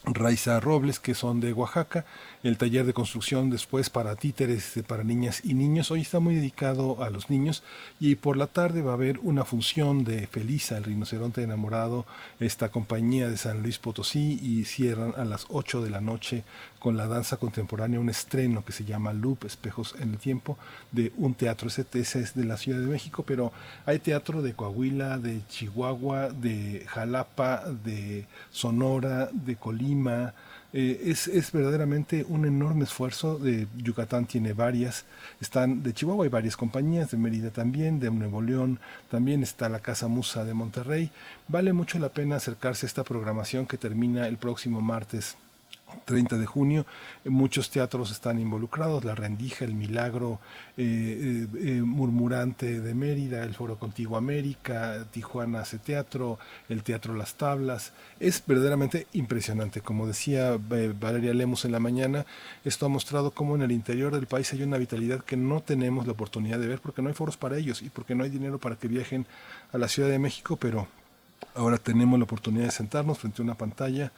Raiza Robles, que son de Oaxaca, el taller de construcción después para títeres para niñas y niños. Hoy está muy dedicado a los niños y por la tarde va a haber una función de Felisa, el rinoceronte enamorado, esta compañía de San Luis Potosí y cierran a las 8 de la noche con la danza contemporánea, un estreno que se llama Loop, Espejos en el Tiempo, de un teatro. Ese, es de la Ciudad de México, pero hay teatro de Coahuila, de Chihuahua, de Jalapa, de Sonora, de Colima, Eh, es, es, verdaderamente un enorme esfuerzo. De Yucatán tiene varias, están de Chihuahua hay varias compañías, de Mérida también, de Nuevo León, también está la Casa Musa de Monterrey. Vale mucho la pena acercarse a esta programación que termina el próximo martes 30 de junio. Muchos teatros están involucrados, La Rendija, El Milagro, eh, eh, eh, Murmurante de Mérida, el Foro Contigo América, Tijuana hace teatro, el Teatro Las Tablas. Es verdaderamente impresionante. Como decía Valeria Lemos en la mañana, esto ha mostrado cómo en el interior del país hay una vitalidad que no tenemos la oportunidad de ver porque no hay foros para ellos y porque no hay dinero para que viajen a la Ciudad de México, pero ahora tenemos la oportunidad de sentarnos frente a una pantalla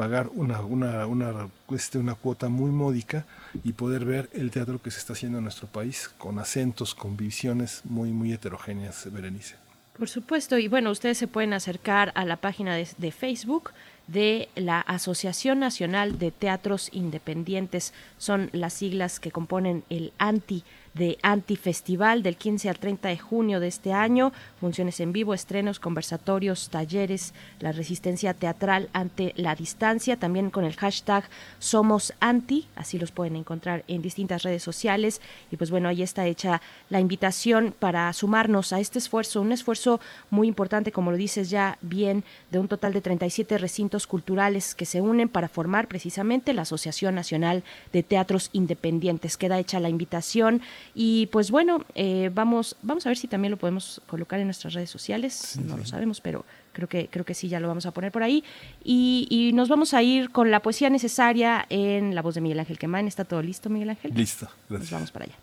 pagar una, una, una, este, una cuota muy módica y poder ver el teatro que se está haciendo en nuestro país con acentos, con visiones muy, muy heterogéneas, Berenice. Por supuesto, y bueno, ustedes se pueden acercar a la página de, de Facebook de la Asociación Nacional de Teatros Independientes. Son las siglas que componen el ANTI de Antifestival del 15 al 30 de junio de este año, funciones en vivo, estrenos, conversatorios, talleres, la resistencia teatral ante la distancia, también con el hashtag Somos Anti, así los pueden encontrar en distintas redes sociales y pues bueno, ahí está hecha la invitación para sumarnos a este esfuerzo, un esfuerzo muy importante, como lo dices ya bien, de un total de 37 recintos culturales que se unen para formar precisamente la Asociación Nacional de Teatros Independientes. Queda hecha la invitación y pues bueno, eh, vamos, vamos a ver si también lo podemos colocar en nuestras redes sociales. no lo sabemos, pero creo que, creo que sí, ya lo vamos a poner por ahí. Y, y, nos vamos a ir con la poesía necesaria en la voz de Miguel Ángel Quemán. ¿Está todo listo, Miguel Ángel? Listo, gracias. Nos vamos para allá.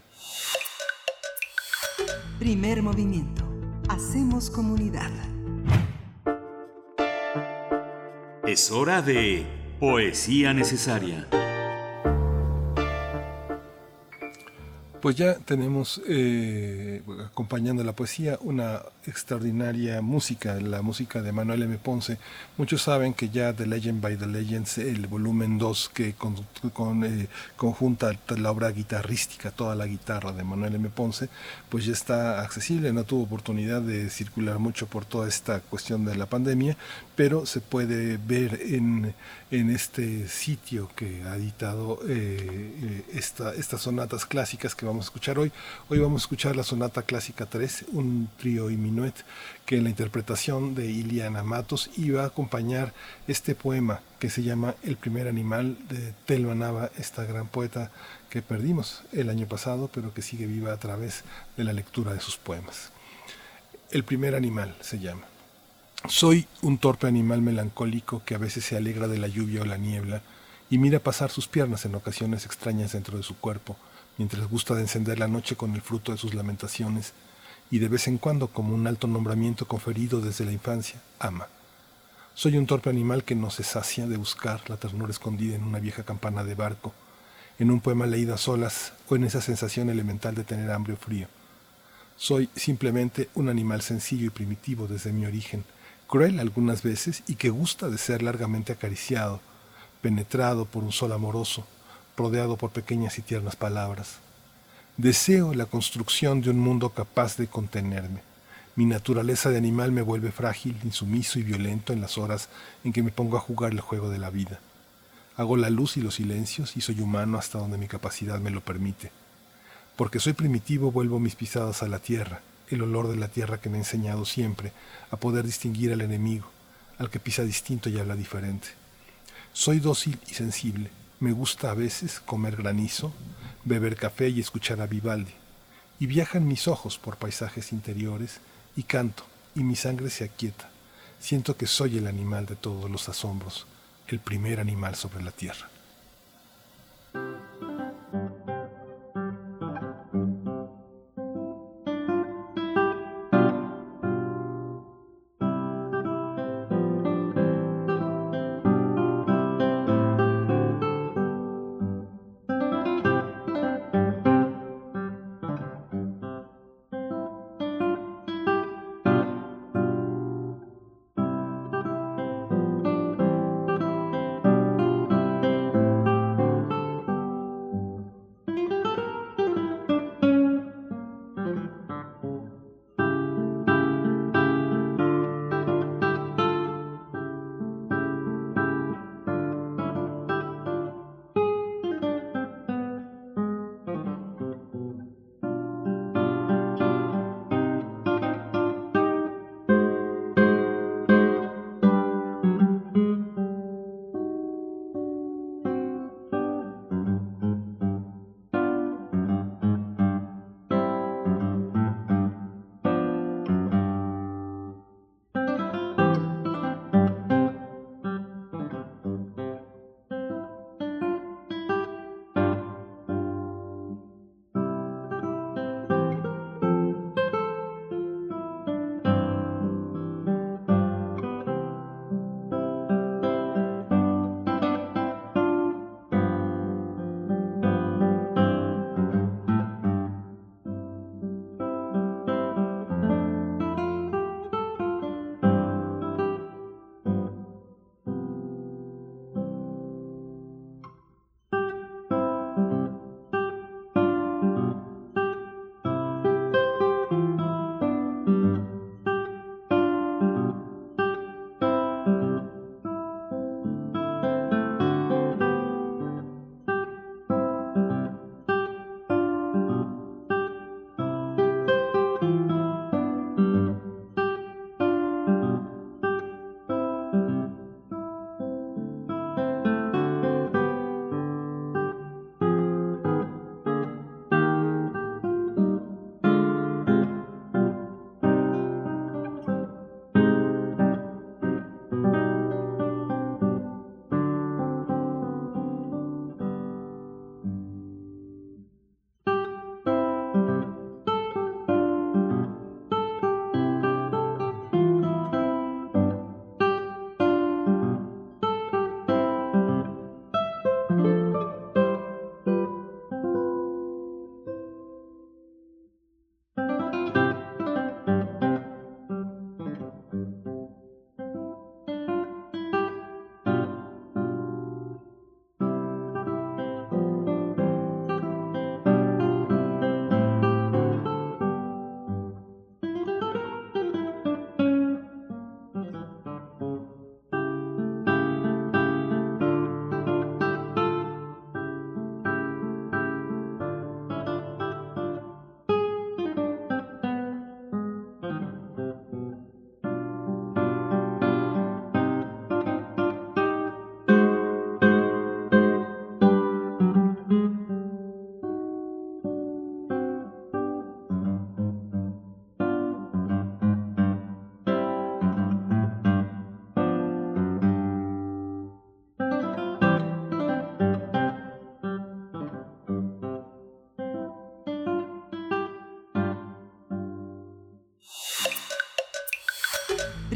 Primer movimiento. Hacemos comunidad. Es hora de poesía necesaria. Pues ya tenemos eh, acompañando la poesía una extraordinaria música, la música de Manuel M. Ponce. Muchos saben que ya The Legend by the Legends, el volumen 2 que con, eh, conjunta la obra guitarrística, toda la guitarra de Manuel M. Ponce, pues ya está accesible. No tuvo oportunidad de circular mucho por toda esta cuestión de la pandemia, pero se puede ver en, en este sitio que ha editado eh, esta, estas sonatas clásicas que vamos a escuchar hoy. Hoy vamos a escuchar la sonata clásica 3, un trío y minuet, que en la interpretación de Iliana Matos iba a acompañar este poema que se llama El primer animal de Telma Nava, esta gran poeta que perdimos el año pasado, pero que sigue viva a través de la lectura de sus poemas. El primer animal se llama. Soy un torpe animal melancólico que a veces se alegra de la lluvia o la niebla y mira pasar sus piernas en ocasiones extrañas dentro de su cuerpo, mientras gusta de encender la noche con el fruto de sus lamentaciones, y de vez en cuando, como un alto nombramiento conferido desde la infancia, ama. Soy un torpe animal que no se sacia de buscar la ternura escondida en una vieja campana de barco, en un poema leído a solas o en esa sensación elemental de tener hambre o frío. Soy simplemente un animal sencillo y primitivo desde mi origen, cruel algunas veces y que gusta de ser largamente acariciado, penetrado por un sol amoroso, rodeado por pequeñas y tiernas palabras. Deseo la construcción de un mundo capaz de contenerme. Mi naturaleza de animal me vuelve frágil, insumiso y violento en las horas en que me pongo a jugar el juego de la vida. Hago la luz y los silencios y soy humano hasta donde mi capacidad me lo permite. Porque soy primitivo vuelvo mis pisadas a la tierra, el olor de la tierra que me ha enseñado siempre a poder distinguir al enemigo, al que pisa distinto y habla diferente. Soy dócil y sensible, me gusta a veces comer granizo, beber café y escuchar a Vivaldi. Y viajan mis ojos por paisajes interiores y canto, y mi sangre se aquieta. Siento que soy el animal de todos los asombros, el primer animal sobre la tierra.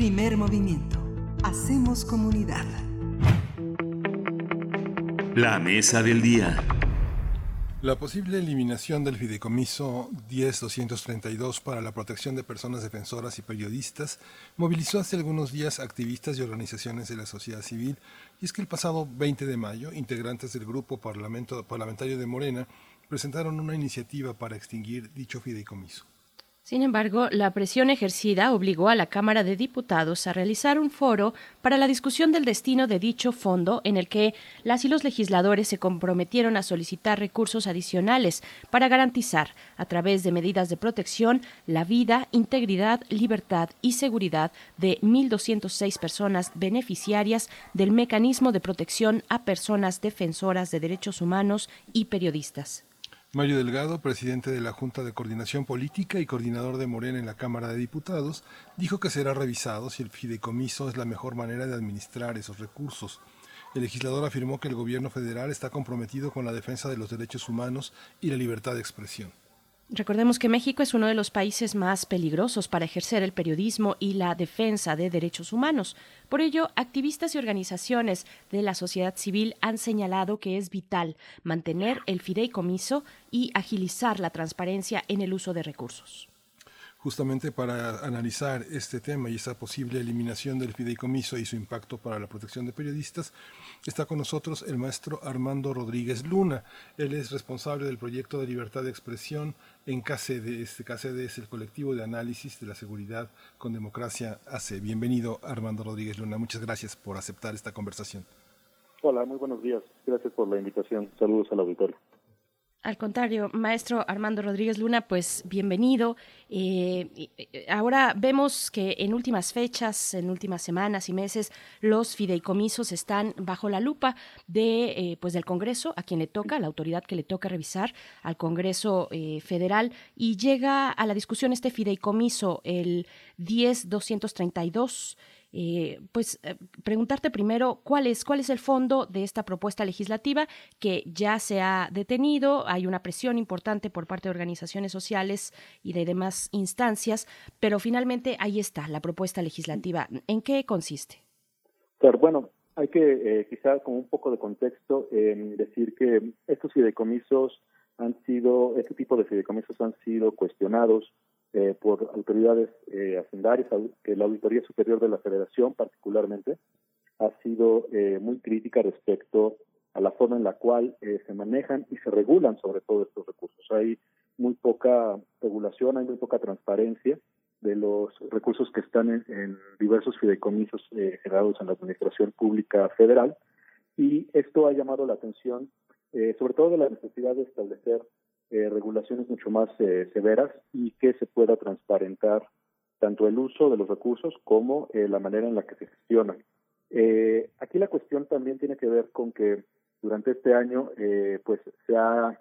Primer movimiento. Hacemos comunidad. La mesa del día. La posible eliminación del fideicomiso 10232 para la protección de personas defensoras y periodistas movilizó hace algunos días activistas y organizaciones de la sociedad civil y es que el pasado 20 de mayo integrantes del grupo parlamento, parlamentario de Morena presentaron una iniciativa para extinguir dicho fideicomiso. Sin embargo, la presión ejercida obligó a la Cámara de Diputados a realizar un foro para la discusión del destino de dicho fondo en el que las y los legisladores se comprometieron a solicitar recursos adicionales para garantizar, a través de medidas de protección, la vida, integridad, libertad y seguridad de 1.206 personas beneficiarias del mecanismo de protección a personas defensoras de derechos humanos y periodistas. Mario Delgado, presidente de la Junta de Coordinación Política y coordinador de Morena en la Cámara de Diputados, dijo que será revisado si el fideicomiso es la mejor manera de administrar esos recursos. El legislador afirmó que el gobierno federal está comprometido con la defensa de los derechos humanos y la libertad de expresión. Recordemos que México es uno de los países más peligrosos para ejercer el periodismo y la defensa de derechos humanos. Por ello, activistas y organizaciones de la sociedad civil han señalado que es vital mantener el fideicomiso y agilizar la transparencia en el uso de recursos justamente para analizar este tema y esa posible eliminación del fideicomiso y su impacto para la protección de periodistas, está con nosotros el maestro Armando Rodríguez Luna. Él es responsable del proyecto de libertad de expresión en KCD. Este es el colectivo de análisis de la seguridad con democracia hace. Bienvenido Armando Rodríguez Luna. Muchas gracias por aceptar esta conversación. Hola, muy buenos días. Gracias por la invitación. Saludos al auditorio. Al contrario, maestro Armando Rodríguez Luna, pues bienvenido. Eh, ahora vemos que en últimas fechas, en últimas semanas y meses, los fideicomisos están bajo la lupa de, eh, pues del Congreso, a quien le toca, la autoridad que le toca revisar, al Congreso eh, Federal, y llega a la discusión este fideicomiso, el 10232. Eh, pues eh, preguntarte primero cuál es, cuál es el fondo de esta propuesta legislativa que ya se ha detenido, hay una presión importante por parte de organizaciones sociales y de demás instancias, pero finalmente ahí está la propuesta legislativa. ¿En qué consiste? bueno, hay que eh, quizá con un poco de contexto decir que estos fideicomisos han sido, este tipo de fideicomisos han sido cuestionados eh, por autoridades eh, hacendarias, que la Auditoría Superior de la Federación particularmente ha sido eh, muy crítica respecto a la forma en la cual eh, se manejan y se regulan sobre todo estos recursos. Hay muy poca regulación, hay muy poca transparencia de los recursos que están en, en diversos fideicomisos eh, generados en la Administración Pública Federal y esto ha llamado la atención eh, sobre todo de la necesidad de establecer eh, regulaciones mucho más eh, severas y que se pueda transparentar tanto el uso de los recursos como eh, la manera en la que se gestionan. Eh, aquí la cuestión también tiene que ver con que durante este año, eh, pues se ha,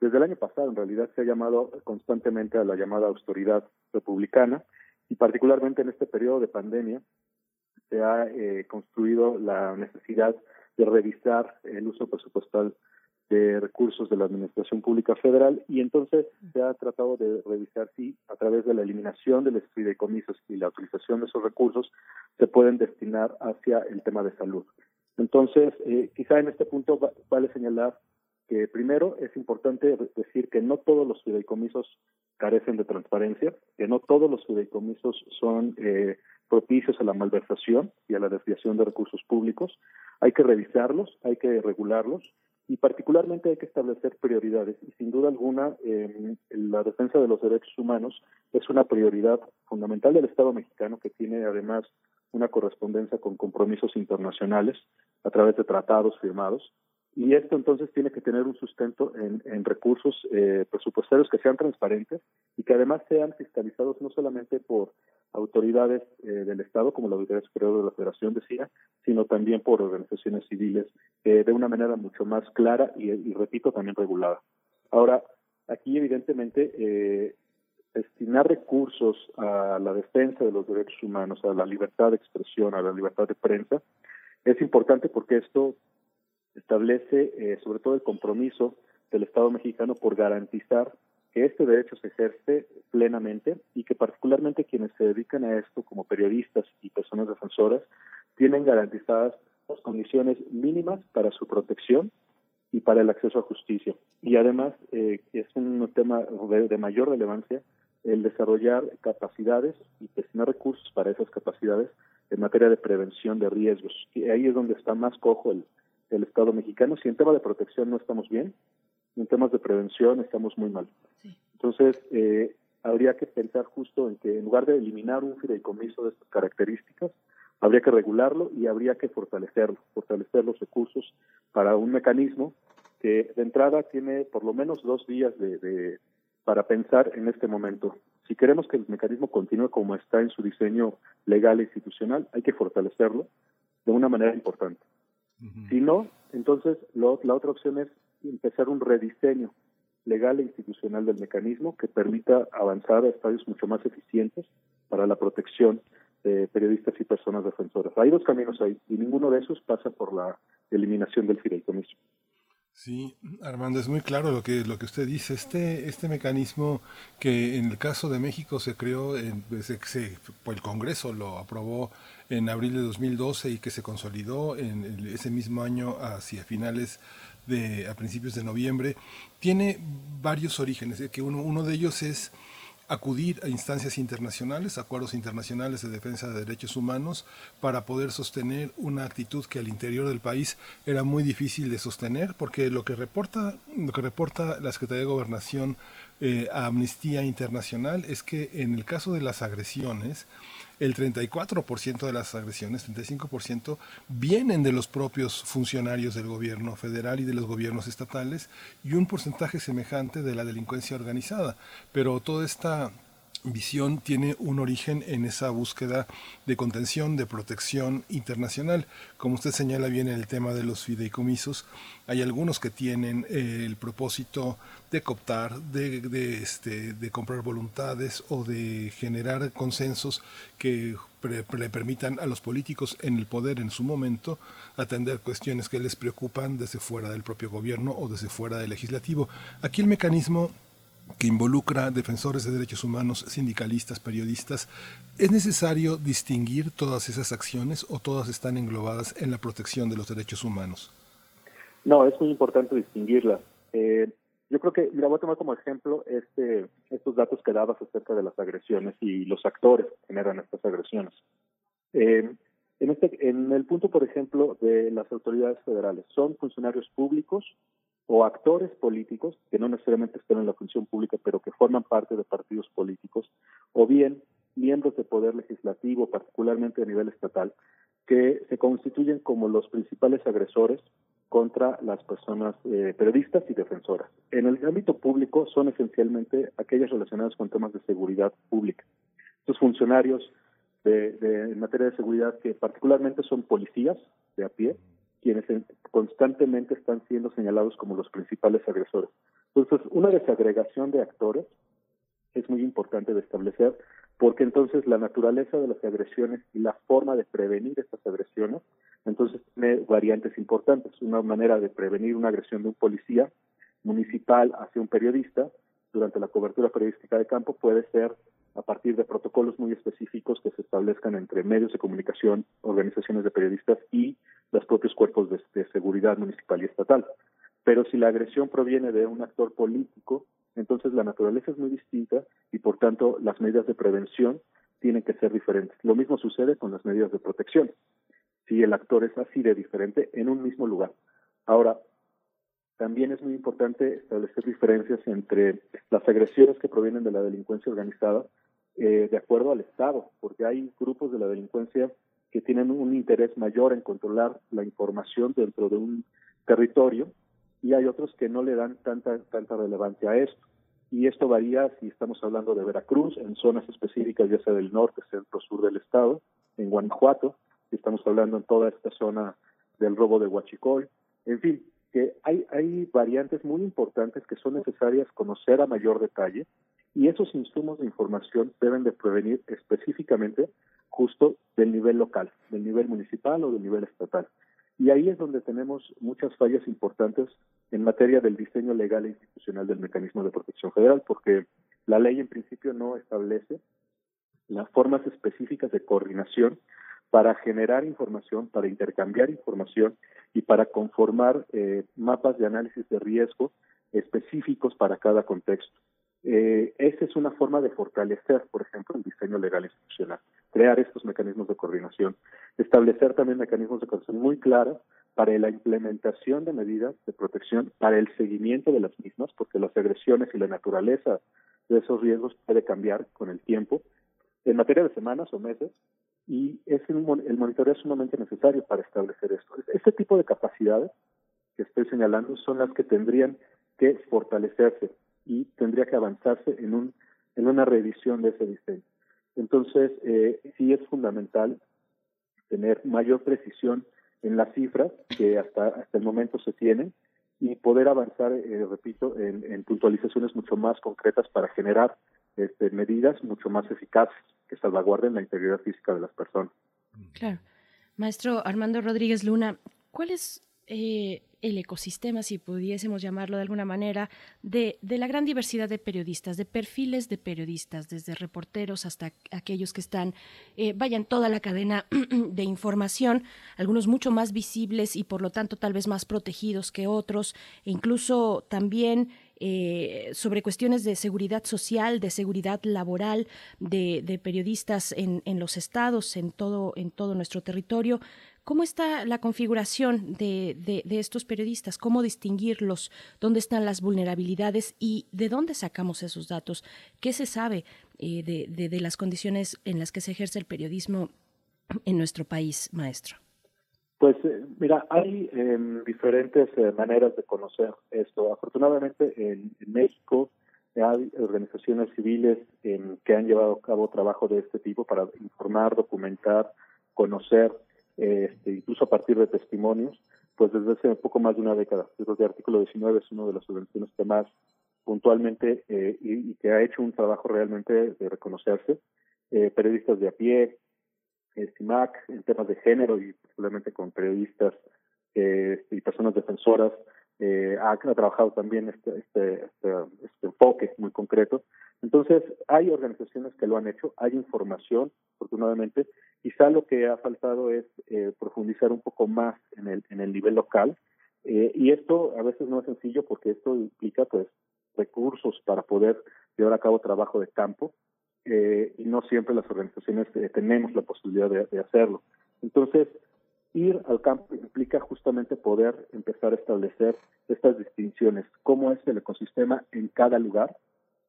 desde el año pasado en realidad se ha llamado constantemente a la llamada autoridad republicana y particularmente en este periodo de pandemia se ha construido la necesidad de revisar el uso presupuestal de recursos de la Administración Pública Federal y entonces se ha tratado de revisar si a través de la eliminación de los fideicomisos y la utilización de esos recursos se pueden destinar hacia el tema de salud. Entonces, eh, quizá en este punto vale señalar que primero es importante decir que no todos los fideicomisos carecen de transparencia, que no todos los fideicomisos son eh, propicios a la malversación y a la desviación de recursos públicos. Hay que revisarlos, hay que regularlos y particularmente hay que establecer prioridades. Y sin duda alguna eh, la defensa de los derechos humanos es una prioridad fundamental del Estado mexicano que tiene además una correspondencia con compromisos internacionales a través de tratados firmados. Y esto entonces tiene que tener un sustento en, en recursos eh, presupuestarios que sean transparentes y que además sean fiscalizados no solamente por autoridades eh, del Estado, como la Autoridad Superior de la Federación decía, sino también por organizaciones civiles eh, de una manera mucho más clara y, y, repito, también regulada. Ahora, aquí evidentemente eh, destinar recursos a la defensa de los derechos humanos, a la libertad de expresión, a la libertad de prensa, es importante porque esto establece eh, sobre todo el compromiso del Estado mexicano por garantizar que este derecho se ejerce plenamente y que particularmente quienes se dedican a esto como periodistas y personas defensoras tienen garantizadas las condiciones mínimas para su protección y para el acceso a justicia. Y además eh, es un tema de, mayor relevancia el desarrollar capacidades y destinar recursos para esas capacidades en materia de prevención de riesgos. Y ahí es donde está más cojo el, el Estado mexicano. Si en tema de protección no estamos bien, en temas de prevención estamos muy mal. Entonces, eh, habría que pensar justo en que en lugar de eliminar un fideicomiso de estas características, habría que regularlo y habría que fortalecerlo, fortalecer los recursos para un mecanismo que de entrada tiene por lo menos dos días de, de, para pensar en este momento. Si queremos que el mecanismo continúe como está en su diseño legal e institucional, hay que fortalecerlo de una manera importante. Si no, entonces lo, la otra opción es empezar un rediseño legal e institucional del mecanismo que permita avanzar a estadios mucho más eficientes para la protección de periodistas y personas defensoras. Hay dos caminos ahí y ninguno de esos pasa por la eliminación del fideicomiso. Sí, Armando, es muy claro lo que lo que usted dice. Este este mecanismo que en el caso de México se creó, en, se, se, el Congreso lo aprobó en abril de 2012 y que se consolidó en ese mismo año hacia finales a principios de noviembre, tiene varios orígenes. Que uno, uno de ellos es acudir a instancias internacionales, acuerdos internacionales de defensa de derechos humanos, para poder sostener una actitud que al interior del país era muy difícil de sostener, porque lo que reporta, lo que reporta la Secretaría de Gobernación eh, a Amnistía Internacional es que en el caso de las agresiones, el 34% de las agresiones, 35%, vienen de los propios funcionarios del gobierno federal y de los gobiernos estatales y un porcentaje semejante de la delincuencia organizada. Pero toda esta visión tiene un origen en esa búsqueda de contención, de protección internacional. Como usted señala bien en el tema de los fideicomisos, hay algunos que tienen eh, el propósito de cooptar, de, de, este, de comprar voluntades o de generar consensos que le permitan a los políticos en el poder en su momento atender cuestiones que les preocupan desde fuera del propio gobierno o desde fuera del legislativo. Aquí el mecanismo que involucra defensores de derechos humanos, sindicalistas, periodistas, ¿es necesario distinguir todas esas acciones o todas están englobadas en la protección de los derechos humanos? No, es muy importante distinguirlas. Eh, yo creo que, mira, voy a tomar como ejemplo este, estos datos que dabas acerca de las agresiones y los actores que generan estas agresiones. Eh, en, este, en el punto, por ejemplo, de las autoridades federales, son funcionarios públicos o actores políticos que no necesariamente están en la función pública, pero que forman parte de partidos políticos, o bien miembros de poder legislativo, particularmente a nivel estatal, que se constituyen como los principales agresores contra las personas eh, periodistas y defensoras. En el ámbito público son esencialmente aquellas relacionadas con temas de seguridad pública. Estos funcionarios de, de, en materia de seguridad que particularmente son policías de a pie, quienes constantemente están siendo señalados como los principales agresores. Entonces, una desagregación de actores es muy importante de establecer porque entonces la naturaleza de las agresiones y la forma de prevenir estas agresiones, entonces tiene variantes importantes. Una manera de prevenir una agresión de un policía municipal hacia un periodista durante la cobertura periodística de campo puede ser a partir de protocolos muy específicos que se establezcan entre medios de comunicación, organizaciones de periodistas y los propios cuerpos de, de seguridad municipal y estatal. Pero si la agresión proviene de un actor político, entonces la naturaleza es muy distinta y por tanto las medidas de prevención tienen que ser diferentes. Lo mismo sucede con las medidas de protección. Si el actor es así de diferente en un mismo lugar. Ahora, también es muy importante establecer diferencias entre las agresiones que provienen de la delincuencia organizada eh, de acuerdo al Estado, porque hay grupos de la delincuencia que tienen un interés mayor en controlar la información dentro de un territorio y hay otros que no le dan tanta tanta relevancia a esto. Y esto varía si estamos hablando de Veracruz, en zonas específicas, ya sea del norte, centro, sur del estado, en Guanajuato, si estamos hablando en toda esta zona del robo de Huachicol, en fin, que hay, hay variantes muy importantes que son necesarias conocer a mayor detalle y esos insumos de información deben de prevenir específicamente justo del nivel local, del nivel municipal o del nivel estatal. Y ahí es donde tenemos muchas fallas importantes en materia del diseño legal e institucional del mecanismo de protección federal, porque la ley en principio no establece las formas específicas de coordinación para generar información, para intercambiar información y para conformar eh, mapas de análisis de riesgo específicos para cada contexto. Eh, esa es una forma de fortalecer, por ejemplo, el diseño legal institucional, crear estos mecanismos de coordinación, establecer también mecanismos de coordinación muy claros para la implementación de medidas de protección, para el seguimiento de las mismas, porque las agresiones y la naturaleza de esos riesgos puede cambiar con el tiempo, en materia de semanas o meses, y es un, el monitoreo es sumamente necesario para establecer esto. Este tipo de capacidades que estoy señalando son las que tendrían que fortalecerse y tendría que avanzarse en, un, en una revisión de ese diseño. Entonces, eh, sí es fundamental tener mayor precisión en las cifras que hasta, hasta el momento se tienen y poder avanzar, eh, repito, en, puntualizaciones mucho más concretas para generar este, medidas mucho más eficaces que salvaguarden la integridad física de las personas. Claro. Maestro Armando Rodríguez Luna, ¿cuál es eh, el ecosistema, si pudiésemos llamarlo de alguna manera, de, de, la gran diversidad de periodistas, de perfiles de periodistas, desde reporteros hasta aquellos que están, eh, vayan, toda la cadena de información, algunos mucho más visibles y por lo tanto tal vez más protegidos que otros, e incluso también eh, sobre cuestiones de seguridad social, de seguridad laboral, de, de periodistas en, en, los estados, en todo, en todo nuestro territorio. ¿Cómo está la configuración de, de, de, estos periodistas? ¿Cómo distinguirlos? ¿Dónde están las vulnerabilidades? ¿Y de dónde sacamos esos datos? ¿Qué se sabe eh, de, de, las condiciones en las que se ejerce el periodismo en nuestro país, maestro? Pues eh, mira, hay eh, diferentes maneras de conocer esto. Afortunadamente en, en México hay organizaciones civiles que han llevado a cabo trabajo de este tipo para informar, documentar, conocer este, incluso a partir de testimonios, pues desde hace poco más de una década. Creo que el artículo 19 es una de las organizaciones que más puntualmente eh, y, y, que ha hecho un trabajo realmente de reconocerse. Eh, periodistas de a pie, CIMAC, en temas de género y particularmente con periodistas eh, y personas defensoras, eh, ha, ha, trabajado también este, este, este, este enfoque muy concreto. Entonces, hay organizaciones que lo han hecho, hay información, afortunadamente, Quizá lo que ha faltado es eh, profundizar un poco más en el, en el nivel local eh, y esto a veces no es sencillo porque esto implica pues recursos para poder llevar a cabo trabajo de campo eh, y no siempre las organizaciones eh, tenemos la posibilidad de, de hacerlo. Entonces, ir al campo implica justamente poder empezar a establecer estas distinciones, cómo es el ecosistema en cada lugar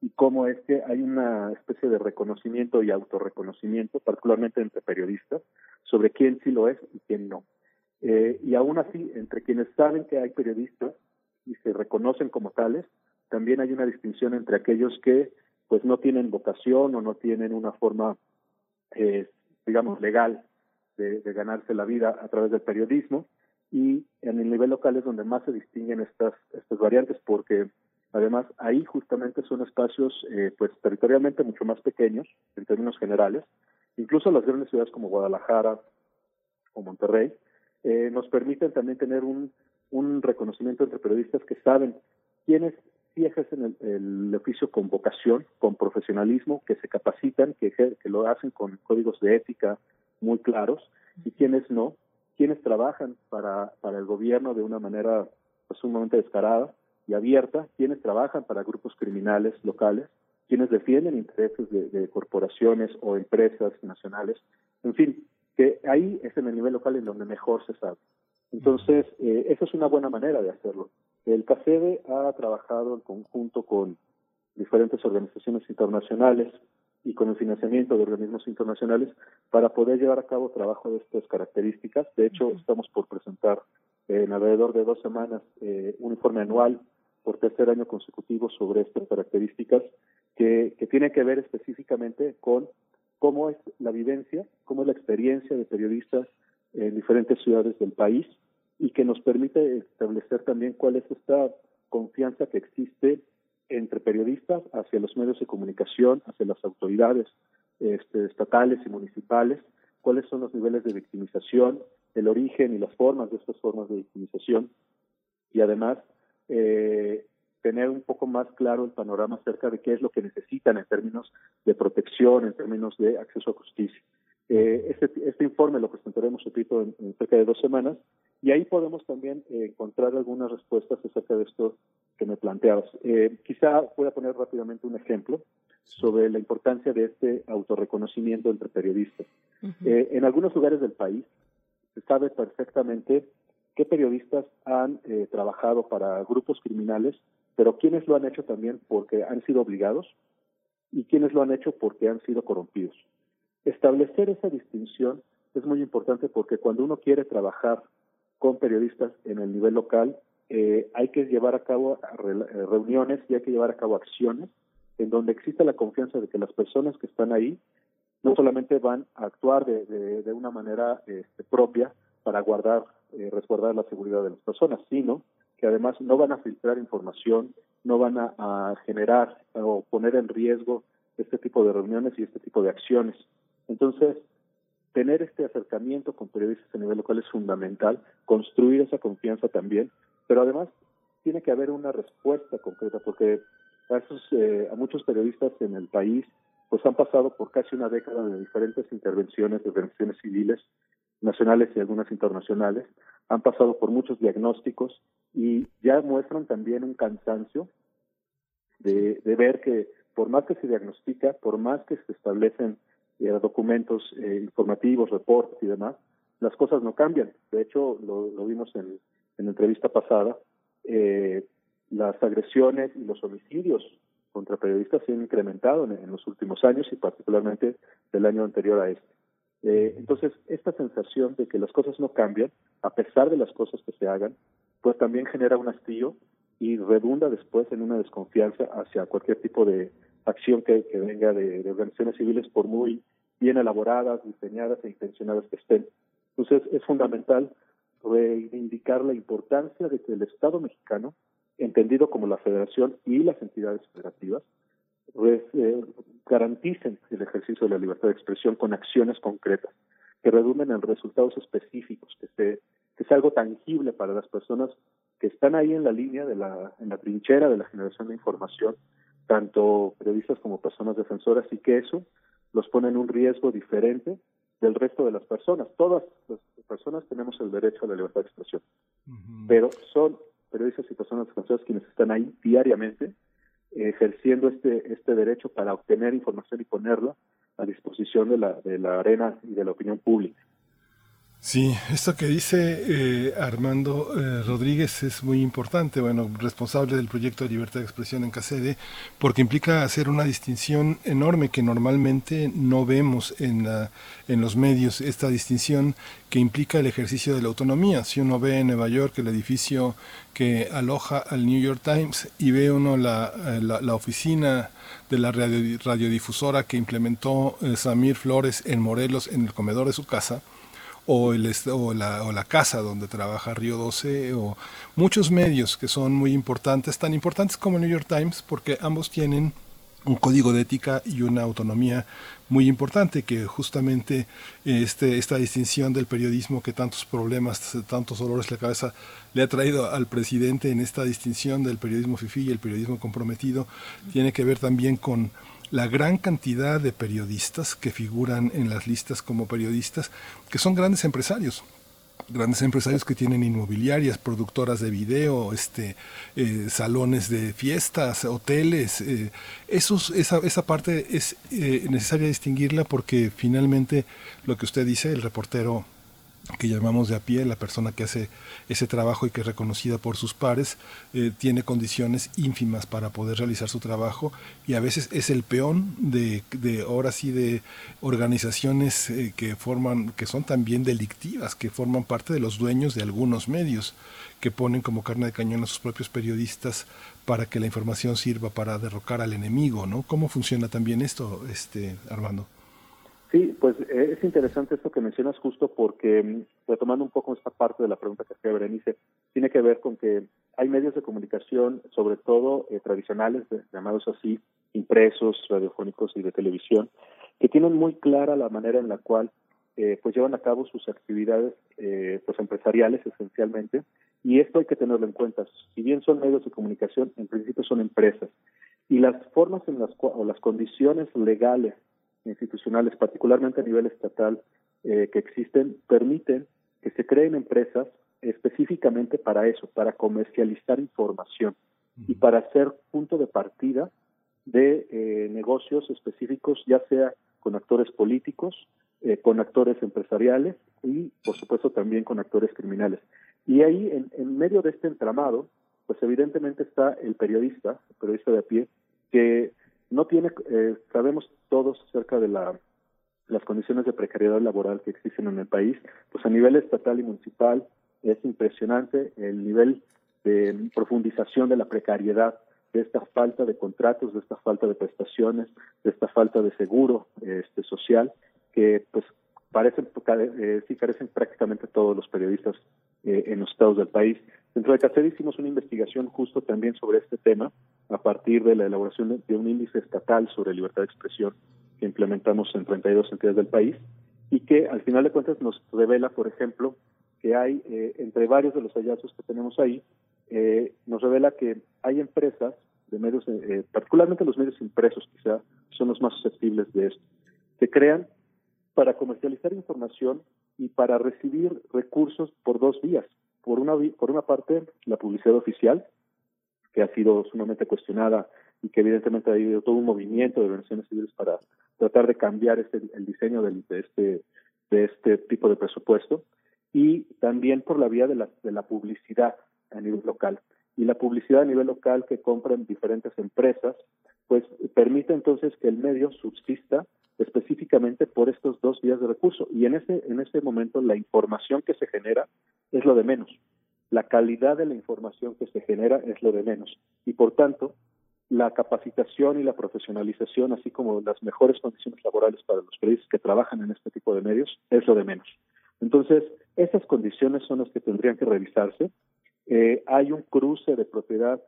y cómo es que hay una especie de reconocimiento y autorreconocimiento, particularmente entre periodistas, sobre quién sí lo es y quién no. Eh, y aún así, entre quienes saben que hay periodistas y se reconocen como tales, también hay una distinción entre aquellos que pues no tienen vocación o no tienen una forma, eh, digamos, legal de, de ganarse la vida a través del periodismo y en el nivel local es donde más se distinguen estas, estas variantes porque Además, ahí justamente son espacios eh, pues territorialmente mucho más pequeños en términos generales. Incluso las grandes ciudades como Guadalajara o Monterrey eh, nos permiten también tener un, un reconocimiento entre periodistas que saben quiénes sí ejercen el, el oficio con vocación, con profesionalismo, que se capacitan, que, que lo hacen con códigos de ética muy claros, y quienes no, quienes trabajan para, para el gobierno de una manera pues, sumamente descarada, y abierta, quienes trabajan para grupos criminales locales, quienes defienden intereses de, de, corporaciones o empresas nacionales, en fin, que ahí es en el nivel local en donde mejor se sabe. Entonces, eh, esa es una buena manera de hacerlo. El CACEDE ha trabajado en conjunto con diferentes organizaciones internacionales y con el financiamiento de organismos internacionales para poder llevar a cabo trabajo de estas características. De hecho, estamos por presentar eh, en alrededor de dos semanas eh, un informe anual por tercer año consecutivo sobre estas características que, que tiene que ver específicamente con cómo es la vivencia, cómo es la experiencia de periodistas en diferentes ciudades del país y que nos permite establecer también cuál es esta confianza que existe entre periodistas hacia los medios de comunicación, hacia las autoridades este, estatales y municipales, cuáles son los niveles de victimización el origen y las formas de estas formas de victimización. Y además eh, tener un poco más claro el panorama acerca de qué es lo que necesitan en términos de protección, en términos de acceso a justicia. Eh, este, este, informe lo presentaremos, repito, en, en, cerca de dos semanas y ahí podemos también eh, encontrar algunas respuestas acerca de esto que me planteabas. Eh, quizá voy a poner rápidamente un ejemplo sobre la importancia de este autorreconocimiento entre periodistas. Eh, en algunos lugares del país se sabe perfectamente qué periodistas han eh, trabajado para grupos criminales, pero quiénes lo han hecho también porque han sido obligados y quiénes lo han hecho porque han sido corrompidos. Establecer esa distinción es muy importante porque cuando uno quiere trabajar con periodistas en el nivel local, eh, hay que llevar a cabo eh, reuniones y hay que llevar a cabo acciones en donde exista la confianza de que las personas que están ahí no solamente van a actuar de, de, de una manera este, propia para guardar, eh, resguardar la seguridad de las personas, sino que además no van a filtrar información, no van a, generar o poner en riesgo este tipo de reuniones y este tipo de acciones. Entonces, tener este acercamiento con periodistas a nivel local es fundamental, construir esa confianza también, pero además tiene que haber una respuesta concreta, porque a, esos, eh, a muchos periodistas en el país pues han pasado por casi una década de diferentes intervenciones organizaciones civiles, nacionales y algunas internacionales, han pasado por muchos diagnósticos y ya muestran también un cansancio de, de ver que por más que se diagnostica, por más que se establecen eh, documentos eh, informativos, reportes y demás, las cosas no cambian. De hecho, lo, lo vimos en, en la entrevista pasada, eh, las agresiones y los homicidios contra periodistas se han incrementado en, en, los últimos años y particularmente del año anterior a este. Eh, entonces, esta sensación de que las cosas no cambian, a pesar de las cosas que se hagan, pues también genera un hastío y redunda después en una desconfianza hacia cualquier tipo de acción que, venga de, de, organizaciones civiles, por muy bien elaboradas, diseñadas e intencionadas que estén. Entonces, es fundamental reivindicar la importancia de que el Estado mexicano entendido como la federación y las entidades federativas, pues, eh, garanticen el ejercicio de la libertad de expresión con acciones concretas que redunden en resultados específicos, que, se, que sea algo tangible para las personas que están ahí en la línea de la, en la trinchera de la generación de información, tanto periodistas como personas defensoras, y que eso los pone en un riesgo diferente del resto de las personas. Todas las personas tenemos el derecho a la libertad de expresión, uh -huh. pero son periodistas y personas defensoras quienes están ahí diariamente ejerciendo este este derecho para obtener información y ponerla a disposición de la de la arena y de la opinión pública. Sí, esto que dice eh, Armando eh, Rodríguez es muy importante, bueno, responsable del proyecto de libertad de expresión en CACEDE, porque implica hacer una distinción enorme que normalmente no vemos en, la, en los medios, esta distinción que implica el ejercicio de la autonomía. Si uno ve en Nueva York el edificio que aloja al New York Times y ve uno la, la, la oficina de la radio, radiodifusora que implementó eh, Samir Flores en Morelos en el comedor de su casa, o, la, casa donde trabaja Río 12 o muchos medios que son muy importantes, tan importantes como el New York Times, porque ambos tienen un código de ética y una autonomía muy importante que justamente este, esta distinción del periodismo que tantos problemas, tantos dolores la cabeza le ha traído al presidente en esta distinción del periodismo FIFI y el periodismo comprometido tiene que ver también con la gran cantidad de periodistas que figuran en las listas como periodistas, que son grandes empresarios, grandes empresarios que tienen inmobiliarias, productoras de video, este, eh, salones de fiestas, hoteles. Eh, esa, esa parte es eh, necesaria distinguirla porque finalmente lo que usted dice, el reportero que llamamos de a pie, la persona que hace ese trabajo y que es reconocida por sus pares, eh, tiene condiciones ínfimas para poder realizar su trabajo y a veces es el peón de, de ahora sí de organizaciones eh, que forman, que son también delictivas, que forman parte de los dueños de algunos medios, que ponen como carne de cañón a sus propios periodistas para que la información sirva para derrocar al enemigo, ¿no? ¿Cómo funciona también esto, este Armando? Sí, pues es interesante esto que mencionas justo porque, mm, retomando un poco esta parte de la pregunta que hacía Berenice, tiene que ver con que hay medios de comunicación, sobre todo eh, tradicionales, llamados así, impresos, radiofónicos y de televisión, que tienen muy clara la manera en la cual eh, pues llevan a cabo sus actividades eh, pues empresariales esencialmente y esto hay que tenerlo en cuenta. Si bien son medios de comunicación, en principio son empresas y las formas en las o las condiciones legales institucionales, particularmente a nivel estatal, eh, que existen, permiten que se creen empresas específicamente para eso, para comercializar información y para ser punto de partida de eh, negocios específicos, ya sea con actores políticos, eh, con actores empresariales y, por supuesto, también con actores criminales. Y ahí, en, en medio de este entramado, pues evidentemente está el periodista, el periodista de a pie, que no tiene, eh, sabemos todos acerca de la, las condiciones de precariedad laboral que existen en el país, pues a nivel estatal y municipal es impresionante el nivel de profundización de la precariedad, de esta falta de contratos, de esta falta de prestaciones, de esta falta de seguro este, social, que pues parecen, eh, carecen prácticamente todos los periodistas eh, en los estados del país. Dentro de CACED hicimos una investigación justo también sobre este tema a partir de la elaboración de un índice estatal sobre libertad de expresión que implementamos en 32 entidades del país y que al final de cuentas nos revela, por ejemplo, que hay eh, entre varios de los hallazgos que tenemos ahí, eh, nos revela que hay empresas de medios, eh, particularmente los medios impresos, quizá son los más susceptibles de esto, que crean para comercializar información y para recibir recursos por dos vías. Por una, por una parte, la publicidad oficial, que ha sido sumamente cuestionada y que evidentemente ha habido todo un movimiento de organizaciones civiles para tratar de cambiar este, el diseño de, este, de este tipo de presupuesto, y también por la vía de la, de la publicidad a nivel local. Y la publicidad a nivel local que compran diferentes empresas, pues permite entonces que el medio subsista específicamente por estos dos vías de recurso. Y en ese, en ese momento la información que se genera es lo de menos. La calidad de la información que se genera es lo de menos. Y por tanto, la capacitación y la profesionalización, así como las mejores condiciones laborales para los periodistas que trabajan en este tipo de medios, es lo de menos. Entonces, esas condiciones son las que tendrían que revisarse. Eh, hay un cruce de propiedad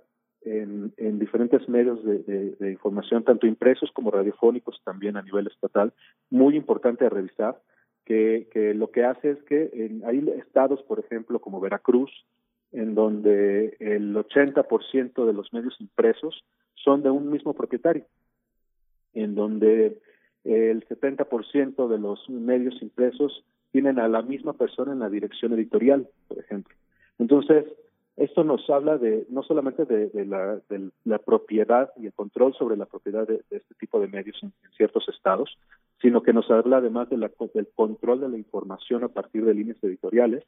en, en diferentes medios de, de, información, tanto impresos como radiofónicos, también a nivel estatal, muy importante a revisar, que, que lo que hace es que en, hay estados, por ejemplo, como Veracruz, en donde el 80% de los medios impresos son de un mismo propietario, en donde el 70% de los medios impresos tienen a la misma persona en la dirección editorial, por ejemplo. Entonces, esto nos habla de no solamente de, la, de la, propiedad y el control sobre la propiedad de, este tipo de medios en, ciertos estados, sino que nos habla además de la, del control de la información a partir de líneas editoriales,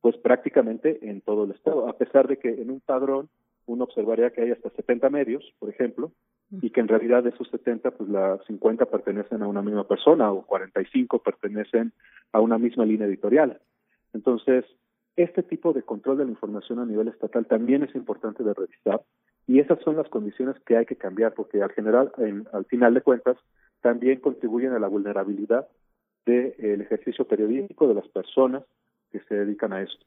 pues prácticamente en todo el estado, a pesar de que en un padrón uno observaría que hay hasta 70 medios, por ejemplo, y que en realidad de esos 70, pues las 50 pertenecen a una misma persona o 45 pertenecen a una misma línea editorial. Entonces, este tipo de control de la información a nivel estatal también es importante de revisar y esas son las condiciones que hay que cambiar porque al general, al final de cuentas, también contribuyen a la vulnerabilidad del ejercicio periodístico de las personas que se dedican a esto.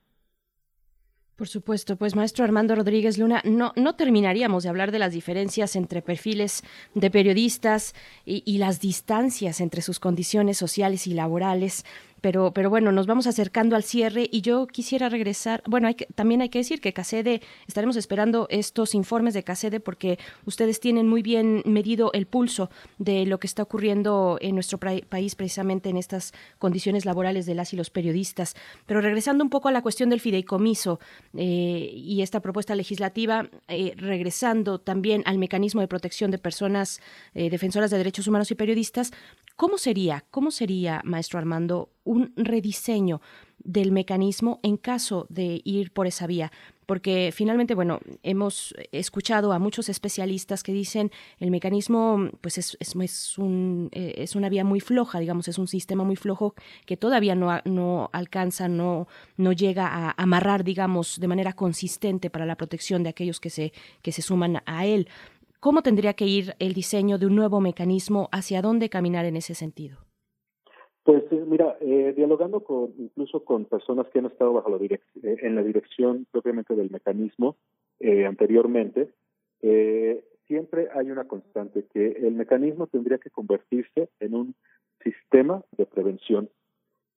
Por supuesto, pues maestro Armando Rodríguez Luna, no, no terminaríamos de hablar de las diferencias entre perfiles de periodistas y las distancias entre sus condiciones sociales y laborales pero, pero bueno, nos vamos acercando al cierre y yo quisiera regresar, bueno, hay que, también hay que decir que CACEDE, estaremos esperando estos informes de CACEDE porque ustedes tienen muy bien medido el pulso de lo que está ocurriendo en nuestro país precisamente en estas condiciones laborales de las y los periodistas. Pero regresando un poco a la cuestión del fideicomiso eh, y esta propuesta legislativa, eh, regresando también al mecanismo de protección de personas eh, defensoras de derechos humanos y periodistas, ¿cómo sería, cómo sería, maestro Armando, un rediseño del mecanismo en caso de ir por esa vía porque finalmente, bueno, hemos escuchado a muchos especialistas que dicen el mecanismo, pues es, un, eh, es una vía muy floja, digamos, es un sistema muy flojo que todavía no, no alcanza, no, no llega a amarrar, digamos, de manera consistente para la protección de aquellos que se, que se suman a él. ¿Cómo tendría que ir el diseño de un nuevo mecanismo? ¿Hacia dónde caminar en ese sentido? Pues eh, mira, eh, dialogando con incluso con personas que han estado bajo la eh, en la dirección propiamente del mecanismo anteriormente, siempre hay una constante que el mecanismo tendría que convertirse en un sistema de prevención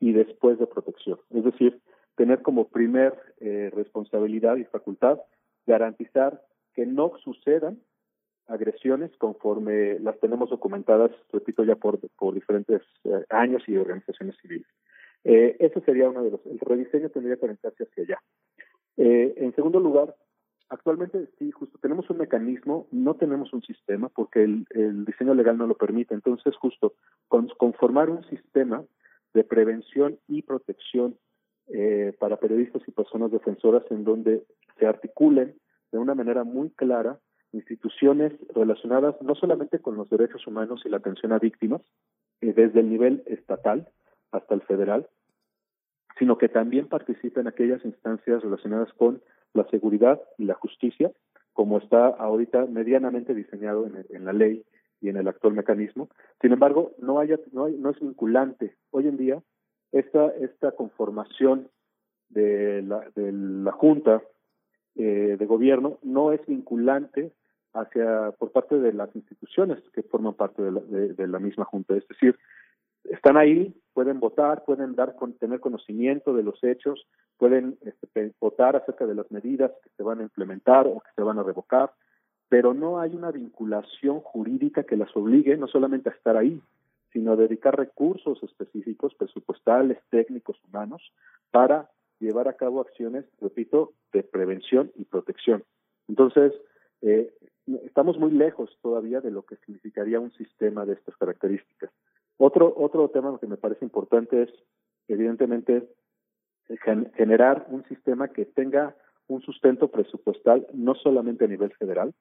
y después de protección. Es decir, tener como primer responsabilidad y facultad garantizar que no sucedan agresiones conforme las tenemos documentadas, repito, ya por, por diferentes eh, años y organizaciones civiles. Eh, sería uno de los, el rediseño tendría que orientarse hacia allá. Eh, en segundo lugar, actualmente sí, justo tenemos un mecanismo, no tenemos un sistema porque el, el diseño legal no lo permite. Entonces, justo con, conformar un sistema de prevención y protección eh, para periodistas y personas defensoras en donde se articulen de una manera muy clara instituciones relacionadas no solamente con los derechos humanos y la atención a víctimas, eh, desde el nivel estatal hasta el federal, sino que también participen aquellas instancias relacionadas con la seguridad y la justicia, como está ahorita medianamente diseñado en, en la ley y en el actual mecanismo. Sin embargo, no, haya, no, hay, no es vinculante. Hoy en día, esta, esta conformación de la, de la Junta eh, de Gobierno no es vinculante hacia por parte de las instituciones que forman parte de la, de, la misma Junta. Es decir, están ahí, pueden votar, pueden dar con, tener conocimiento de los hechos, pueden este, votar acerca de las medidas que se van a implementar o que se van a revocar, pero no hay una vinculación jurídica que las obligue no solamente a estar ahí, sino a dedicar recursos específicos, presupuestales, técnicos, humanos, para llevar a cabo acciones, repito, de prevención y protección. Entonces, eh, estamos muy lejos todavía de lo que significaría un sistema de estas características. Otro, otro tema que me parece importante es, evidentemente, generar un sistema que tenga un sustento presupuestal no solamente a nivel federal,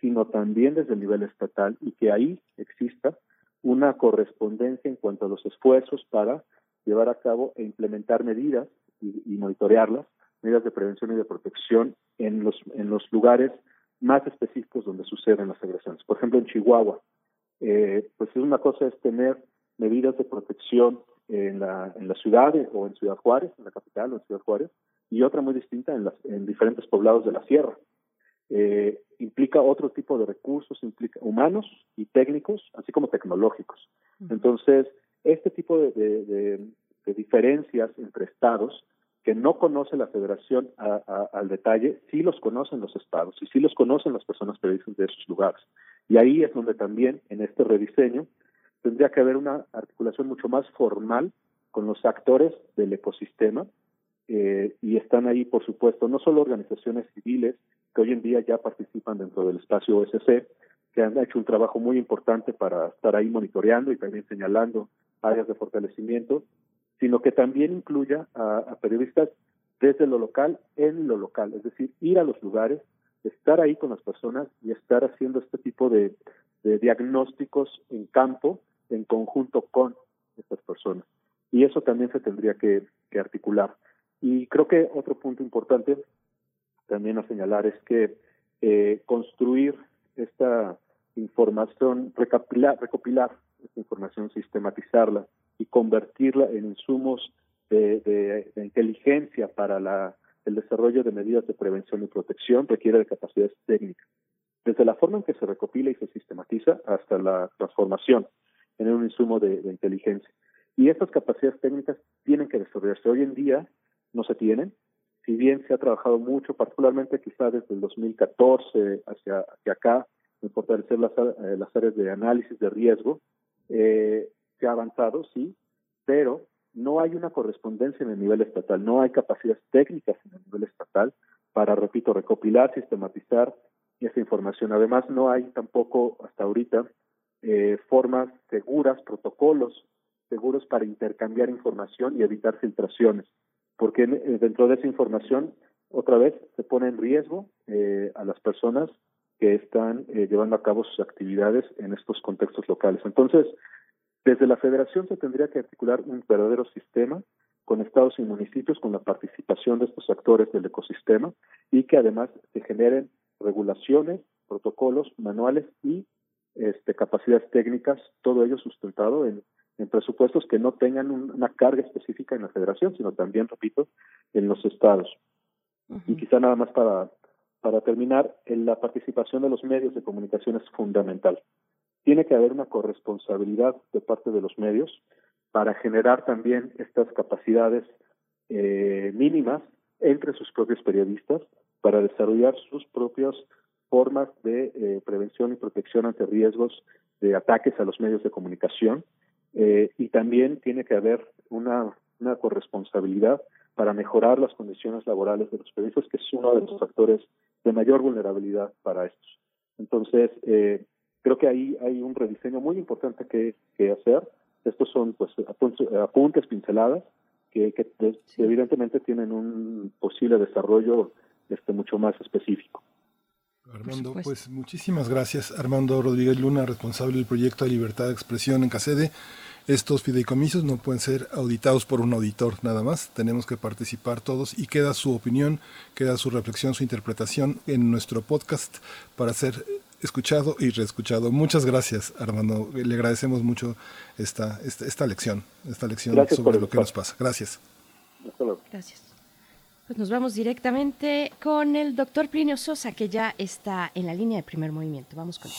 sino también desde el nivel estatal y que ahí exista una correspondencia en cuanto a los esfuerzos para llevar a cabo e implementar medidas y, y monitorearlas, medidas de prevención y de protección en los, en los lugares más específicos donde suceden las agresiones. Por ejemplo, en Chihuahua, eh, pues es una cosa es tener medidas de protección en la, en la ciudad o en Ciudad Juárez, en la capital o en Ciudad Juárez, y otra muy distinta en, las, en diferentes poblados de la sierra. Eh, implica otro tipo de recursos, implica humanos y técnicos, así como tecnológicos. Entonces, este tipo de, de, de, de diferencias entre estados que no conoce la federación a, a, al detalle, sí los conocen los estados y sí los conocen las personas periodistas de esos lugares. Y ahí es donde también en este rediseño tendría que haber una articulación mucho más formal con los actores del ecosistema eh, y están ahí, por supuesto, no solo organizaciones civiles que hoy en día ya participan dentro del espacio OSC, que han hecho un trabajo muy importante para estar ahí monitoreando y también señalando áreas de fortalecimiento, sino que también incluya a, periodistas desde lo local en lo local, es decir, ir a los lugares, estar ahí con las personas y estar haciendo este tipo de, diagnósticos en campo en conjunto con estas personas. Y eso también se tendría que, que articular. Y creo que otro punto importante también a señalar es que eh, construir esta información, recopilar, recopilar esta información, sistematizarla y convertirla en insumos de, de, de inteligencia para la, el desarrollo de medidas de prevención y protección requiere de capacidades técnicas, desde la forma en que se recopila y se sistematiza hasta la transformación en un insumo de, de inteligencia. Y estas capacidades técnicas tienen que desarrollarse. Hoy en día no se tienen, si bien se ha trabajado mucho, particularmente quizá desde el 2014 hacia, hacia acá, en fortalecer las, eh, las áreas de análisis de riesgo, eh, se ha avanzado, sí, pero no hay una correspondencia en el nivel estatal, no hay capacidades técnicas en el nivel estatal para, repito, recopilar, sistematizar esa información. Además, no hay tampoco hasta ahorita eh, formas seguras, protocolos seguros para intercambiar información y evitar filtraciones, porque eh, dentro de esa información, otra vez, se pone en riesgo eh, a las personas que están eh, llevando a cabo sus actividades en estos contextos locales. Entonces, desde la federación se tendría que articular un verdadero sistema con estados y municipios, con la participación de estos actores del ecosistema y que además se generen regulaciones, protocolos, manuales y este, capacidades técnicas, todo ello sustentado en, en presupuestos que no tengan un, una carga específica en la federación, sino también, repito, en los estados. Uh -huh. Y quizá nada más para, para terminar, en la participación de los medios de comunicación es fundamental tiene que haber una corresponsabilidad de parte de los medios para generar también estas capacidades eh, mínimas entre sus propios periodistas para desarrollar sus propias formas de eh, prevención y protección ante riesgos de ataques a los medios de comunicación eh, y también tiene que haber una, una corresponsabilidad para mejorar las condiciones laborales de los periodistas, que es uno de los factores de mayor vulnerabilidad para estos. Entonces, eh, creo que ahí hay un rediseño muy importante que, que hacer. Estos son pues apuntes, pinceladas que, que evidentemente tienen un posible desarrollo este mucho más específico. Armando, pues muchísimas gracias. Armando Rodríguez Luna, responsable del proyecto de libertad de expresión en CACEDE. Estos fideicomisos no pueden ser auditados por un auditor nada más. Tenemos que participar todos y queda su opinión, queda su reflexión, su interpretación en nuestro podcast para ser escuchado y reescuchado. Muchas gracias, Armando. Le agradecemos mucho esta, esta, lección, esta lección sobre lo que nos pasa. Gracias. Gracias. Pues nos vamos directamente con el doctor Plinio Sosa, que ya está en la línea de primer movimiento. Vamos con él.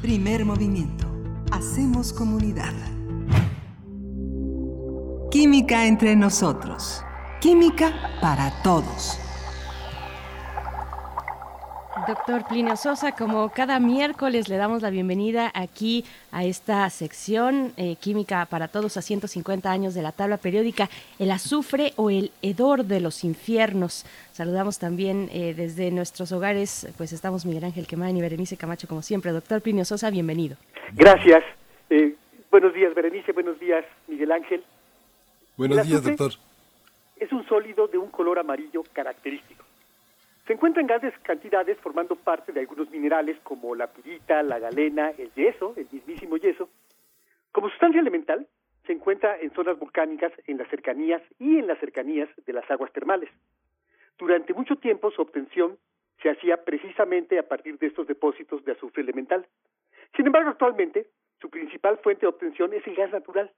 Primer movimiento. Hacemos comunidad. Química entre nosotros. Química para todos. Doctor Plinio Sosa, como cada miércoles le damos la bienvenida aquí a esta sección eh, Química para Todos a 150 años de la tabla periódica, el azufre o el hedor de los infiernos. Saludamos también eh, desde nuestros hogares, pues estamos Miguel Ángel Quemán y Berenice Camacho como siempre. Doctor Plinio Sosa, bienvenido. Gracias. Eh, buenos días, Berenice, buenos días, Miguel Ángel. Buenos días, doctor. Es un sólido de un color amarillo característico se encuentra en grandes cantidades formando parte de algunos minerales como la pirita, la galena, el yeso, el mismísimo yeso. Como sustancia elemental, se encuentra en zonas volcánicas en las cercanías y en las cercanías de las aguas termales. Durante mucho tiempo su obtención se hacía precisamente a partir de estos depósitos de azufre elemental. Sin embargo, actualmente su principal fuente de obtención es el gas natural.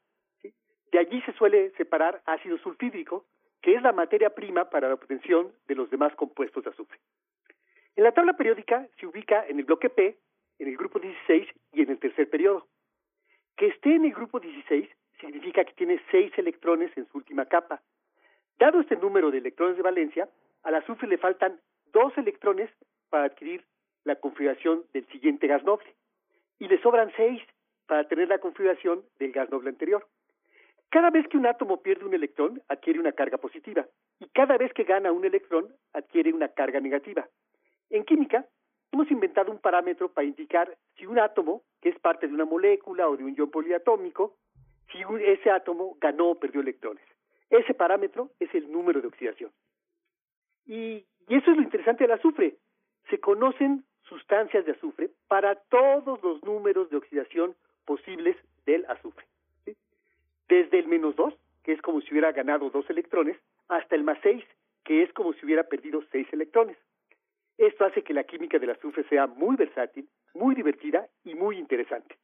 De allí se suele separar ácido sulfídrico, que es la materia prima para la obtención de los demás compuestos de azufre. En la tabla periódica se ubica en el bloque P, en el grupo 16 y en el tercer periodo. Que esté en el grupo 16 significa que tiene seis electrones en su última capa. Dado este número de electrones de valencia, al azufre le faltan dos electrones para adquirir la configuración del siguiente gas noble y le sobran seis para tener la configuración del gas noble anterior. Cada vez que un átomo pierde un electrón, adquiere una carga positiva, y cada vez que gana un electrón, adquiere una carga negativa. En química, hemos inventado un parámetro para indicar si un átomo, que es parte de una molécula o de un ion poliatómico, si ese átomo ganó o perdió electrones. Ese parámetro es el número de oxidación. Y, y eso es lo interesante del azufre. Se conocen sustancias de azufre para todos los números de oxidación posibles del azufre desde el menos 2, que es como si hubiera ganado dos electrones, hasta el más 6, que es como si hubiera perdido seis electrones. Esto hace que la química del azufre sea muy versátil, muy divertida y muy interesante.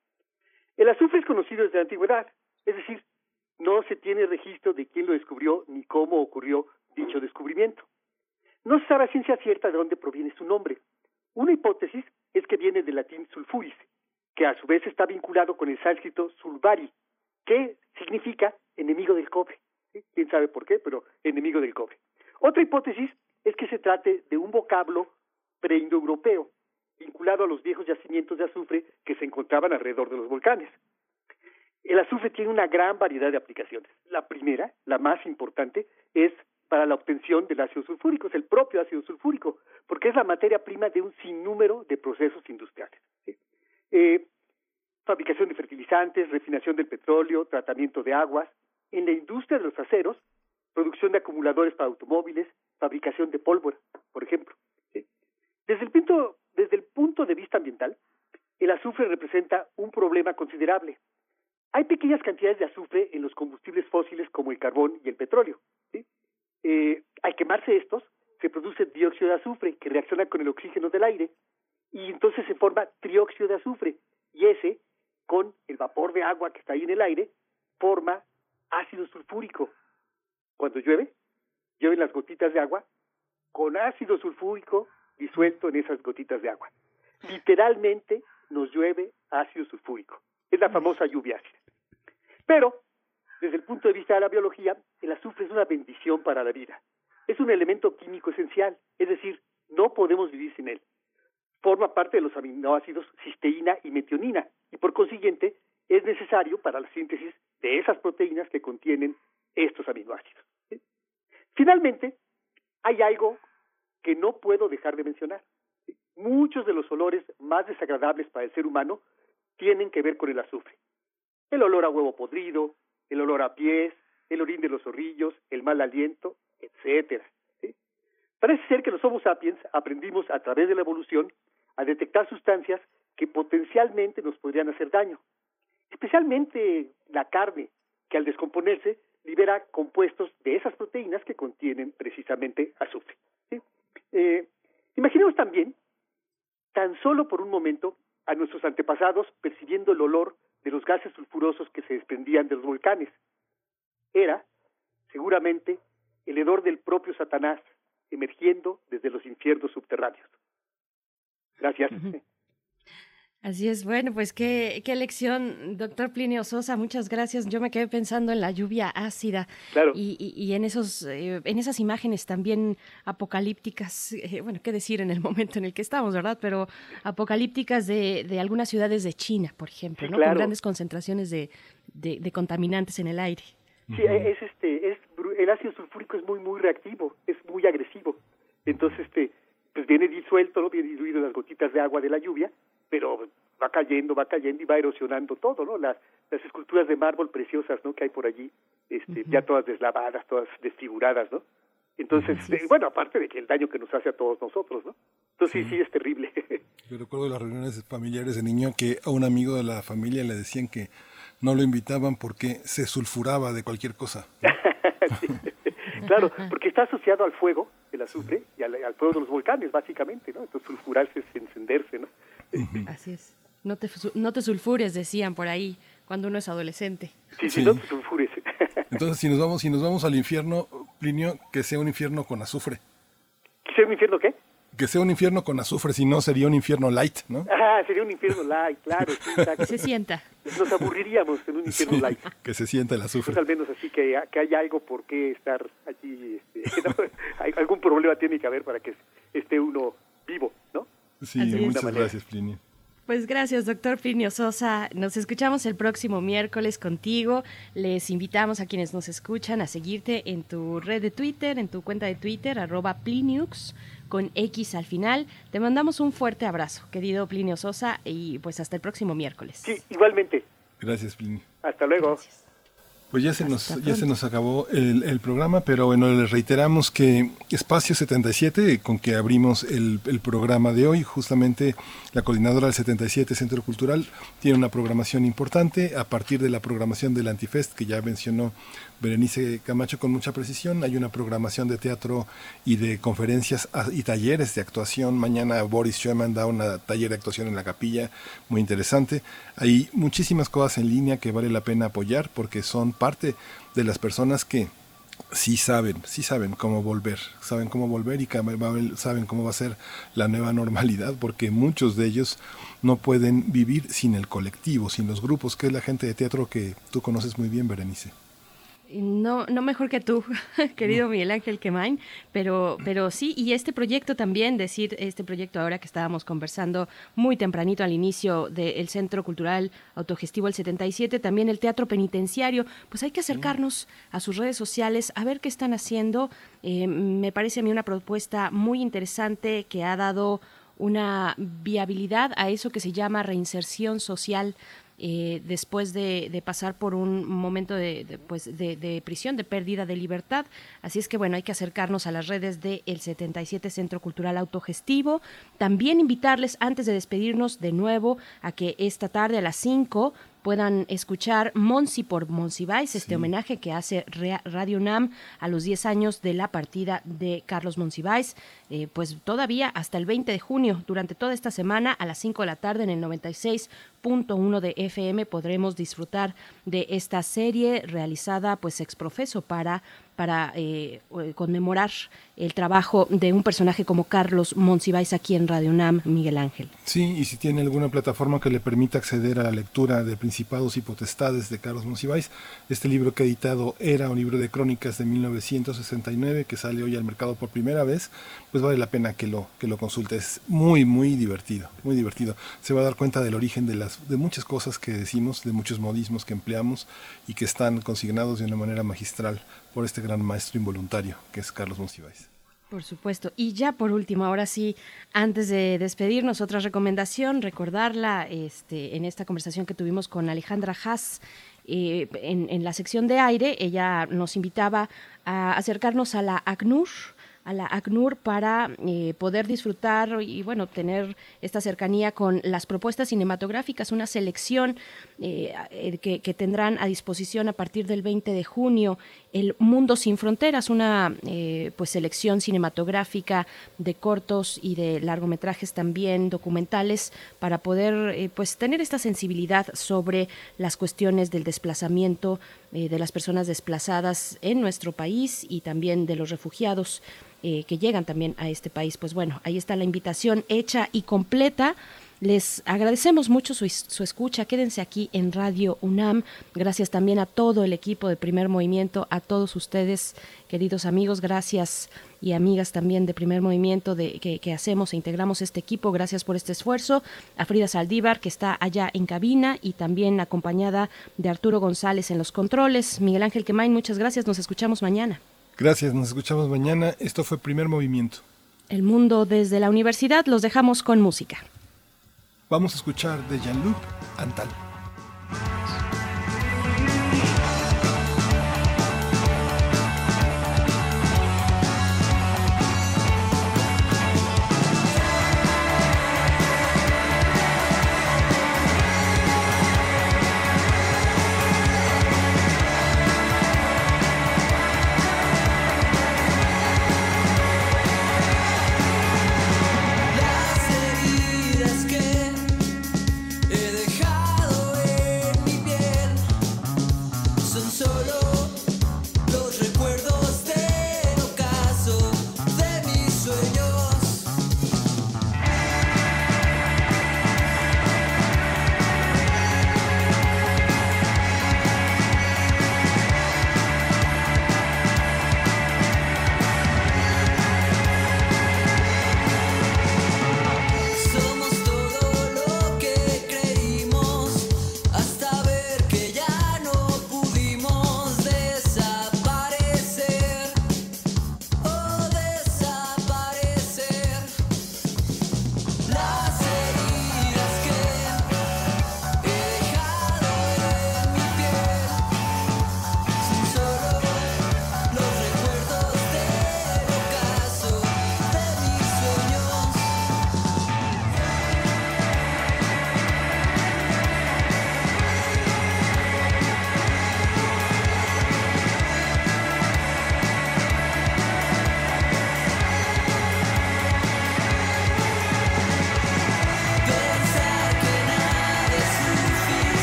El azufre es conocido desde la antigüedad, es decir, no se tiene registro de quién lo descubrió ni cómo ocurrió dicho descubrimiento. No se sabe a ciencia cierta de dónde proviene su nombre. Una hipótesis es que viene del latín sulfuris, que a su vez está vinculado con el sánscrito sulvari, que significa enemigo del cobre. ¿Quién sabe por qué? Pero enemigo del cobre. Otra hipótesis es que se trate de un vocablo preindoeuropeo, vinculado a los viejos yacimientos de azufre que se encontraban alrededor de los volcanes. El azufre tiene una gran variedad de aplicaciones. La primera, la más importante, es para la obtención del ácido sulfúrico, es el propio ácido sulfúrico, porque es la materia prima de un sinnúmero de procesos industriales. Eh, fabricación de fertilizantes, refinación del petróleo, tratamiento de aguas, en la industria de los aceros, producción de acumuladores para automóviles, fabricación de pólvora, por ejemplo. Desde, el punto, desde el punto de vista ambiental, el azufre representa un problema considerable. Hay pequeñas cantidades de azufre en los combustibles fósiles como el carbón y el petróleo. Eh, al quemarse estos, se produce dióxido de azufre que reacciona con el oxígeno del aire y entonces se forma trióxido de azufre y ese con el vapor de agua que está ahí en el aire, forma ácido sulfúrico. Cuando llueve, llueven las gotitas de agua con ácido sulfúrico disuelto en esas gotitas de agua. Literalmente nos llueve ácido sulfúrico. Es la famosa lluvia ácida. Pero, desde el punto de vista de la biología, el azufre es una bendición para la vida. Es un elemento químico esencial, es decir, no podemos vivir sin él. Forma parte de los aminoácidos cisteína y metionina y por consiguiente es necesario para la síntesis de esas proteínas que contienen estos aminoácidos. Finalmente, hay algo que no puedo dejar de mencionar. Muchos de los olores más desagradables para el ser humano tienen que ver con el azufre. El olor a huevo podrido, el olor a pies, el orín de los zorrillos, el mal aliento, etcétera. Parece ser que los Homo sapiens aprendimos a través de la evolución a detectar sustancias que potencialmente nos podrían hacer daño, especialmente la carne, que al descomponerse libera compuestos de esas proteínas que contienen precisamente azufre. Eh, imaginemos también, tan solo por un momento, a nuestros antepasados percibiendo el olor de los gases sulfurosos que se desprendían de los volcanes. Era, seguramente, el hedor del propio Satanás emergiendo desde los infiernos subterráneos. Gracias. Así es, bueno, pues qué, qué lección, doctor Plinio Sosa, muchas gracias. Yo me quedé pensando en la lluvia ácida claro. y, y, en, esos, eh, en esas imágenes también apocalípticas, eh, bueno, qué decir en el momento en el que estamos, ¿verdad? Pero apocalípticas de, de algunas ciudades de China, por ejemplo, Sí, ¿no? claro. Con grandes concentraciones de, de, de contaminantes en el aire. Sí, es este, es el ácido sulfúrico es muy muy reactivo, es muy agresivo. Entonces, este, pues viene disuelto, ¿no? viene diluido en las gotitas de agua de la lluvia, pero va cayendo, va cayendo y va erosionando todo, ¿no? Las, las esculturas de mármol preciosas, ¿no? Que hay por allí, este, ya todas deslavadas, todas desfiguradas, ¿no? Entonces, eh, bueno, aparte de que el daño que nos hace a todos nosotros, ¿no? Entonces, sí, sí, es terrible. Yo recuerdo las reuniones familiares de niño que a un amigo de la familia le decían que no lo invitaban porque se sulfuraba de cualquier cosa. claro, porque está asociado al fuego, el azufre, y al, al fuego de los volcanes, básicamente, ¿no? Entonces, sulfurarse es encenderse, ¿no? Así es. No te, no te sulfures, decían por ahí, cuando uno es adolescente. Sí, sí, no te sulfures. Entonces, si nos vamos, si nos vamos al infierno, Plinio, que sea un infierno con azufre. ¿Quisiera un infierno qué? Que sea un infierno con azufre, si no sería un infierno light, ¿no? Ah, sería un infierno light, claro, sí, exacto. Se sienta. Nos aburriríamos en un infierno Sí, light. que se sienta el Pues azufre. al menos así que, que haya algo por qué estar allí, este, ¿no? Hay- algún problema tiene que haber para que esté uno vivo, ¿no? Sí, Así muchas gracias, Plinio. Pues gracias, doctor Plinio Sosa. Nos escuchamos el próximo miércoles contigo. Les invitamos a quienes nos escuchan a seguirte en tu red de Twitter, en tu cuenta de Twitter, arroba Pliniux, con X al final. Te mandamos un fuerte abrazo, querido Plinio Sosa, y pues hasta el próximo miércoles. Sí, igualmente. Gracias, Plinio. Hasta luego. Pues ya se nos, ya se nos acabó el, el programa, pero bueno, les reiteramos que Espacio 77, con que abrimos el, el programa de hoy, justamente la coordinadora del 77 Centro Cultural tiene una programación importante a partir de la programación del Antifest que ya mencionó Berenice Camacho con mucha precisión. Hay una programación de teatro y de conferencias ah, y talleres de actuación. Mañana Boris Schumann da una taller de actuación en la capilla, muy interesante. Hay muchísimas cosas en línea que vale la pena apoyar porque son parte de las personas que sí saben, sí saben cómo volver, saben cómo volver y saben cómo va a ser la nueva normalidad, porque muchos de ellos no pueden vivir sin el colectivo, sin los grupos, que es la gente de teatro que tú conoces muy bien, Berenice. No, no mejor que tú, querido Miguel Ángel Quemain, pero, pero sí, y este proyecto también, decir este proyecto ahora que estábamos conversando muy tempranito al inicio del Centro Cultural Autogestivo el 77, también el Teatro Penitenciario, pues hay que acercarnos a sus redes sociales a ver qué están haciendo. Eh, me parece a mí una propuesta muy interesante que ha dado una viabilidad a eso que se llama reinserción social eh, después de, pasar por un momento de, pues, de prisión, de pérdida de libertad. Así es que bueno, hay que acercarnos a las redes del 77 Centro Cultural Autogestivo. También invitarles, antes de despedirnos de nuevo, a que esta tarde a las 5 puedan escuchar Monsi por Monsiváis, este homenaje que hace Radio UNAM a los 10 años de la partida de Carlos Monsiváis, eh, pues todavía hasta el 20 de junio, durante toda esta semana a las 5 de la tarde en el 96.1 de FM podremos disfrutar de esta serie realizada pues exprofeso para para eh, conmemorar el trabajo de un personaje como Carlos Monsiváis aquí en Radio UNAM, Miguel Ángel. Sí, y si tiene alguna plataforma que le permita acceder a la lectura de Principados y Potestades de Carlos Monsiváis, este libro que ha editado era un libro de crónicas de 1969 que sale hoy al mercado por primera vez, pues vale la pena que lo, que lo consulte. Es muy, muy divertido, muy divertido. Se va a dar cuenta del origen de, las, de muchas cosas que decimos, de muchos modismos que empleamos y que están consignados de una manera magistral por este gran maestro involuntario que es Carlos Monsiváis. Por supuesto. Y ya por último, ahora sí, antes de despedirnos, otra recomendación, recordarla este, en esta conversación que tuvimos con Alejandra Haas. Eh, en, la sección de aire, ella nos invitaba a acercarnos a la ACNUR, a la ACNUR para eh, poder disfrutar y bueno tener esta cercanía con las propuestas cinematográficas, una selección eh, que, tendrán a disposición a partir del 20 de junio el Mundo sin Fronteras, una pues selección cinematográfica de cortos y de largometrajes también documentales para poder pues tener esta sensibilidad sobre las cuestiones del desplazamiento de las personas desplazadas en nuestro país y también de los refugiados. Eh, que llegan también a este país. Pues bueno, ahí está la invitación hecha y completa. Les agradecemos mucho su, su, escucha. Quédense aquí en Radio UNAM. Gracias también a todo el equipo de Primer Movimiento, a todos ustedes, queridos amigos. Gracias y amigas también de Primer Movimiento de, que, que hacemos e integramos este equipo. Gracias por este esfuerzo. A Frida Saldívar, que está allá en cabina y también acompañada de Arturo González en los controles. Miguel Ángel Quemain, muchas gracias. Nos escuchamos mañana. Gracias, nos escuchamos mañana. Esto fue Primer Movimiento. El mundo desde la universidad los dejamos con música. Vamos a escuchar de Jean-Luc Antal.